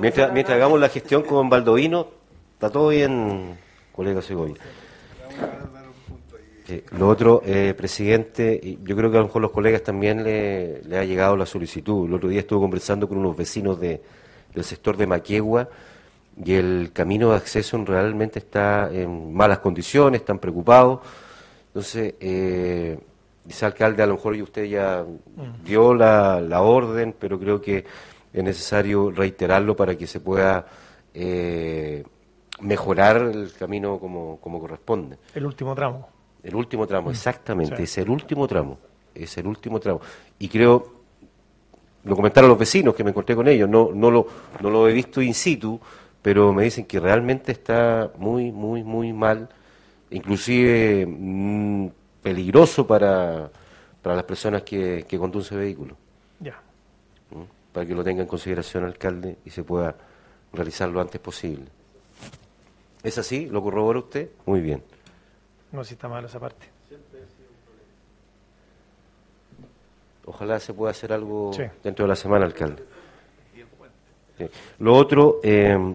Mientras, mientras hagamos la gestión con Baldovino, está todo bien colega Segovia. lo otro, eh, presidente, yo creo que a lo mejor los colegas también le, ha llegado la solicitud. El otro día estuve conversando con unos vecinos de, del sector de Maquiegua y el camino de acceso realmente está en malas condiciones, están preocupados. Entonces, eh, alcalde, a lo mejor usted ya dio la, la orden, pero creo que es necesario reiterarlo para que se pueda eh, mejorar el camino como, como corresponde. El último tramo. El último tramo, mm. exactamente, es el último tramo, es el último tramo. Y creo, lo comentaron los vecinos que me encontré con ellos, no, no, lo, no lo he visto in situ, pero me dicen que realmente está muy, muy, muy mal, inclusive mm, peligroso para, para las personas que, que conducen vehículos. Ya. ¿Mm? Para que lo tenga en consideración, alcalde, y se pueda realizar lo antes posible. ¿Es así? ¿Lo corrobora usted? Muy bien. No, si está mal esa parte. Ojalá se pueda hacer algo dentro de la semana, alcalde. Lo otro, eh,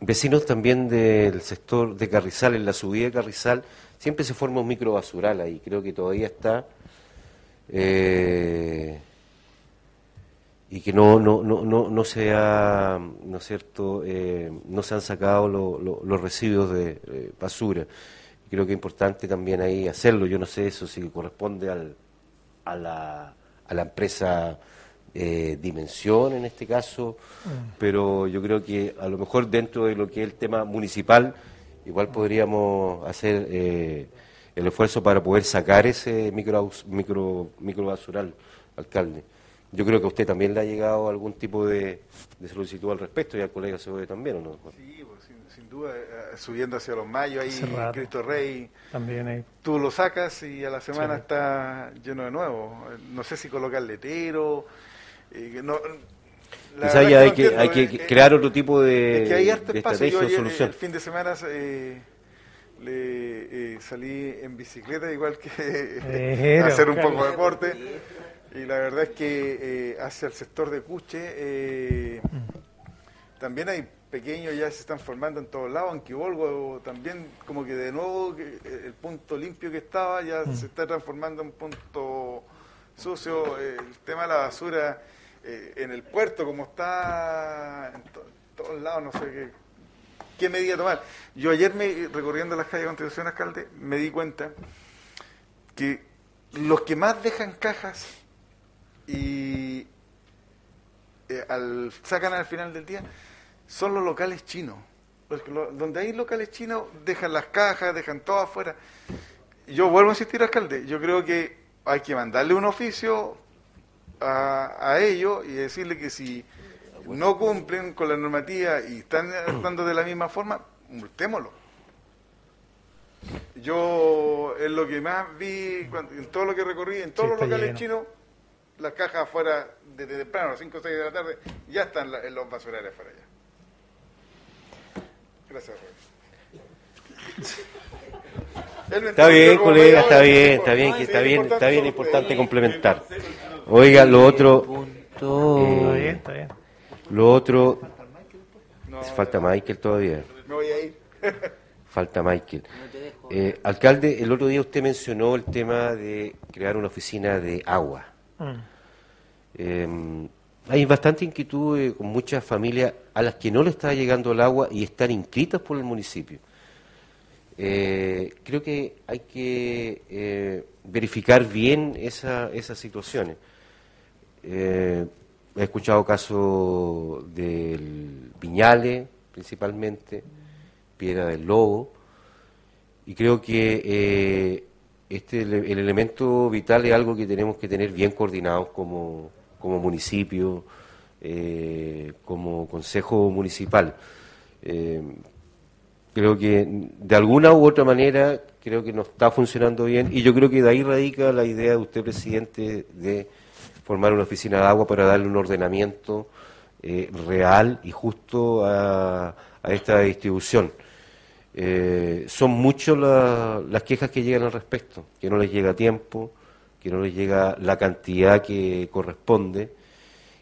vecinos también del sector de Carrizal, en la subida de Carrizal, siempre se forma un micro basural ahí, creo que todavía está. Eh, y que no, no, no, no, no se ha, ¿no es cierto?, eh, no se han sacado los residuos de basura. Creo que es importante también ahí hacerlo. Yo no sé eso si corresponde al, a, la, a la empresa eh, Dimensión en este caso, mm. pero yo creo que a lo mejor dentro de lo que es el tema municipal, igual podríamos hacer eh, el esfuerzo para poder sacar ese micro, micro, micro basural, alcalde. Yo creo que a usted también le ha llegado algún tipo de, solicitud al respecto y al colega ve también, ¿o no? Sí, pues, sin, duda, eh, subiendo hacia los mayos, ahí Cristo Rey. También ahí. Tú lo sacas y a la semana está lleno de nuevo. No sé si colocar letero. Eh, no, Quizá ya hay, que, hay que eh, crear otro tipo de, es que hay estrategia o solución. El fin de semana le, salí en bicicleta, igual que hacer un poco de deporte. Y la verdad es que eh, hacia el sector de Cuche eh, también hay pequeños, ya se están formando en todos lados, en Quibolgo también como que de nuevo el punto limpio que estaba ya mm. se está transformando en punto sucio. el tema de la basura eh, en el puerto, como está en todos lados, no sé qué, qué medida tomar. Yo ayer me recorriendo las calles de Constitución Alcalde me di cuenta que los que más dejan cajas y eh, al, sacan al final del día son los locales chinos. donde hay locales chinos dejan las cajas, dejan todo afuera. Yo vuelvo a insistir, alcalde, yo creo que hay que mandarle un oficio a, a ellos y decirle que si no cumplen con la normativa y están actuando de la misma forma, multémoslo. Yo es lo que más vi en todo lo que recorrí, en todos los locales chinos, las cajas afuera desde temprano, a las 5 o 6 de la tarde, ya están en los basurales afuera ya. Gracias, Está bien, colega, está bien, está bien, está bien, está bien importante complementar. Oiga, lo otro, eh, lo otro, falta Michael todavía. Me voy a ir. Falta Michael. Eh, alcalde, el otro día usted mencionó el tema de crear una oficina de agua. Eh, hay bastante inquietud eh, con muchas familias a las que no le está llegando el agua y están inscritas por el municipio. Eh, creo que hay que verificar bien esa, esas situaciones. he escuchado casos del Piñale, principalmente, Piedra del Lobo, y creo que este, el, elemento vital es algo que tenemos que tener bien coordinados como, como municipio, eh, como consejo municipal. Eh, creo que de alguna u otra manera creo que no está funcionando bien y yo creo que de ahí radica la idea de usted, presidente, de formar una oficina de agua para darle un ordenamiento eh, real y justo a, esta distribución. Son muchas las quejas que llegan al respecto, que no les llega tiempo, que no les llega la cantidad que corresponde.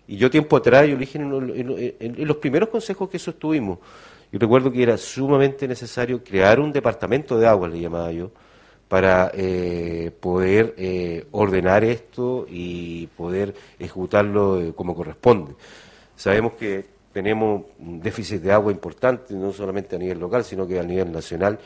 Y yo tiempo atrás, yo dije en, los primeros consejos que sostuvimos, yo recuerdo que era sumamente necesario crear un departamento de agua, le llamaba yo, para eh, poder eh, ordenar esto y poder ejecutarlo como corresponde. Sabemos que tenemos un déficit de agua importante, no solamente a nivel local, sino que a nivel nacional,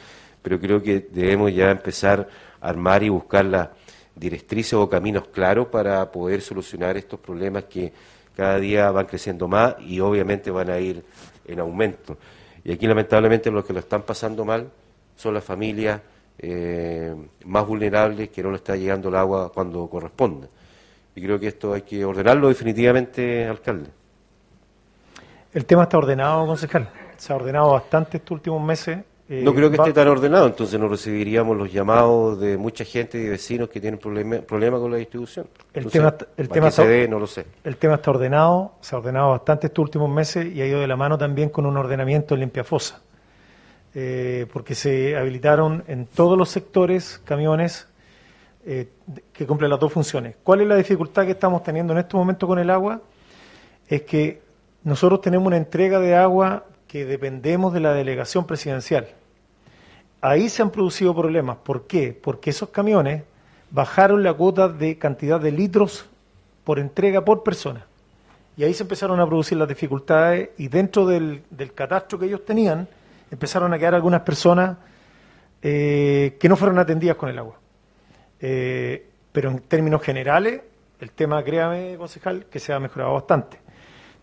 pero creo que debemos ya empezar a armar y buscar las directrices o caminos claros para poder solucionar estos problemas que cada día van creciendo más y obviamente van a ir en aumento. Y aquí lamentablemente los que lo están pasando mal son las familias eh, más vulnerables que no les está llegando el agua cuando corresponde. Y creo que esto hay que ordenarlo definitivamente, alcalde. El tema está ordenado, concejal. Se ha ordenado bastante estos últimos meses eh, no creo que esté tan ordenado, entonces no recibiríamos los llamados de mucha gente y vecinos que tienen problemas problema con la distribución. El tema, el tema está, no lo sé. El tema está ordenado, se ha ordenado bastante estos últimos meses y ha ido de la mano también con un ordenamiento en limpia fosa, eh, porque se habilitaron en todos los sectores camiones eh, que cumplen las dos funciones. ¿Cuál es la dificultad que estamos teniendo en este momento con el agua? Es que nosotros tenemos una entrega de agua que dependemos de la delegación presidencial. Ahí se han producido problemas. ¿Por qué? Porque esos camiones bajaron la cuota de cantidad de litros por entrega por persona. Y ahí se empezaron a producir las dificultades y dentro del, catastro que ellos tenían empezaron a quedar algunas personas eh, que no fueron atendidas con el agua. Eh, pero en términos generales, el tema, créame, concejal, que se ha mejorado bastante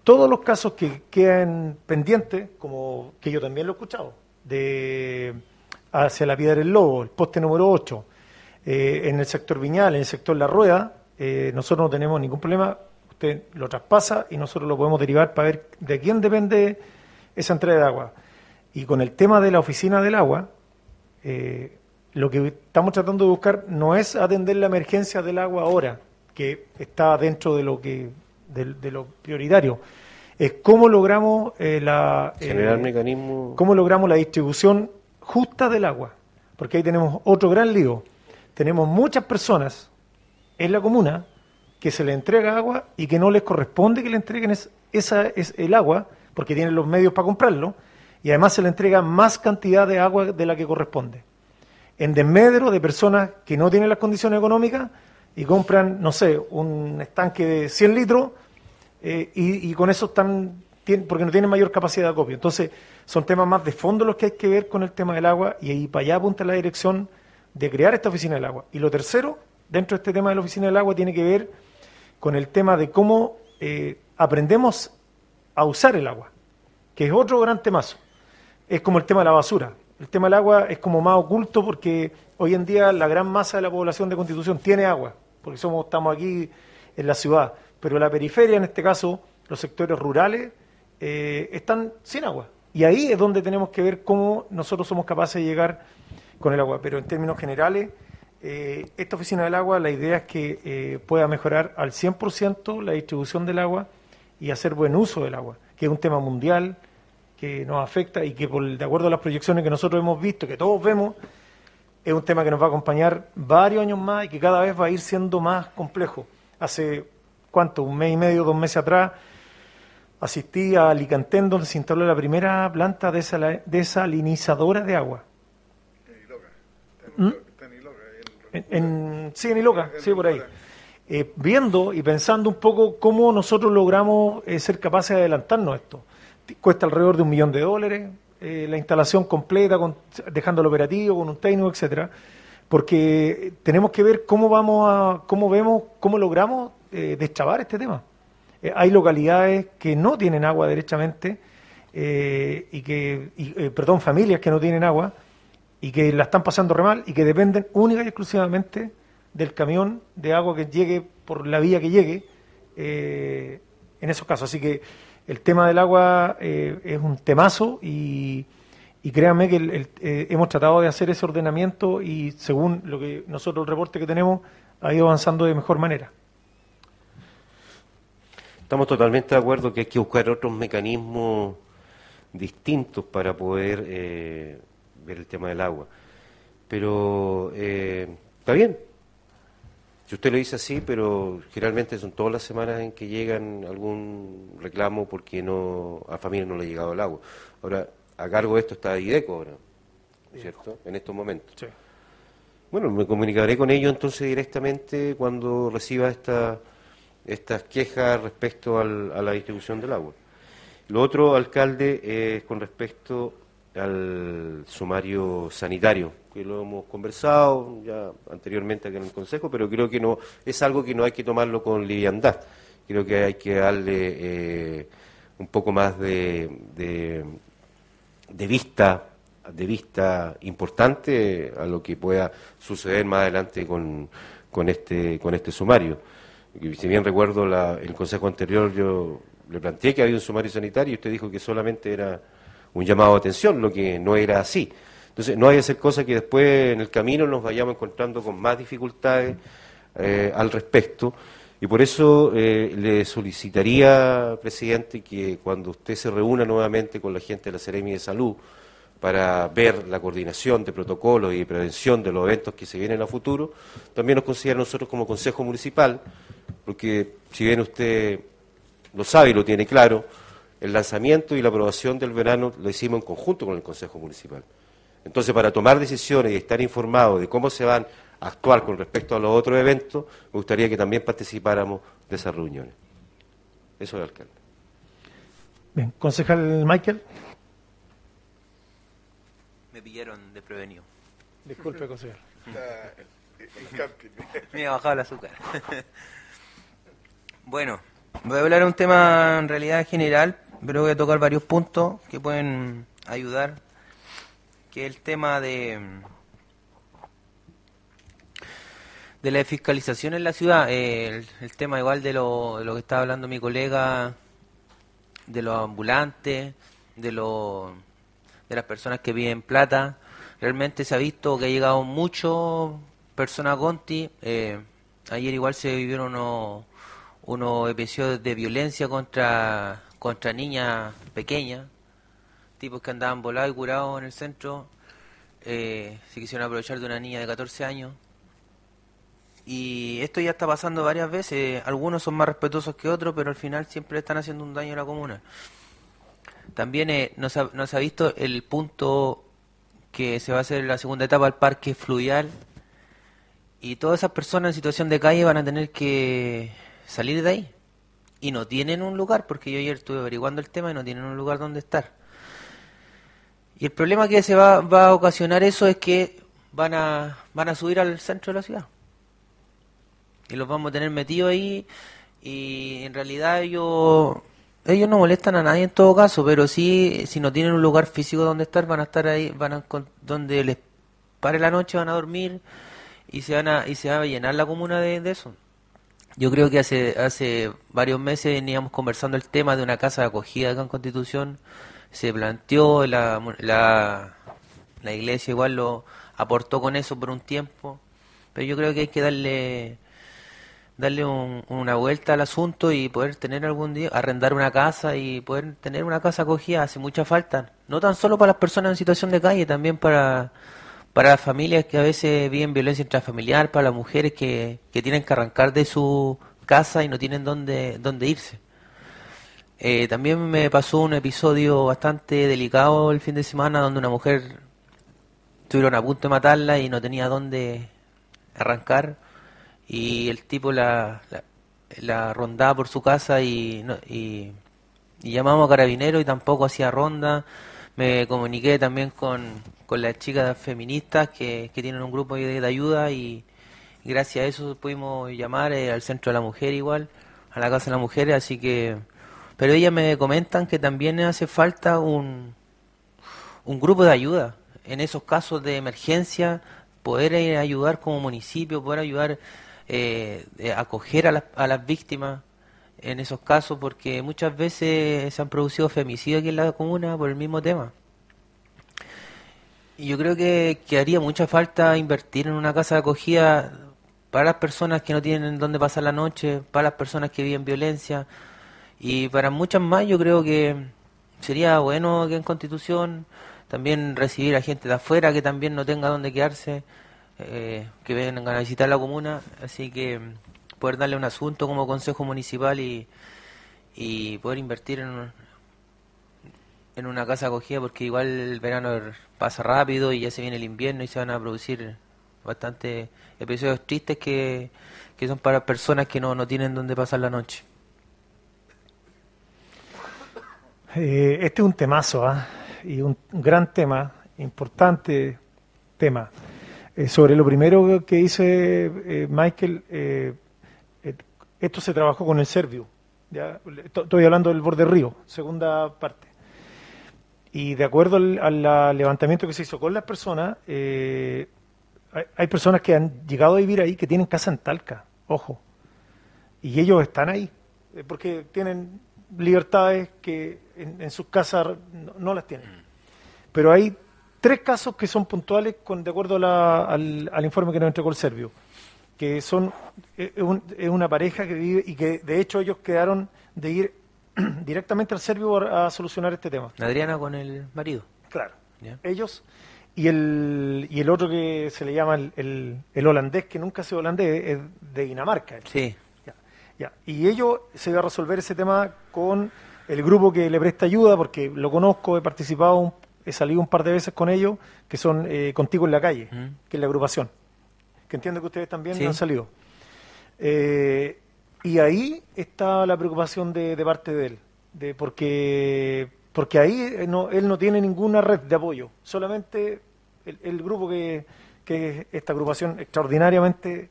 todos los casos que quedan pendientes, como que yo también lo he escuchado, de hacia la Piedra del Lobo, el poste número 8, eh, en el sector Viñal, en el sector La Rueda, eh, nosotros no tenemos ningún problema, usted lo traspasa y nosotros lo podemos derivar para ver de quién depende esa entrega de agua. Y con el tema de la oficina del agua, eh, lo que estamos tratando de buscar no es atender la emergencia del agua ahora, que está dentro de lo que de, lo prioritario. Es cómo logramos eh, la generar eh, mecanismo cómo logramos la distribución justa del agua, porque ahí tenemos otro gran lío. Tenemos muchas personas en la comuna que se le entrega agua y que no les corresponde que le entreguen esa es el agua, porque tienen los medios para comprarlo, y además se le entrega más cantidad de agua de la que corresponde. En desmedro de personas que no tienen las condiciones económicas y compran, no sé, un estanque de 100 litros eh, y, con eso están, porque no tienen mayor capacidad de acopio. Entonces, son temas más de fondo los que hay que ver con el tema del agua y ahí para allá apunta la dirección de crear esta oficina del agua. Y lo tercero, dentro de este tema de la oficina del agua, tiene que ver con el tema de cómo eh, aprendemos a usar el agua, que es otro gran temazo. Es como el tema de la basura. El tema del agua es como más oculto porque hoy en día la gran masa de la población de Constitución tiene agua, porque somos, estamos aquí en la ciudad pero la periferia, en este caso los sectores rurales, eh, están sin agua. Y ahí es donde tenemos que ver cómo nosotros somos capaces de llegar con el agua. Pero en términos generales, eh, esta oficina del agua, la idea es que eh, pueda mejorar al 100% la distribución del agua y hacer buen uso del agua, que es un tema mundial que nos afecta y que por, de acuerdo a las proyecciones que nosotros hemos visto, que todos vemos, es un tema que nos va a acompañar varios años más y que cada vez va a ir siendo más complejo. Hace ¿cuánto? Un mes y medio, dos meses atrás, asistí a Alicantén, donde se instaló la primera planta desalinizadora de agua. ¿Mm? En, en, sí, en Iloca, sí, por ahí. Eh, viendo y pensando un poco cómo nosotros logramos eh, ser capaces de adelantarnos esto. Cuesta alrededor de un millón de dólares, eh, la instalación completa, con, dejándolo operativo, con un técnico, etcétera, porque tenemos que ver cómo vamos a, cómo vemos, cómo logramos eh, deschavar este tema. Eh, hay localidades que no tienen agua derechamente eh, y que, eh, perdón, familias que no tienen agua y que la están pasando re mal y que dependen única y exclusivamente del camión de agua que llegue por la vía que llegue en esos casos. Así que el tema del agua es un temazo y, y créanme que hemos tratado de hacer ese ordenamiento y según lo que nosotros el reporte que tenemos ha ido avanzando de mejor manera. Estamos totalmente de acuerdo que hay que buscar otros mecanismos distintos para poder eh, ver el tema del agua. Pero eh, está bien. Si usted lo dice así, pero generalmente son todas las semanas en que llegan algún reclamo porque no a familia no le ha llegado el agua. Ahora, a cargo de esto está IDECO ahora, ¿cierto? En estos momentos. Bueno, me comunicaré con ellos entonces directamente cuando reciba esta estas quejas respecto a la distribución del agua. Lo otro, alcalde, es con respecto al sumario sanitario, que lo hemos conversado ya anteriormente aquí en el Consejo, pero creo que no es algo que no hay que tomarlo con liviandad. Creo que hay que darle eh, un poco más de, de, vista de vista importante a lo que pueda suceder más adelante con, con este con este sumario. Si bien recuerdo la, el consejo anterior, yo le planteé que había un sumario sanitario y usted dijo que solamente era un llamado de atención, lo que no era así. Entonces, no hay que hacer cosas que después en el camino nos vayamos encontrando con más dificultades eh, al respecto. Y por eso eh, le solicitaría, presidente, que cuando usted se reúna nuevamente con la gente de la Seremi de Salud para ver la coordinación de protocolos y prevención de los eventos que se vienen a futuro, también nos considera nosotros como Consejo Municipal, porque si bien usted lo sabe y lo tiene claro, el lanzamiento y la aprobación del verano lo hicimos en conjunto con el Consejo Municipal. Entonces, para tomar decisiones y estar informados de cómo se van a actuar con respecto a los otros eventos, me gustaría que también participáramos de esas reuniones. Eso es, alcalde. Bien, concejal Michael. Me pillaron de prevenido. Disculpe, concejal. Me ha bajado el azúcar. bueno, voy a hablar de un tema en realidad general, pero voy a tocar varios puntos que pueden ayudar que el tema de de la fiscalización en la ciudad, el, tema igual de lo, de lo que estaba hablando mi colega, de los ambulantes, de, lo, de las personas que viven plata, realmente se ha visto que ha llegado mucho personas Conti, eh, ayer igual se vivieron unos, unos episodios de violencia contra, contra niñas pequeñas, tipos que andaban volados y curados en el centro, eh, se quisieron aprovechar de una niña de 14 años. Y esto ya está pasando varias veces, algunos son más respetuosos que otros, pero al final siempre están haciendo un daño a la comuna. También eh, nos, ha, ha visto el punto que se va a hacer la segunda etapa al parque fluvial y todas esas personas en situación de calle van a tener que salir de ahí y no tienen un lugar porque yo ayer estuve averiguando el tema y no tienen un lugar donde estar. Y el problema que se va, va a ocasionar eso es que van a, van a subir al centro de la ciudad. Y los vamos a tener metidos ahí y en realidad ellos, ellos no molestan a nadie en todo caso, pero sí, si no tienen un lugar físico donde estar, van a estar ahí, van a, donde les pare la noche, van a dormir y se, van a, y se va a llenar la comuna de, de eso. Yo creo que hace, hace varios meses veníamos conversando el tema de una casa de acogida acá en Constitución. Se planteó, la, la, la iglesia igual lo aportó con eso por un tiempo, pero yo creo que hay que darle darle una vuelta al asunto y poder tener algún día, arrendar una casa y poder tener una casa acogida, hace mucha falta, no tan solo para las personas en situación de calle, también para, para las familias que a veces viven violencia intrafamiliar, para las mujeres que, que tienen que arrancar de su casa y no tienen dónde, dónde irse. Eh, también me pasó un episodio bastante delicado el fin de semana donde una mujer estuvieron a punto de matarla y no tenía dónde arrancar y el tipo la, la, rondaba por su casa y, y, llamamos a carabineros y tampoco hacía ronda. Me comuniqué también con, con las chicas feministas que, que tienen un grupo de, ayuda y, gracias a eso pudimos llamar eh, al centro de la mujer igual, a la casa de las mujeres, así que pero ellas me comentan que también hace falta un, un grupo de ayuda en esos casos de emergencia, poder ayudar como municipio, poder ayudar eh, a acoger a, a las víctimas en esos casos, porque muchas veces se han producido femicidios aquí en la comuna por el mismo tema. Y yo creo que, que haría mucha falta invertir en una casa de acogida para las personas que no tienen dónde pasar la noche, para las personas que viven violencia, y para muchas más yo creo que sería bueno que en Constitución también recibir a gente de afuera que también no tenga dónde quedarse, eh, que vengan a visitar la comuna, así que poder darle un asunto como Consejo Municipal y, y poder invertir en, en una casa acogida porque igual el verano pasa rápido y ya se viene el invierno y se van a producir bastantes episodios tristes que, que son para personas que no, no tienen dónde pasar la noche. Eh, este es un temazo, ¿ah? y un, gran tema, importante tema. Eh, sobre lo primero que dice eh, Michael, esto se trabajó con el Servio. ¿ya? Estoy hablando del borde río, segunda parte. Y de acuerdo al, levantamiento que se hizo con las personas, hay, personas que han llegado a vivir ahí que tienen casa en Talca, ojo. y ellos están ahí, eh, porque tienen libertades que en, sus casas no, las tienen. Pero hay tres casos que son puntuales con, de acuerdo al, informe que nos entregó el Servio, que son es, una pareja que vive y que de hecho ellos quedaron de ir directamente al Servio a, solucionar este tema. Adriana con el marido. Claro. Ellos y el, y el otro que se le llama el, el, holandés, que nunca ha sido holandés, es de Dinamarca. Sí. Ya, Y ellos se va a resolver ese tema con el grupo que le presta ayuda, porque lo conozco, he participado, he salido un par de veces con ellos, que son eh, Contigo en la Calle, que es la agrupación, que entiendo que ustedes también han salido. Eh, y ahí está la preocupación de, de parte de él, de porque porque ahí eh, no, él no tiene ninguna red de apoyo, solamente el, grupo que, que, es esta agrupación extraordinariamente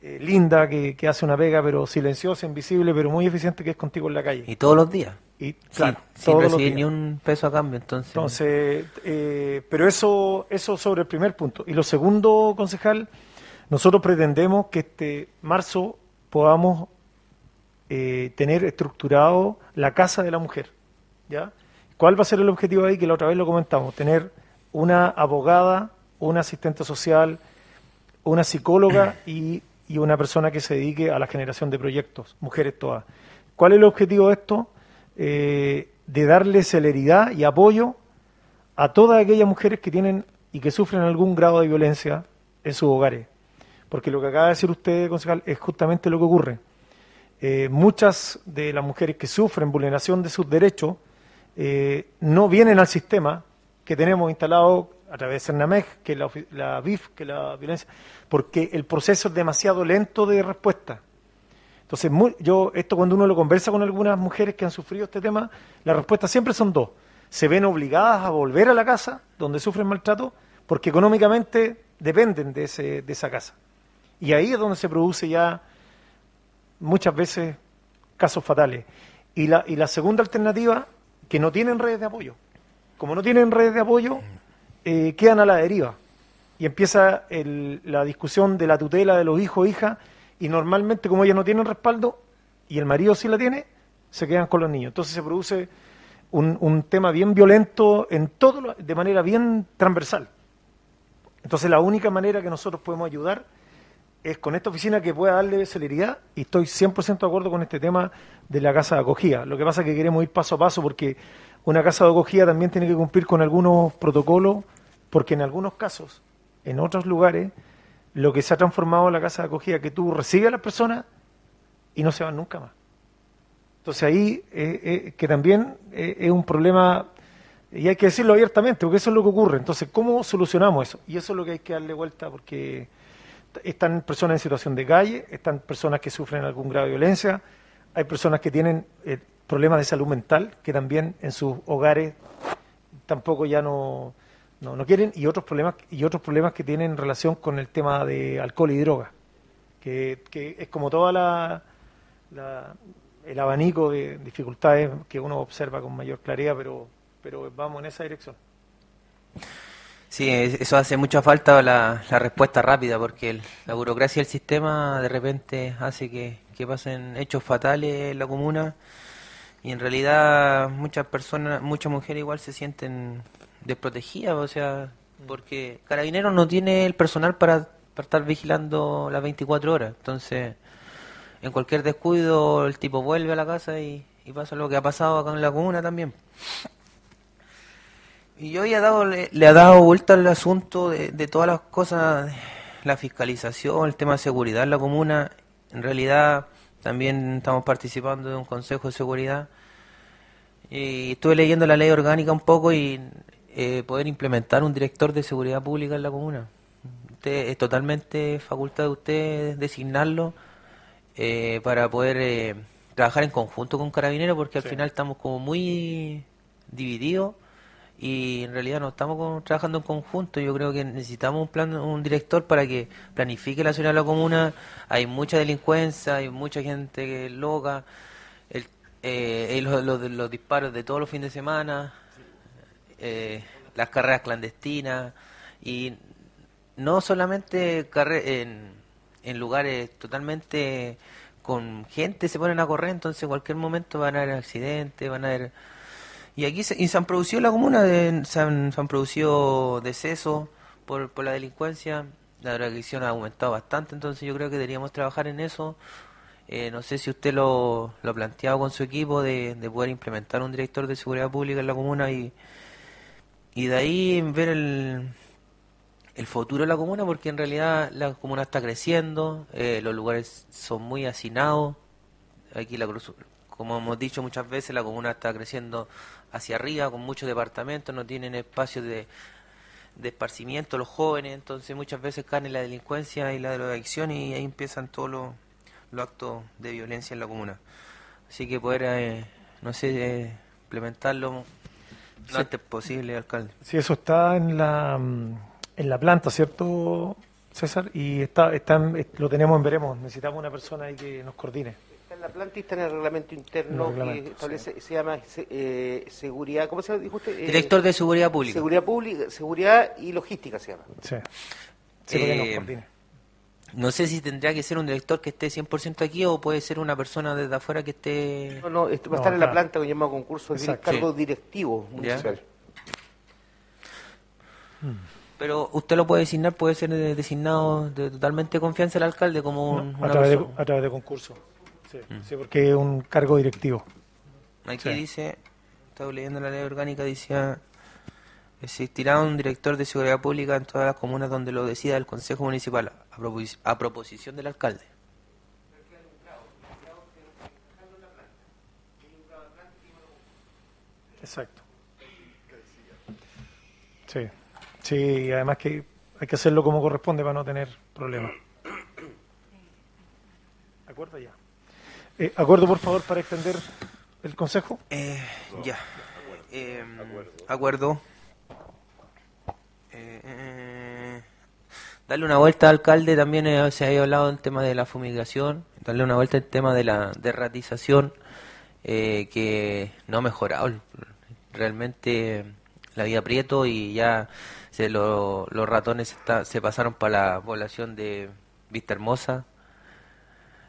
eh, linda, que, hace una pega, pero silenciosa, invisible, pero muy eficiente, que es contigo en la calle. Y todos los días. Y, claro, sin recibir ni un peso a cambio, entonces. Entonces, eh, pero eso, eso sobre el primer punto. Y lo segundo, concejal, nosotros pretendemos que este marzo podamos tener estructurado la Casa de la Mujer ¿ya? ¿Cuál va a ser el objetivo ahí? Que la otra vez lo comentamos, tener una abogada, una asistente social, una psicóloga y, una persona que se dedique a la generación de proyectos, mujeres todas. ¿Cuál es el objetivo de esto? Eh, de darle celeridad y apoyo a todas aquellas mujeres que tienen y que sufren algún grado de violencia en sus hogares. Porque lo que acaba de decir usted, concejal, es justamente lo que ocurre. Eh, muchas de las mujeres que sufren vulneración de sus derechos eh, no vienen al sistema que tenemos instalado a través de CERNAMEG, que es la, la BIF, que es la violencia, porque el proceso es demasiado lento de respuesta. Entonces, yo esto cuando uno lo conversa con algunas mujeres que han sufrido este tema, la respuesta siempre son dos. Se ven obligadas a volver a la casa donde sufren maltrato porque económicamente dependen de, ese, de esa casa. Y ahí es donde se produce ya muchas veces casos fatales. Y la, y la segunda alternativa que no tienen redes de apoyo. Como no tienen redes de apoyo, eh, quedan a la deriva. Y empieza la discusión de la tutela de los hijos o hijas, y normalmente como ellas no tienen respaldo, y el marido sí la tiene, se quedan con los niños. Entonces se produce un, un tema bien violento en todo, de manera bien transversal. Entonces la única manera que nosotros podemos ayudar es con esta oficina que pueda darle celeridad y estoy 100% de acuerdo con este tema de la casa de acogida. Lo que pasa es que queremos ir paso a paso porque una casa de acogida también tiene que cumplir con algunos protocolos porque en algunos casos, en otros lugares, lo que se ha transformado en la casa de acogida que tú recibes a las personas y no se van nunca más. Entonces ahí eh, eh, que también eh, es un problema y hay que decirlo abiertamente porque eso es lo que ocurre. Entonces, ¿cómo solucionamos eso? Y eso es lo que hay que darle vuelta porque están personas en situación de calle, están personas que sufren algún grado de violencia, hay personas que tienen eh, problemas de salud mental, que también en sus hogares tampoco ya no, no, quieren, y otros problemas y otros problemas que tienen relación con el tema de alcohol y droga, que, es como toda la, el abanico de dificultades que uno observa con mayor claridad, pero, pero vamos en esa dirección. Sí, eso hace mucha falta la, respuesta rápida, porque la burocracia del sistema de repente hace que, pasen hechos fatales en la comuna y en realidad muchas personas, muchas mujeres igual se sienten desprotegidas, o sea, porque Carabineros no tiene el personal para, estar vigilando las 24 horas, entonces en cualquier descuido el tipo vuelve a la casa y, y pasa lo que ha pasado acá en la comuna también. Y yo ya dado, le, ha dado vuelta al asunto de, todas las cosas, la fiscalización, el tema de seguridad en la comuna. En realidad también estamos participando de un consejo de seguridad. Y estuve leyendo la ley orgánica un poco y eh, poder implementar un director de seguridad pública en la comuna. Usted, es totalmente facultad de usted designarlo eh, para poder eh, trabajar en conjunto con Carabineros porque al final estamos como muy divididos y en realidad no estamos trabajando en conjunto. Yo creo que necesitamos un plan, un director para que planifique la ciudad de la comuna. Hay mucha delincuencia, hay mucha gente loca, el, eh, los, disparos de todos los fines de semana, eh, las carreras clandestinas y no solamente en, en lugares totalmente con gente se ponen a correr, entonces en cualquier momento van a haber accidentes, van a haber... Y aquí se, y se han producido la comuna, se, han, producido decesos por, por la delincuencia, la drogadicción ha aumentado bastante, entonces yo creo que deberíamos trabajar en eso. Eh, no sé si usted lo, lo ha planteado con su equipo de, de poder implementar un director de seguridad pública en la comuna y, y de ahí ver el, el futuro de la comuna porque en realidad la comuna está creciendo, eh, los lugares son muy hacinados. Aquí, la, como hemos dicho muchas veces, la comuna está creciendo hacia arriba con muchos departamentos, no tienen espacios de, de esparcimiento los jóvenes, entonces muchas veces caen en la delincuencia y la drogadicción y ahí empiezan todos los, actos de violencia en la comuna. Así que poder, eh, no sé, eh, implementarlo lo antes posible, alcalde. Sí, eso está en la en la planta, ¿cierto, César? Y está, está lo tenemos en veremos. Necesitamos una persona ahí que nos coordine. La planta está en el reglamento interno que establece, se llama eh, seguridad, ¿cómo se dijo usted? Eh, Director de Seguridad Pública. Seguridad Pública, Seguridad y Logística se llama. Sí, sí que nos eh. No sé si tendría que ser un director que esté 100% aquí o puede ser una persona desde afuera que esté... No, no, esto va a estar en la planta que llama concurso de cargo directivo municipal. Pero usted lo puede designar, puede ser designado de totalmente confianza el alcalde como un, a, través de, a, través de, concurso. Mm. Sí, porque es un cargo directivo. Aquí dice, estaba leyendo la ley orgánica, decía, existirá un director de seguridad pública en todas las comunas donde lo decida el Consejo Municipal, a, proposición del alcalde. Exacto. Sí. Sí, además que hay que hacerlo como corresponde para no tener problemas. ¿Acuerdo ya? Eh, ¿Acuerdo, por favor, para extender el consejo? Eh, ya. Eh, acuerdo. darle una vuelta al alcalde, también se ha hablado del tema de la fumigación, darle una vuelta al tema de la derratización, que no ha mejorado realmente la vida Prieto y ya se los ratones se pasaron para la población de Vista Hermosa.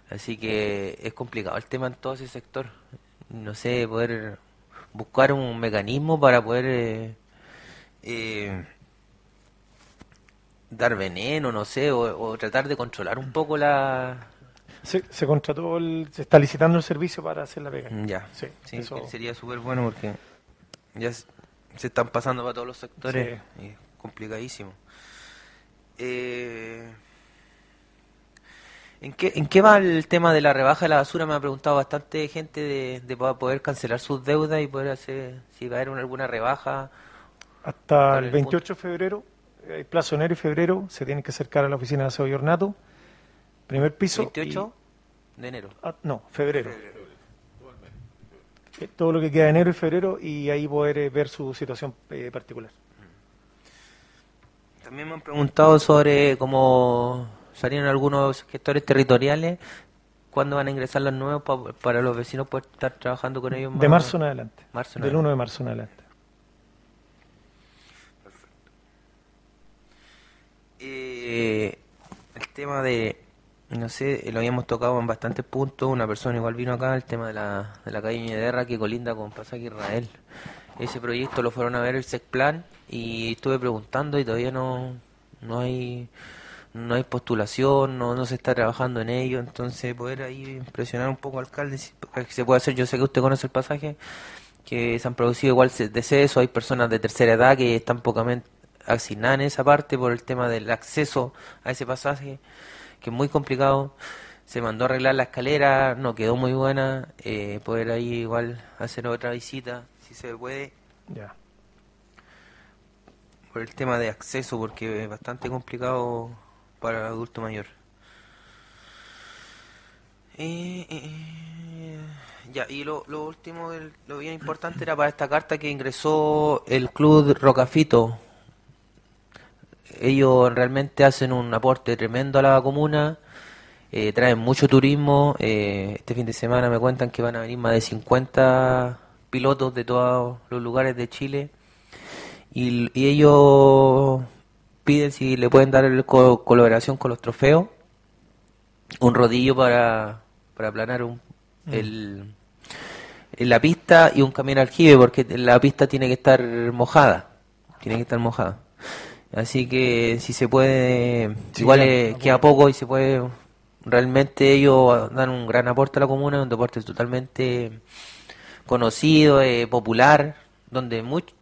Así que es complicado el tema en todo ese sector. No sé, poder buscar un mecanismo para poder eh, eh, dar veneno, no sé, o, tratar de controlar un poco la... Se, se contrató, se está licitando el servicio para hacer la pega. Ya, sí, sería súper bueno porque ya se están pasando para todos los sectores complicadísimo. Eh, ¿en, qué, ¿En qué va el tema de la rebaja de la basura? Me ha preguntado bastante gente de, poder cancelar sus deudas y poder hacer, si va a haber alguna rebaja. Hasta el 28 de febrero, hay plazo enero y febrero, se tienen que acercar a la oficina de aseo y ornato, primer piso. ¿28 de enero? Ah, no, febrero. Eh, todo lo que queda de enero y febrero y ahí poder eh, ver su situación particular. También me han preguntado sobre cómo salieron algunos gestores territoriales, cuándo van a ingresar los nuevos para los vecinos poder estar trabajando con ellos. de marzo en adelante. Del 1 de marzo en adelante. Perfecto. Eh, el tema de, no sé, lo habíamos tocado en bastantes puntos, una persona igual vino acá, el tema de la, de la calle Ñederra que colinda con Pasaje Israel. Ese proyecto lo fueron a ver el SECPLAN y estuve preguntando y todavía no, no hay no hay postulación, no, no se está trabajando en ello, entonces poder ahí impresionar un poco al alcalde, si se puede hacer, yo sé que usted conoce el pasaje, que se han producido igual decesos, hay personas de tercera edad que están pocamente asignadas en esa parte por el tema del acceso a ese pasaje, que es muy complicado, se mandó a arreglar la escalera, no quedó muy buena, eh, poder ahí igual hacer otra visita, si se puede. Ya el tema de acceso, porque es bastante complicado para el adulto mayor. Eh, eh, eh, ya, y lo, lo último, lo bien importante era para esta carta que ingresó el Club Rocafito. Ellos realmente hacen un aporte tremendo a la comuna, traen mucho turismo. este fin de semana me cuentan que van a venir más de 50 pilotos de todos los lugares de Chile y, ellos piden si le pueden dar el colaboración con los trofeos, un rodillo para, para aplanar un, mm. el, la pista y un camión aljibe, porque la pista tiene que estar mojada, tiene que estar mojada. Así que si se puede, igual es, queda poco y se puede, realmente ellos dan un gran aporte a la comuna, un deporte totalmente conocido, eh, popular, donde muchos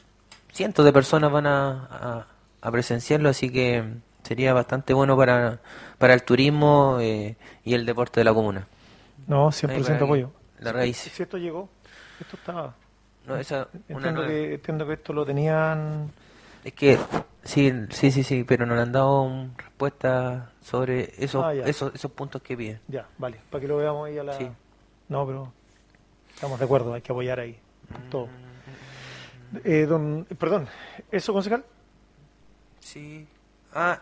cientos de personas van a, a, presenciarlo, así que sería bastante bueno para, para el turismo eh, y el deporte de la comuna. No, 100% apoyo. La raíz. Si, esto llegó, esto estaba... No, esa, entiendo, que, entiendo que esto lo tenían es que sí, sí, sí, sí, pero no le han dado respuesta sobre esos, ah, esos, esos puntos que piden. Ya, vale, para que lo veamos ahí a la... Sí. No, pero estamos de acuerdo, hay que apoyar ahí todo. Eh, don, perdón, ¿eso, concejal? Sí. Ah,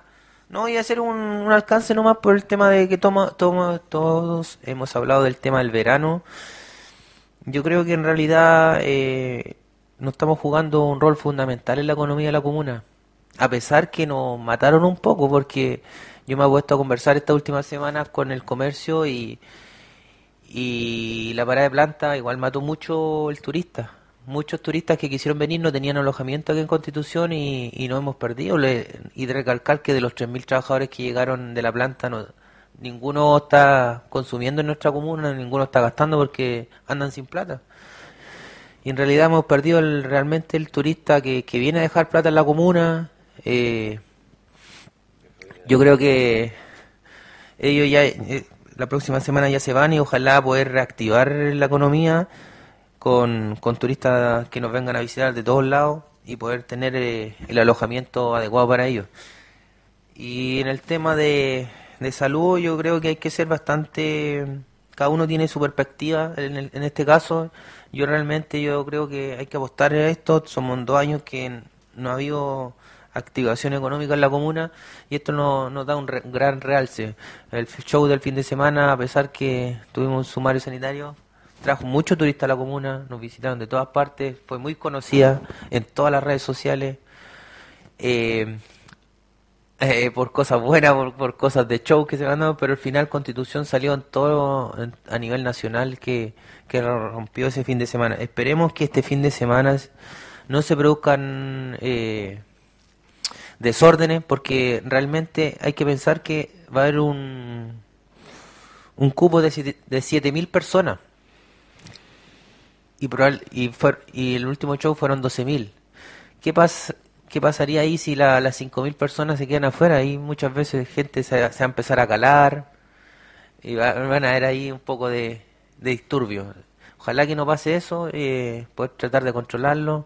no, a hacer un, un, alcance nomás por el tema de que toma, toma, todos hemos hablado del tema del verano. Yo creo que en realidad eh, no estamos jugando un rol fundamental en la economía de la comuna. A pesar que nos mataron un poco, porque yo me he puesto a conversar estas últimas semanas con el comercio y, y la parada de planta igual mató mucho el turista. Muchos turistas que quisieron venir no tenían alojamiento aquí en Constitución y, no hemos perdido. y de recalcar que de los 3.000 trabajadores que llegaron de la planta, no, ninguno está consumiendo en nuestra comuna, ninguno está gastando porque andan sin plata y en realidad hemos perdido realmente el turista que, que, viene a dejar plata en la comuna. Eh, yo creo que ellos ya eh, la próxima semana ya se van y ojalá poder reactivar la economía con, con turistas que nos vengan a visitar de todos lados y poder tener eh, el alojamiento adecuado para ellos. Y en el tema de, de salud yo creo que hay que ser bastante, cada uno tiene su perspectiva en, en este caso yo realmente yo creo que hay que apostar a esto. Somos dos años que no ha habido activación económica en la comuna y esto nos da un gran realce. El show del fin de semana, a pesar que tuvimos un sumario sanitario, trajo muchos turistas a la comuna, nos visitaron de todas partes, fue muy conocida en todas las redes sociales. Eh, eh, por cosas buenas, por, cosas de show que se ganó, pero al final Constitución salió en todo a nivel nacional que, que rompió ese fin de semana. Esperemos que este fin de semana no se produzcan eh, desórdenes, porque realmente hay que pensar que va a haber un, un cupo de, de 7.000 personas. Y, y, fue, y el último show fueron 12.000. ¿Qué pasa? ¿qué pasaría ahí si la, las 5.000 personas se quedan afuera? Ahí muchas veces gente se, va a empezar a calar y van a haber ahí un poco de, disturbio. Ojalá que no pase eso, eh, poder tratar de controlarlo.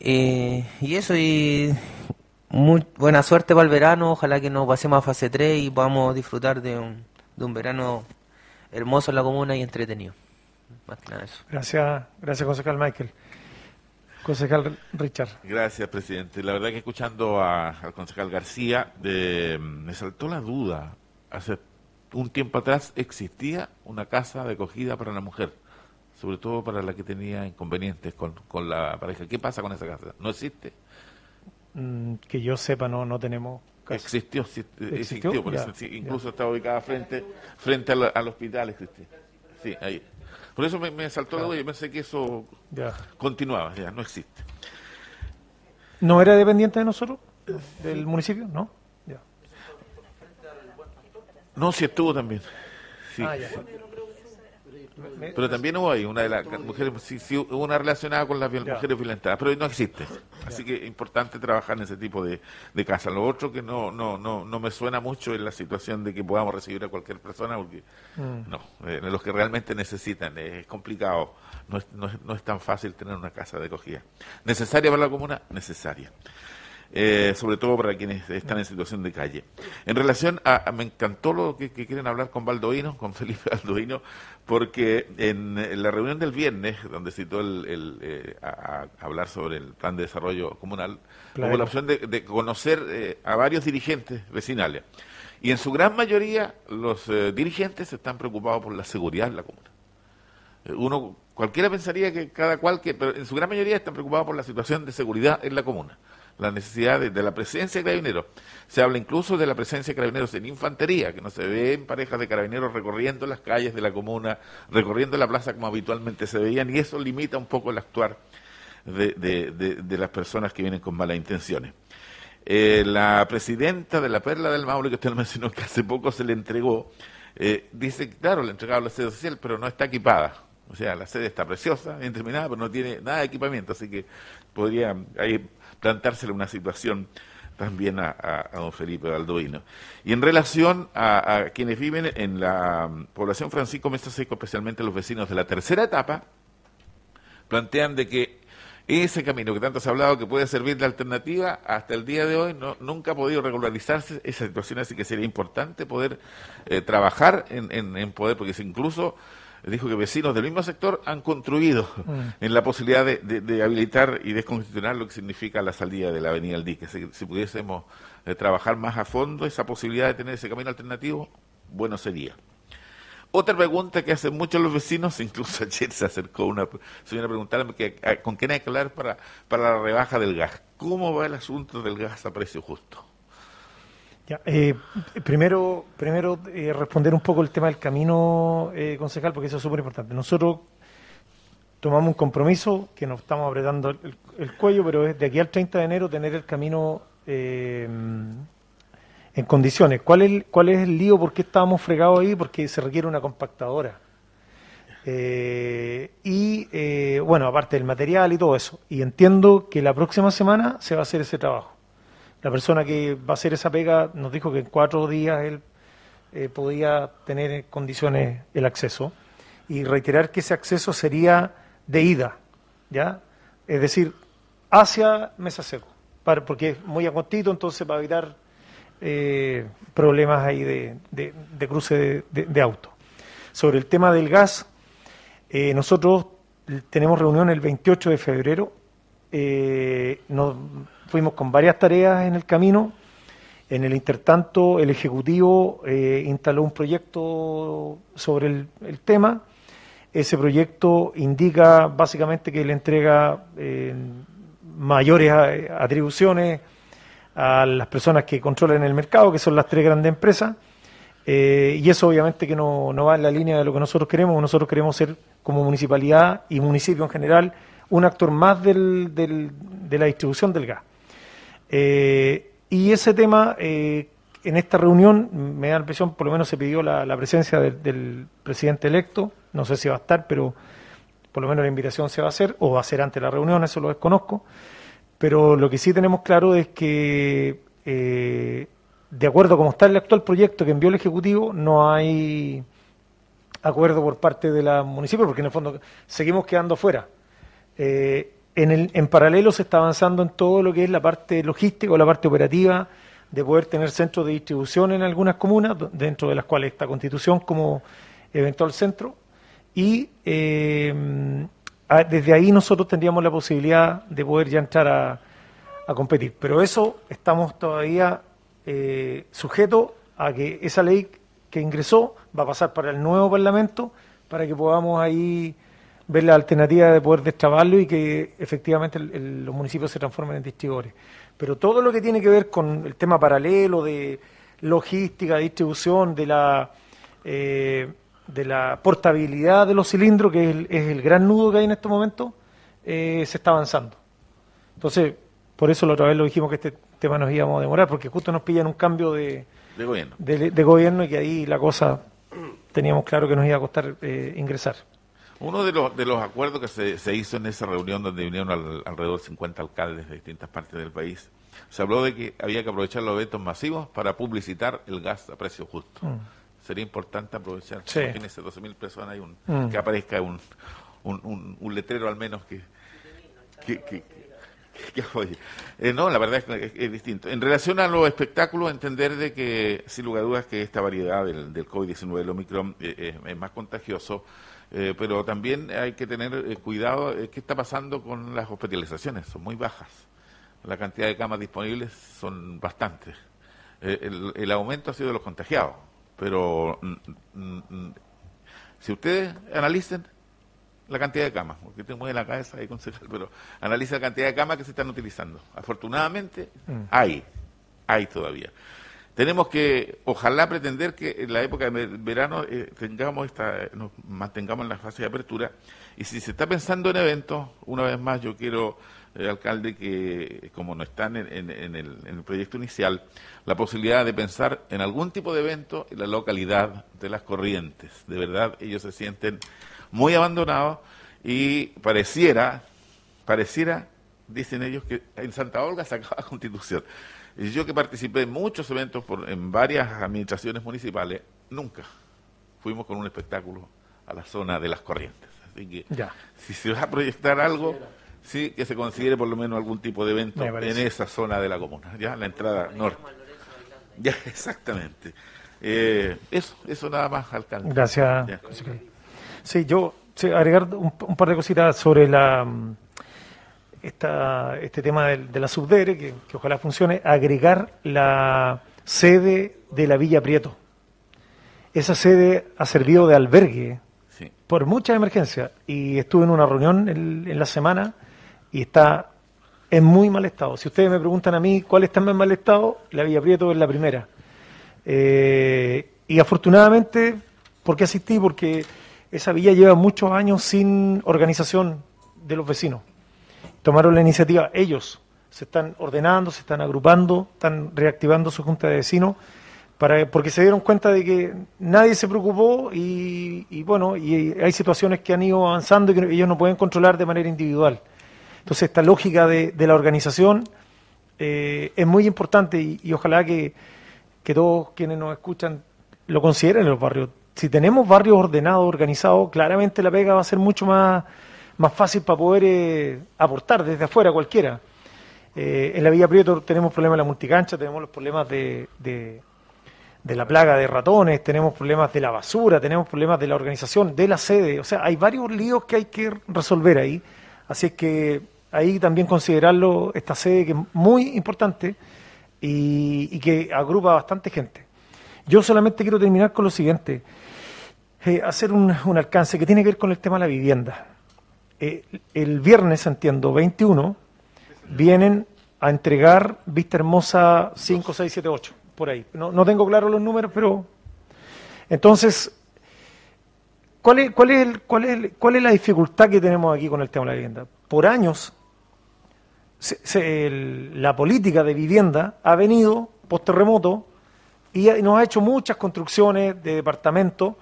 Eh, y eso, y muy buena suerte para el verano. Ojalá que no pasemos a fase 3 y podamos disfrutar de un, de un verano hermoso en la comuna y entretenido. Más que nada eso. Gracias, gracias, concejal Michael. Concejal Richard. Gracias, presidente. La verdad que escuchando al concejal García, me saltó la duda. Hace un tiempo atrás existía una casa de acogida para la mujer, sobre todo para la que tenía inconvenientes con, con la pareja. ¿Qué pasa con esa casa? ¿No existe? Mm, que yo sepa, no, no tenemos Existió, existió, incluso está ubicada frente, frente al, al hospital, existía. Sí, ahí. Por eso me, saltó la duda y pensé que eso continuaba, ya no existe. ¿No era dependiente de nosotros, del municipio? No. Ya. No, sí estuvo también. Sí. Ah, pero también hubo ahí una de las mujeres, sí, hubo una relacionada con las mujeres violentadas, pero no existe. Así que es importante trabajar en ese tipo de, de casas. Lo otro que no, no, no, no me suena mucho es la situación de que podamos recibir a cualquier persona, porque mm. no, eh, los que realmente necesitan, es complicado, no es, no, es, no es tan fácil tener una casa de acogida. ¿Necesaria para la comuna? Necesaria. Eh, sobre todo para quienes están en situación de calle. En relación a, me encantó lo que, quieren hablar con Baldoino, con Felipe Baldoino, porque en, la reunión del viernes, donde citó el, eh, a, hablar sobre el plan de desarrollo comunal, hubo la opción de, conocer eh, a varios dirigentes vecinales. Y en su gran mayoría los dirigentes están preocupados por la seguridad en la comuna. Uno, cualquiera pensaría que cada cual, que, pero en su gran mayoría están preocupados por la situación de seguridad en la comuna la necesidad de, la presencia de carabineros. Se habla incluso de la presencia de carabineros en infantería, que no se ven parejas de carabineros recorriendo las calles de la comuna, recorriendo la plaza como habitualmente se veían, y eso limita un poco el actuar de, las personas que vienen con malas intenciones. Eh, la presidenta de la Perla del Maule, que usted lo mencionó, que hace poco se le entregó, eh, dice que, claro, le entregado la sede social, pero no está equipada. O sea, la sede está preciosa, bien terminada, pero no tiene nada de equipamiento, así que podría ahí plantársele una situación también a, don Felipe Baldoino. Y en relación a, quienes viven en la población Francisco Mesa Seco, especialmente los vecinos de la tercera etapa, plantean de que ese camino que tanto se ha hablado que puede servir de alternativa, hasta el día de hoy no, nunca ha podido regularizarse esa situación, así que sería importante poder eh, trabajar en, en, poder, porque incluso dijo que vecinos del mismo sector han construido mm. en la posibilidad de, habilitar y descongestionar lo que significa la salida de la avenida El Dique. Si, si pudiésemos eh, trabajar más a fondo esa posibilidad de tener ese camino alternativo, bueno sería. Otra pregunta que hacen muchos los vecinos, incluso ayer se acercó una señora a preguntarme que, con quién hay que hablar para, para la rebaja del gas. ¿Cómo va el asunto del gas a precio justo? Eh, primero, primero eh, responder un poco el tema del camino, eh, concejal, porque eso es súper importante. Nosotros tomamos un compromiso que nos estamos apretando el, el, cuello, pero es de aquí al 30 de enero tener el camino en condiciones. ¿Cuál es, ¿Cuál es el lío? ¿Por qué estábamos fregados ahí? Porque se requiere una compactadora. Eh, y eh, bueno, aparte del material y todo eso. Y entiendo que la próxima semana se va a hacer ese trabajo. La persona que va a hacer esa pega nos dijo que en cuatro días él eh, podía tener en condiciones el acceso. Y reiterar que ese acceso sería de ida, ¿ya? Es decir, hacia Mesa Seco, porque es muy acostito, entonces para evitar eh, problemas ahí de, cruce de, auto. Sobre el tema del gas, eh, nosotros tenemos reunión el 28 de febrero, eh, fuimos con varias tareas en el camino, en el intertanto el Ejecutivo instaló un proyecto sobre el, tema, ese proyecto indica básicamente que le entrega mayores atribuciones a las personas que controlan el mercado, que son las tres grandes empresas, eh, y eso obviamente que no, no, va en la línea de lo que nosotros queremos, nosotros queremos ser como municipalidad y municipio en general un actor más del, de la distribución del gas. Eh, y ese tema, eh, en esta reunión, me da la impresión, por lo menos se pidió la, presencia del presidente electo, no sé si va a estar, pero por lo menos la invitación se va a hacer, o va a ser ante la reunión, eso lo desconozco. Pero lo que sí tenemos claro es que, eh, de acuerdo a cómo está el actual proyecto que envió el Ejecutivo, no hay acuerdo por parte de la municipio, porque en el fondo seguimos quedando fuera. En, el, en paralelo se está avanzando en todo lo que es la parte logística o la parte operativa de poder tener centros de distribución en algunas comunas, dentro de las cuales está Constitución como eventual centro, y eh, desde ahí nosotros tendríamos la posibilidad de poder ya entrar a, competir. Pero eso estamos todavía eh, sujetos a que esa ley que ingresó va a pasar para el nuevo Parlamento para que podamos ahí ver la alternativa de poder destrabarlo y que efectivamente los municipios se transformen en distribuidores. Pero todo lo que tiene que ver con el tema paralelo de logística, distribución, de la... Eh, de la portabilidad de los cilindros, que es el, gran nudo que hay en este momento, eh, se está avanzando. Entonces, por eso la otra vez lo dijimos que este tema nos íbamos a demorar, porque justo nos pillan un cambio de, gobierno. De, gobierno y que ahí la cosa teníamos claro que nos iba a costar eh, ingresar. Uno de los, de los acuerdos que se, se hizo en esa reunión donde vinieron alrededor de 50 alcaldes de distintas partes del país, se habló de que había que aprovechar los eventos masivos para publicitar el gas a precio justo. Mm sería importante aprovechar. Sí. Imagínense 12.000 personas y un, mm. que aparezca un, un, un, letrero al menos que... que, que, eh, no, la verdad es que es, distinto. En relación a los espectáculos, entender de que, sin lugar a dudas, que esta variedad del, del COVID-19, el Omicron, eh, eh, es más contagioso, pero también hay que tener cuidado qué está pasando con las hospitalizaciones, son muy bajas. La cantidad de camas disponibles son bastantes. El, el, aumento ha sido de los contagiados pero mm, mm, mm, si ustedes analicen, la cantidad de camas, porque te mueve la cabeza ahí, concejal, pero analiza la cantidad de camas que se están utilizando. Afortunadamente, mm. hay, hay todavía. Tenemos que, ojalá, pretender que en la época de verano eh, tengamos esta, nos mantengamos en la fase de apertura. Y si se está pensando en eventos, una vez más yo quiero, eh, alcalde, que como no están en, el, proyecto inicial, la posibilidad de pensar en algún tipo de evento en la localidad de las corrientes. De verdad, ellos se sienten muy abandonados y pareciera, pareciera, dicen ellos, que en Santa Olga se acaba la constitución. Y yo que participé en muchos eventos por, en varias administraciones municipales, nunca fuimos con un espectáculo a la zona de las corrientes. Así que si se va a proyectar algo, sí que se considere por lo menos algún tipo de evento en esa zona de la comuna, ya la entrada norte. Ya, exactamente. Eh, eso, eso nada más, alcalde. Gracias. Sí, yo agregar un, par de cositas sobre la mm, esta, este tema de, la subdere, que, ojalá funcione, agregar la sede de la Villa Prieto. Esa sede ha servido de albergue por muchas emergencias y estuve en una reunión en, la semana y está en muy mal estado. Si ustedes me preguntan a mí cuál está en mal estado, la Villa Prieto es la primera. Eh, y afortunadamente, ¿por qué asistí? Porque esa villa lleva muchos años sin organización de los vecinos tomaron la iniciativa ellos, se están ordenando, se están agrupando, están reactivando su junta de vecinos, para, porque se dieron cuenta de que nadie se preocupó y, bueno, y hay situaciones que han ido avanzando y que ellos no pueden controlar de manera individual. Entonces esta lógica de, la organización eh, es muy importante y, ojalá que, que todos quienes nos escuchan lo consideren en los barrios. Si tenemos barrios ordenados, organizados, claramente la pega va a ser mucho más más fácil para poder eh, aportar desde afuera cualquiera. Eh, en la Villa Prieto tenemos problemas de la multicancha, tenemos los problemas de, de, la plaga de ratones, tenemos problemas de la basura, tenemos problemas de la organización, de la sede. O sea, hay varios líos que hay que resolver ahí. Así es que ahí también considerarlo, esta sede que es muy importante y, que agrupa bastante gente. Yo solamente quiero terminar con lo siguiente, eh, hacer un, un alcance que tiene que ver con el tema de la vivienda. Eh, el viernes, entiendo, 21, vienen a entregar Vista Hermosa 5, 6, 7, 8, por ahí. No, no tengo claro los números, pero... Entonces, ¿cuál es, cuál, es cuál, es cuál es la dificultad que tenemos aquí con el tema de la vivienda? Por años, la política de vivienda ha venido post-terremoto y nos ha hecho muchas construcciones de departamentos,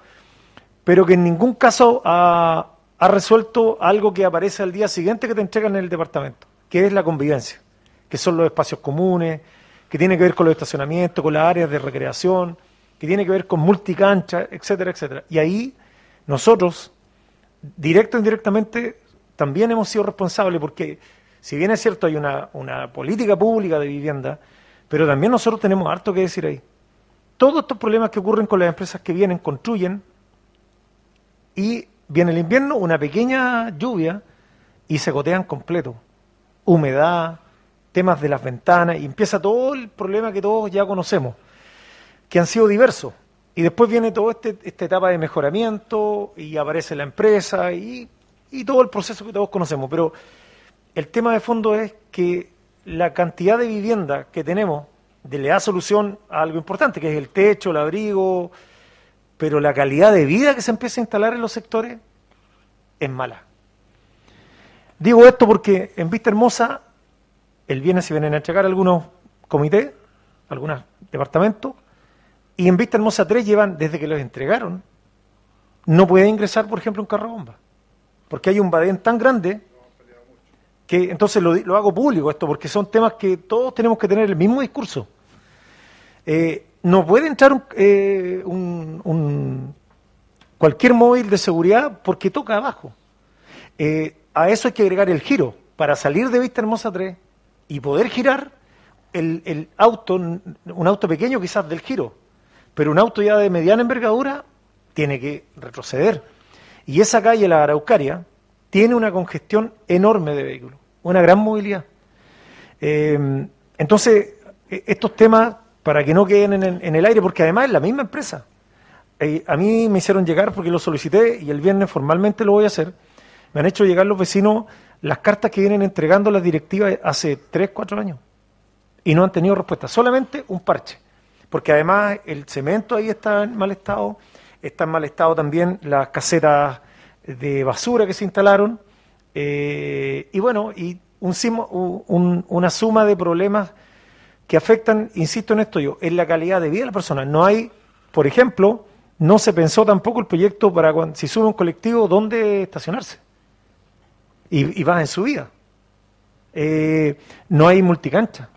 pero que en ningún caso ha, ha resuelto algo que aparece al día siguiente que te entregan en el departamento, que es la convivencia, que son los espacios comunes, que tiene que ver con los estacionamientos, con las áreas de recreación, que tiene que ver con multicancha, etcétera, etcétera. Y ahí nosotros, directo o indirectamente, también hemos sido responsables porque, si bien es cierto, hay una, una política pública de vivienda, pero también nosotros tenemos harto que decir ahí. Todos estos problemas que ocurren con las empresas que vienen, construyen y Viene el invierno, una pequeña lluvia y se gotean completo. Humedad, temas de las ventanas y empieza todo el problema que todos ya conocemos, que han sido diversos. Y después viene toda este, esta etapa de mejoramiento y aparece la empresa y, y todo el proceso que todos conocemos. Pero el tema de fondo es que la cantidad de vivienda que tenemos le da solución a algo importante, que es el techo, el abrigo, pero la calidad de vida que se empieza a instalar en los sectores es mala. Digo esto porque en Vista Hermosa el viernes se vienen a entregar algunos comités, algunos departamentos, y en Vista Hermosa 3 llevan, desde que los entregaron, no puede ingresar, por ejemplo, un carro bomba, porque hay un badén tan grande que entonces lo, hago público esto, porque son temas que todos tenemos que tener el mismo discurso. Eh, no puede entrar eh, un, cualquier móvil de seguridad porque toca abajo. Eh, a eso hay que agregar el giro. Para salir de Vista Hermosa 3 y poder girar, el, auto, un auto pequeño quizás del giro, pero un auto ya de mediana envergadura tiene que retroceder. Y esa calle, la Araucaria, tiene una congestión enorme de vehículos, una gran movilidad. Eh, entonces, e, estos temas para que no queden en, el aire, porque además es la misma empresa. Eh, a mí me hicieron llegar porque lo solicité y el viernes formalmente lo voy a hacer. Me han hecho llegar los vecinos las cartas que vienen entregando las directivas hace 3, 4 años y no han tenido respuesta, solamente un parche, porque además el cemento ahí está en mal estado, está en mal estado también las casetas de basura que se instalaron, eh, y bueno, y un, una suma de problemas que afectan, insisto en esto yo, en la calidad de vida de la persona. No hay, por ejemplo, no se pensó tampoco el proyecto para cuando, si sube un colectivo, dónde estacionarse. Y, y en su vida. Eh, no hay multicancha.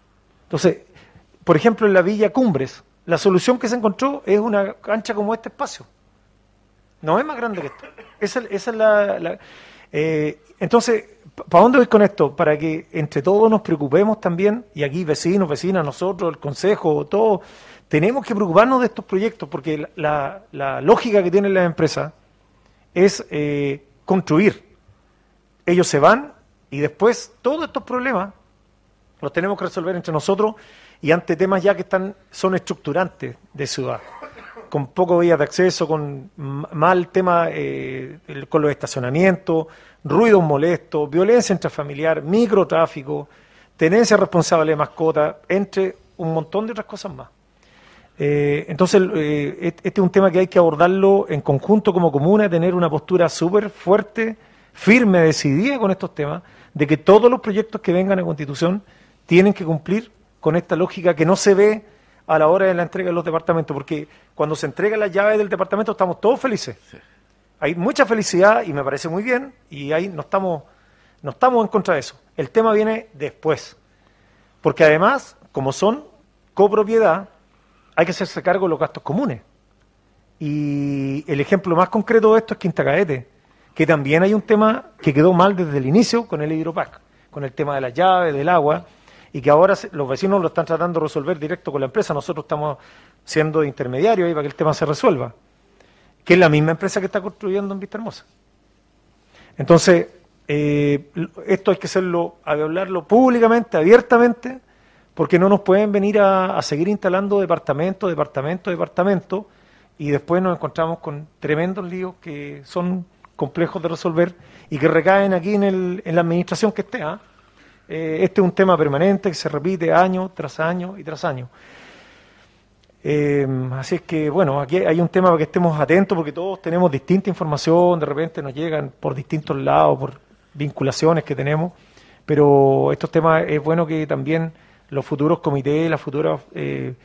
Entonces, por ejemplo, en la Villa Cumbres, la solución que se encontró es una cancha como este espacio. No es más grande que esto. Esa, esa es la... Eh, entonces, ¿para dónde voy con esto? Para que entre todos nos preocupemos también, y aquí vecinos, vecinas, nosotros, el Consejo, todos, tenemos que preocuparnos de estos proyectos, porque la, lógica que tienen las empresas es eh, construir. Ellos se van y después todos estos problemas los tenemos que resolver entre nosotros y ante temas ya que están son estructurantes de ciudad con poco vías de acceso, con mal tema eh, con los estacionamientos, ruidos molestos, violencia intrafamiliar, microtráfico, tenencia responsable de mascota, entre un montón de otras cosas más. Eh, entonces, eh, este es un tema que hay que abordarlo en conjunto como comuna, tener una postura súper fuerte, firme, decidida con estos temas, de que todos los proyectos que vengan a Constitución tienen que cumplir con esta lógica que no se ve a la hora de la entrega de los departamentos, porque cuando se entrega la llave del departamento estamos todos felices. Hay mucha felicidad y me parece muy bien y ahí no estamos, no estamos en contra de eso. El tema viene después, porque además, como son copropiedad, hay que hacerse cargo de los gastos comunes. Y el ejemplo más concreto de esto es Quinta Caete, que también hay un tema que quedó mal desde el inicio con el hidropac, con el tema de la llave, del agua, y que ahora los vecinos lo están tratando de resolver directo con la empresa. Nosotros estamos siendo intermediarios ahí para que el tema se resuelva, que es la misma empresa que está construyendo en Vista Hermosa. Entonces, eh, esto hay que hacerlo, hablarlo públicamente, abiertamente, porque no nos pueden venir a, seguir instalando departamento, departamento, departamento, y después nos encontramos con tremendos líos que son complejos de resolver y que recaen aquí en, el, en la administración que esté. ¿ah? Eh, este es un tema permanente que se repite año tras año y tras año. Eh, así es que, bueno, aquí hay un tema para que estemos atentos porque todos tenemos distinta información, de repente nos llegan por distintos lados, por vinculaciones que tenemos, pero estos temas es bueno que también los futuros comités, los futuros eh,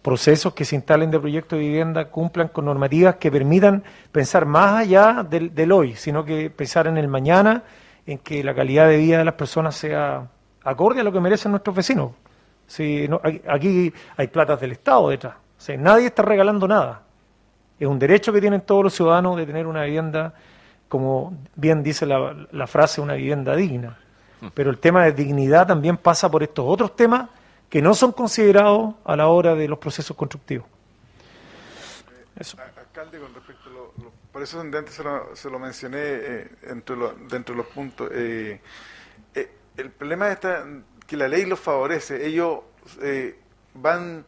procesos que se instalen de proyectos de vivienda cumplan con normativas que permitan pensar más allá del, del hoy, sino que pensar en el mañana en que la calidad de vida de las personas sea acorde a lo que merecen nuestros vecinos. Si aquí hay platas del Estado detrás. Nadie está regalando nada. Es un derecho que tienen todos los ciudadanos de tener una vivienda, como bien dice la, la frase, una vivienda digna. Hmm. Pero el tema de dignidad también pasa por estos otros temas que no son considerados a la hora de los procesos constructivos. Eso. Alcalde, con respecto a lo, por eso antes se lo, se lo mencioné eh, dentro, de los puntos. Eh, eh, el problema es que la ley los favorece. Ellos van,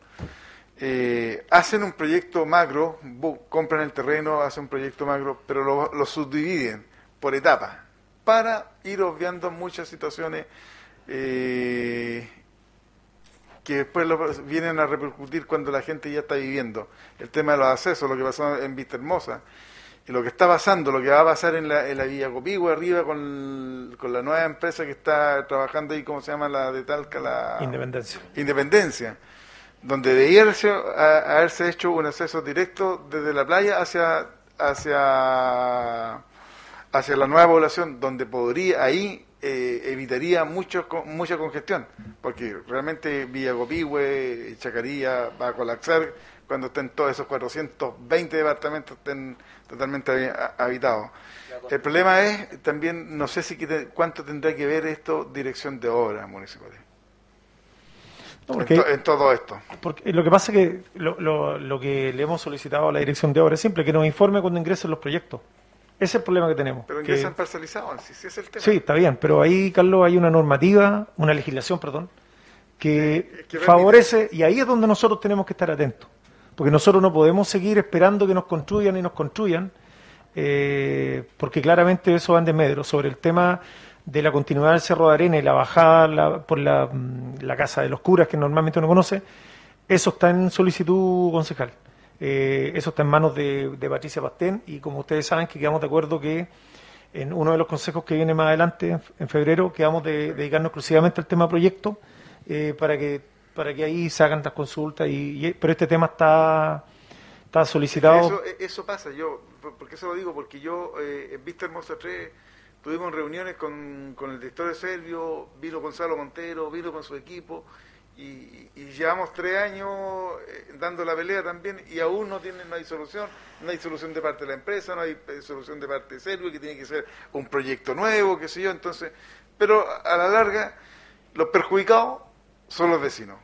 hacen un proyecto macro, compran el terreno, hacen un proyecto macro, pero lo, lo subdividen por etapas para ir obviando muchas situaciones que después vienen a repercutir cuando la gente ya está viviendo. El tema de los accesos, lo que pasó en Vista Hermosa y lo que está pasando, lo que va a pasar en la, en la Villa Copigua arriba con, con, la nueva empresa que está trabajando ahí, ¿cómo se llama la de Talca? La Independencia. Independencia, donde debía haberse hecho un acceso directo desde la playa hacia, hacia, hacia la nueva población, donde podría, ahí eh, evitaría mucho, mucha congestión, porque realmente Villa Copihue, Chacarilla va a colapsar cuando estén todos esos 420 departamentos estén totalmente habitados. El problema es también, no sé si cuánto tendrá que ver esto dirección de obras municipales. En, todo esto. Porque lo que pasa es que lo, lo, que le hemos solicitado a la dirección de obras es simple, que nos informe cuando ingresen los proyectos. Ese es el problema que tenemos. Pero ingresan parcelizados, sí, es el tema. Sí, está bien, pero ahí, Carlos, hay una normativa, una legislación, perdón, que favorece, y ahí es donde nosotros tenemos que estar atentos porque nosotros no podemos seguir esperando que nos construyan y nos construyan eh, porque claramente eso va en desmedro. Sobre el tema de la continuidad del Cerro de Arena y la bajada por mm, la, Casa de los Curas, que normalmente uno conoce, eso está en solicitud concejal. Eh, eso está en manos de, Patricia Pastén y como ustedes saben que quedamos de acuerdo que en uno de los consejos que viene más adelante, en, febrero, quedamos de, dedicarnos exclusivamente al tema proyecto eh, para que para que ahí se hagan las consultas. Y, pero este tema está está solicitado. Eso, pasa, yo, porque eso lo digo, porque yo eh, en Vista Hermosa 3 tuvimos reuniones con, con el director de Servio, vino Gonzalo Montero, vino con su equipo, y, llevamos tres años eh, dando la pelea también y aún no tienen no hay solución no hay solución de parte de la empresa no hay eh, solución de parte de Servio que tiene que ser un proyecto nuevo qué sé yo entonces pero a la larga los perjudicados son los vecinos.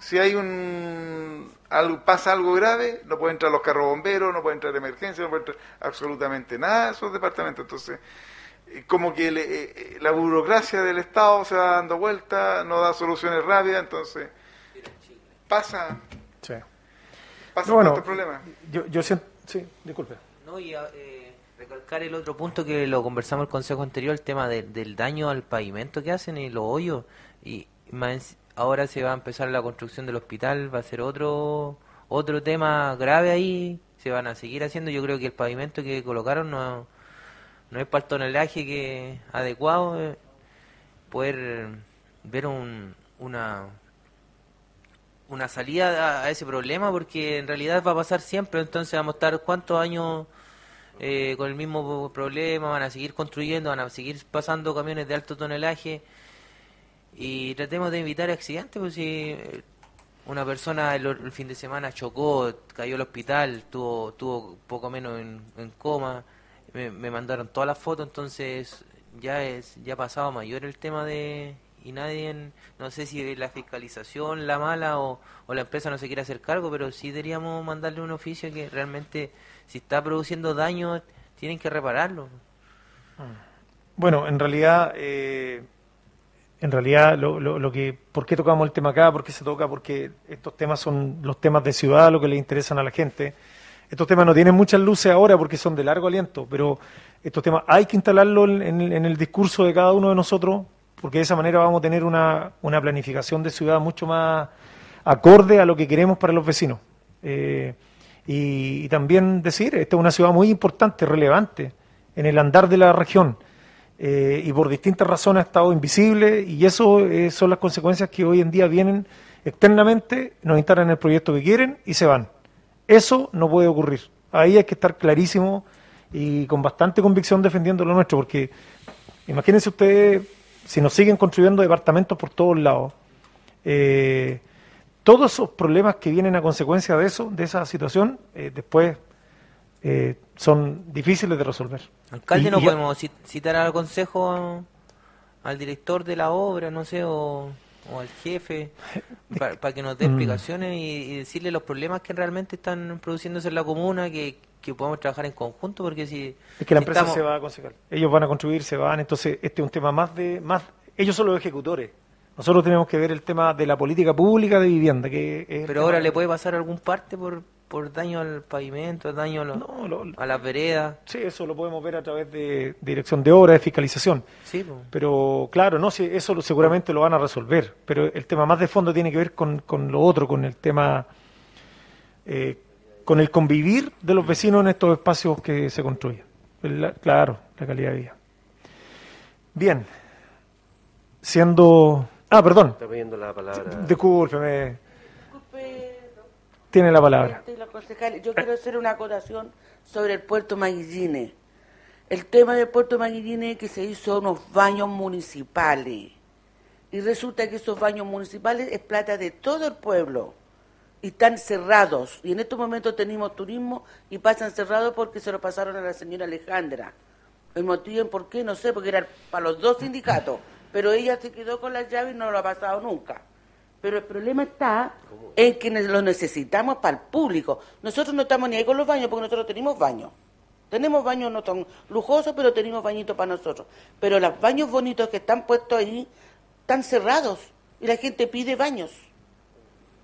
Si hay un algo, pasa algo grave no pueden entrar los carros bomberos no pueden entrar emergencia no pueden entrar absolutamente nada de esos departamentos entonces como que eh, eh, la burocracia del Estado se va dando vuelta, no da soluciones rápidas, entonces pasa, sí. pasa bueno, este problema. Yo, yo siento, sí, disculpe. No, y eh, recalcar el otro punto que lo conversamos el consejo anterior, el tema del daño al pavimento que hacen y los hoyos, y ahora se va a empezar la construcción del hospital, va a ser otro otro tema grave ahí, se van a seguir haciendo, yo creo que el pavimento que colocaron no no es para el tonelaje que adecuado eh, poder ver un, una una salida a, ese problema porque en realidad va a pasar siempre. Entonces vamos a estar cuántos años eh, con el mismo problema van a seguir construyendo van a seguir pasando camiones de alto tonelaje. Y tratemos de evitar accidentes pues si una persona el, fin de semana chocó cayó al hospital tuvo tuvo poco menos en coma me, mandaron todas las fotos, entonces ya es ya pasado mayor el tema de y nadie, no sé si la fiscalización la mala o, la empresa no se quiere hacer cargo, pero sí deberíamos mandarle un oficio que realmente si está produciendo daño tienen que repararlo. Bueno, en realidad, eh, en realidad lo, lo, que, ¿por qué tocamos el tema acá? ¿Por qué se toca? Porque estos temas son los temas de ciudad, lo que le interesan a la gente. Estos temas no tienen muchas luces ahora porque son de largo aliento, pero estos temas hay que instalarlo en, el discurso de cada uno de nosotros, porque de esa manera vamos a tener una, planificación de ciudad mucho más acorde a lo que queremos para los vecinos. Eh, y, también decir, esta es una ciudad muy importante, relevante en el andar de la región. Eh, y por distintas razones ha estado invisible y eso eh, son las consecuencias que hoy en día vienen externamente, nos instalan el proyecto que quieren y se van. Eso no puede ocurrir. Ahí hay que estar clarísimo y con bastante convicción defendiendo lo nuestro, porque imagínense ustedes, si nos siguen construyendo departamentos por todos lados, eh, todos esos problemas que vienen a consecuencia de eso, de esa situación, eh, después eh, son difíciles de resolver. Alcalde, ¿no podemos citar al consejo, al director de la obra, no sé, o o al jefe para, que nos dé mm. explicaciones y, decirle los problemas que realmente están produciéndose en la comuna, que, que podamos trabajar en conjunto, porque si... Es que la empresa se va a conseguir. Ellos van a construir, se van, entonces este es un tema más de... más Ellos son los ejecutores. Nosotros tenemos que ver el tema de la política pública de vivienda. que Pero ahora le puede pasar algún parte por por daño al pavimento, daño a, las veredas. Sí, eso lo podemos ver a través de, dirección de obra, de fiscalización. Sí, Pero claro, no, sí, eso seguramente lo van a resolver. Pero el tema más de fondo tiene que ver con, con lo otro, con el tema, eh, con el convivir de los vecinos en estos espacios que se construyen. claro, la calidad de vida. Bien, siendo... Ah, perdón. Está pidiendo la palabra. Discúlpeme. Tiene la palabra. Yo quiero hacer una acotación sobre el puerto Maguillines. El tema del puerto Maguillines es que se hizo unos baños municipales. Y resulta que esos baños municipales es plata de todo el pueblo. Y están cerrados. Y en estos momentos tenemos turismo y pasan cerrados porque se lo pasaron a la señora Alejandra. El motivo por qué, no sé, porque era para los dos sindicatos. Pero ella se quedó con las llaves y no lo ha pasado nunca. Pero el problema está en que lo necesitamos para el público. Nosotros no estamos ni ahí con los baños porque nosotros tenemos baños. Tenemos baños no tan lujosos, pero tenemos bañitos para nosotros. Pero los baños bonitos que están puestos ahí están cerrados y la gente pide baños.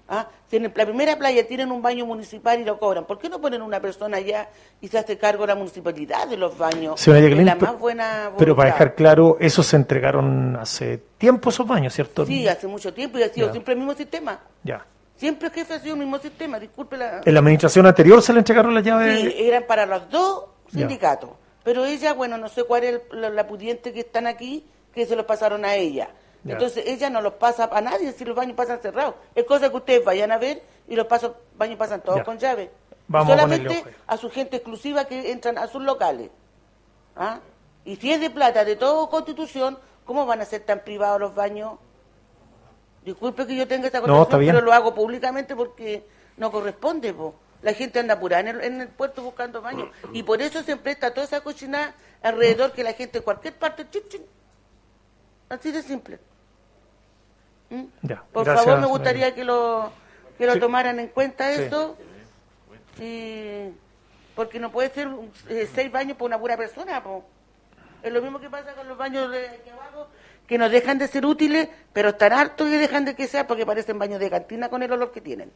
¿Ah? Tienen, la primera playa tienen un baño municipal y lo cobran. ¿Por qué no ponen una persona allá y se hace cargo la municipalidad de los baños? la más buena pero para dejar claro, esos se entregaron hace tiempo esos baños, ¿cierto? Sí, hace mucho tiempo y ha sido siempre el mismo sistema. Ya. Siempre que ha sido el mismo sistema, disculpe la... ¿En la administración anterior se le entregaron las llaves? Sí, eran para los dos sindicatos. Pero ella, bueno, no sé cuál es la, pudiente que están aquí, que se lo pasaron a ella. Entonces ella no los pasa a nadie si los baños pasan cerrados. Es cosa que ustedes vayan a ver y los pasos, baños pasan todos con llave. solamente a, su gente exclusiva que entran a sus locales. ¿Ah? Y si es de plata de toda constitución, ¿cómo van a ser tan privados los baños? Disculpe que yo tenga esta constitución, pero lo hago públicamente porque no corresponde. La gente anda apurada en el, en el puerto buscando baños. Y por eso se presta toda esa cocina alrededor que la gente en cualquier parte... Así de simple. ¿Mm? Por favor, me gustaría que lo, que lo tomaran en cuenta eso. porque no puede ser eh, seis baños por una pura persona. Es lo mismo que pasa con los baños de aquí abajo, que nos dejan de ser útiles, pero están hartos y dejan de que sea porque parecen baños de cantina con el olor que tienen.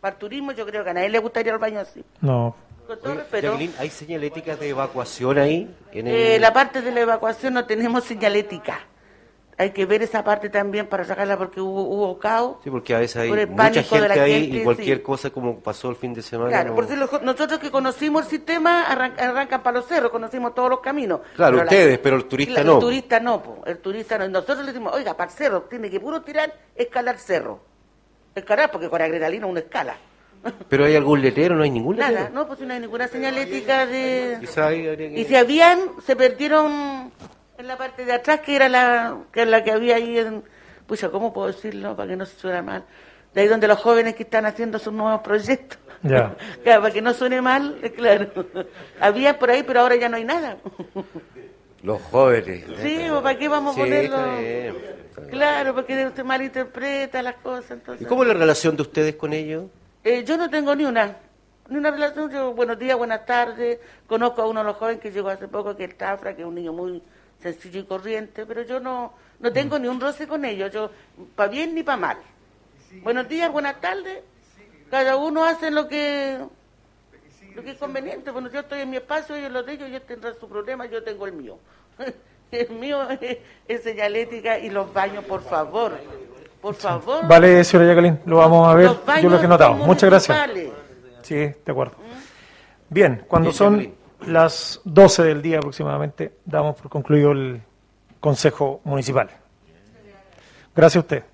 Para el turismo yo creo que a nadie le gustaría el baño así. No. Con todo respeto. ¿hay señalética de evacuación ahí? En eh, la parte de la evacuación no tenemos señalética hay que ver esa parte también para sacarla porque hubo, hubo caos. Sí, porque a veces hay mucha gente ahí y cualquier cosa como pasó el fin de semana. Claro, por nosotros que conocimos el sistema arrancan para los cerros, conocimos todos los caminos. Claro, ustedes, pero el turista no. El turista no, el turista no. Nosotros le decimos, oiga, para el cerro tiene que puro tirar, escalar cerro. Escalar porque con adrenalina uno escala. ¿Pero hay algún letrero? ¿No hay ningún letrero? Nada, no, pues no hay ninguna señalética de... Y si habían, se perdieron en la parte de atrás, que era la que, la que había ahí en... Pucha, ¿cómo puedo decirlo para que no se suene mal? De ahí donde los jóvenes que están haciendo sus nuevos proyectos. Ya. para que no suene mal, claro. Había por ahí, pero ahora ya no hay nada. Los jóvenes. Sí, ¿para qué vamos a ponerlo? Claro, porque usted malinterpreta las cosas. Entonces... ¿Y cómo es la relación de ustedes con ellos? Eh, yo no tengo ni una. Ni una relación. Yo, buenos días, buenas tardes. Conozco a uno de los jóvenes que llegó hace poco, que es Tafra, que es un niño muy sencillo y corriente, pero yo no, no tengo ni un roce con ellos, yo para bien ni para mal. Buenos días, buenas tardes, cada uno hace lo que lo que es conveniente. Bueno, yo estoy en mi espacio, ellos lo de ellos, ellos tendrán su problema, yo tengo el mío. el mío es, señalética y los baños, por favor. Por favor. Vale, señora Jacqueline, lo vamos a ver. Yo lo he notado. Muchas gracias. Sí, de acuerdo. ¿Mm? Bien, cuando son las 12 del día aproximadamente damos por concluido el Consejo Municipal. Gracias a usted.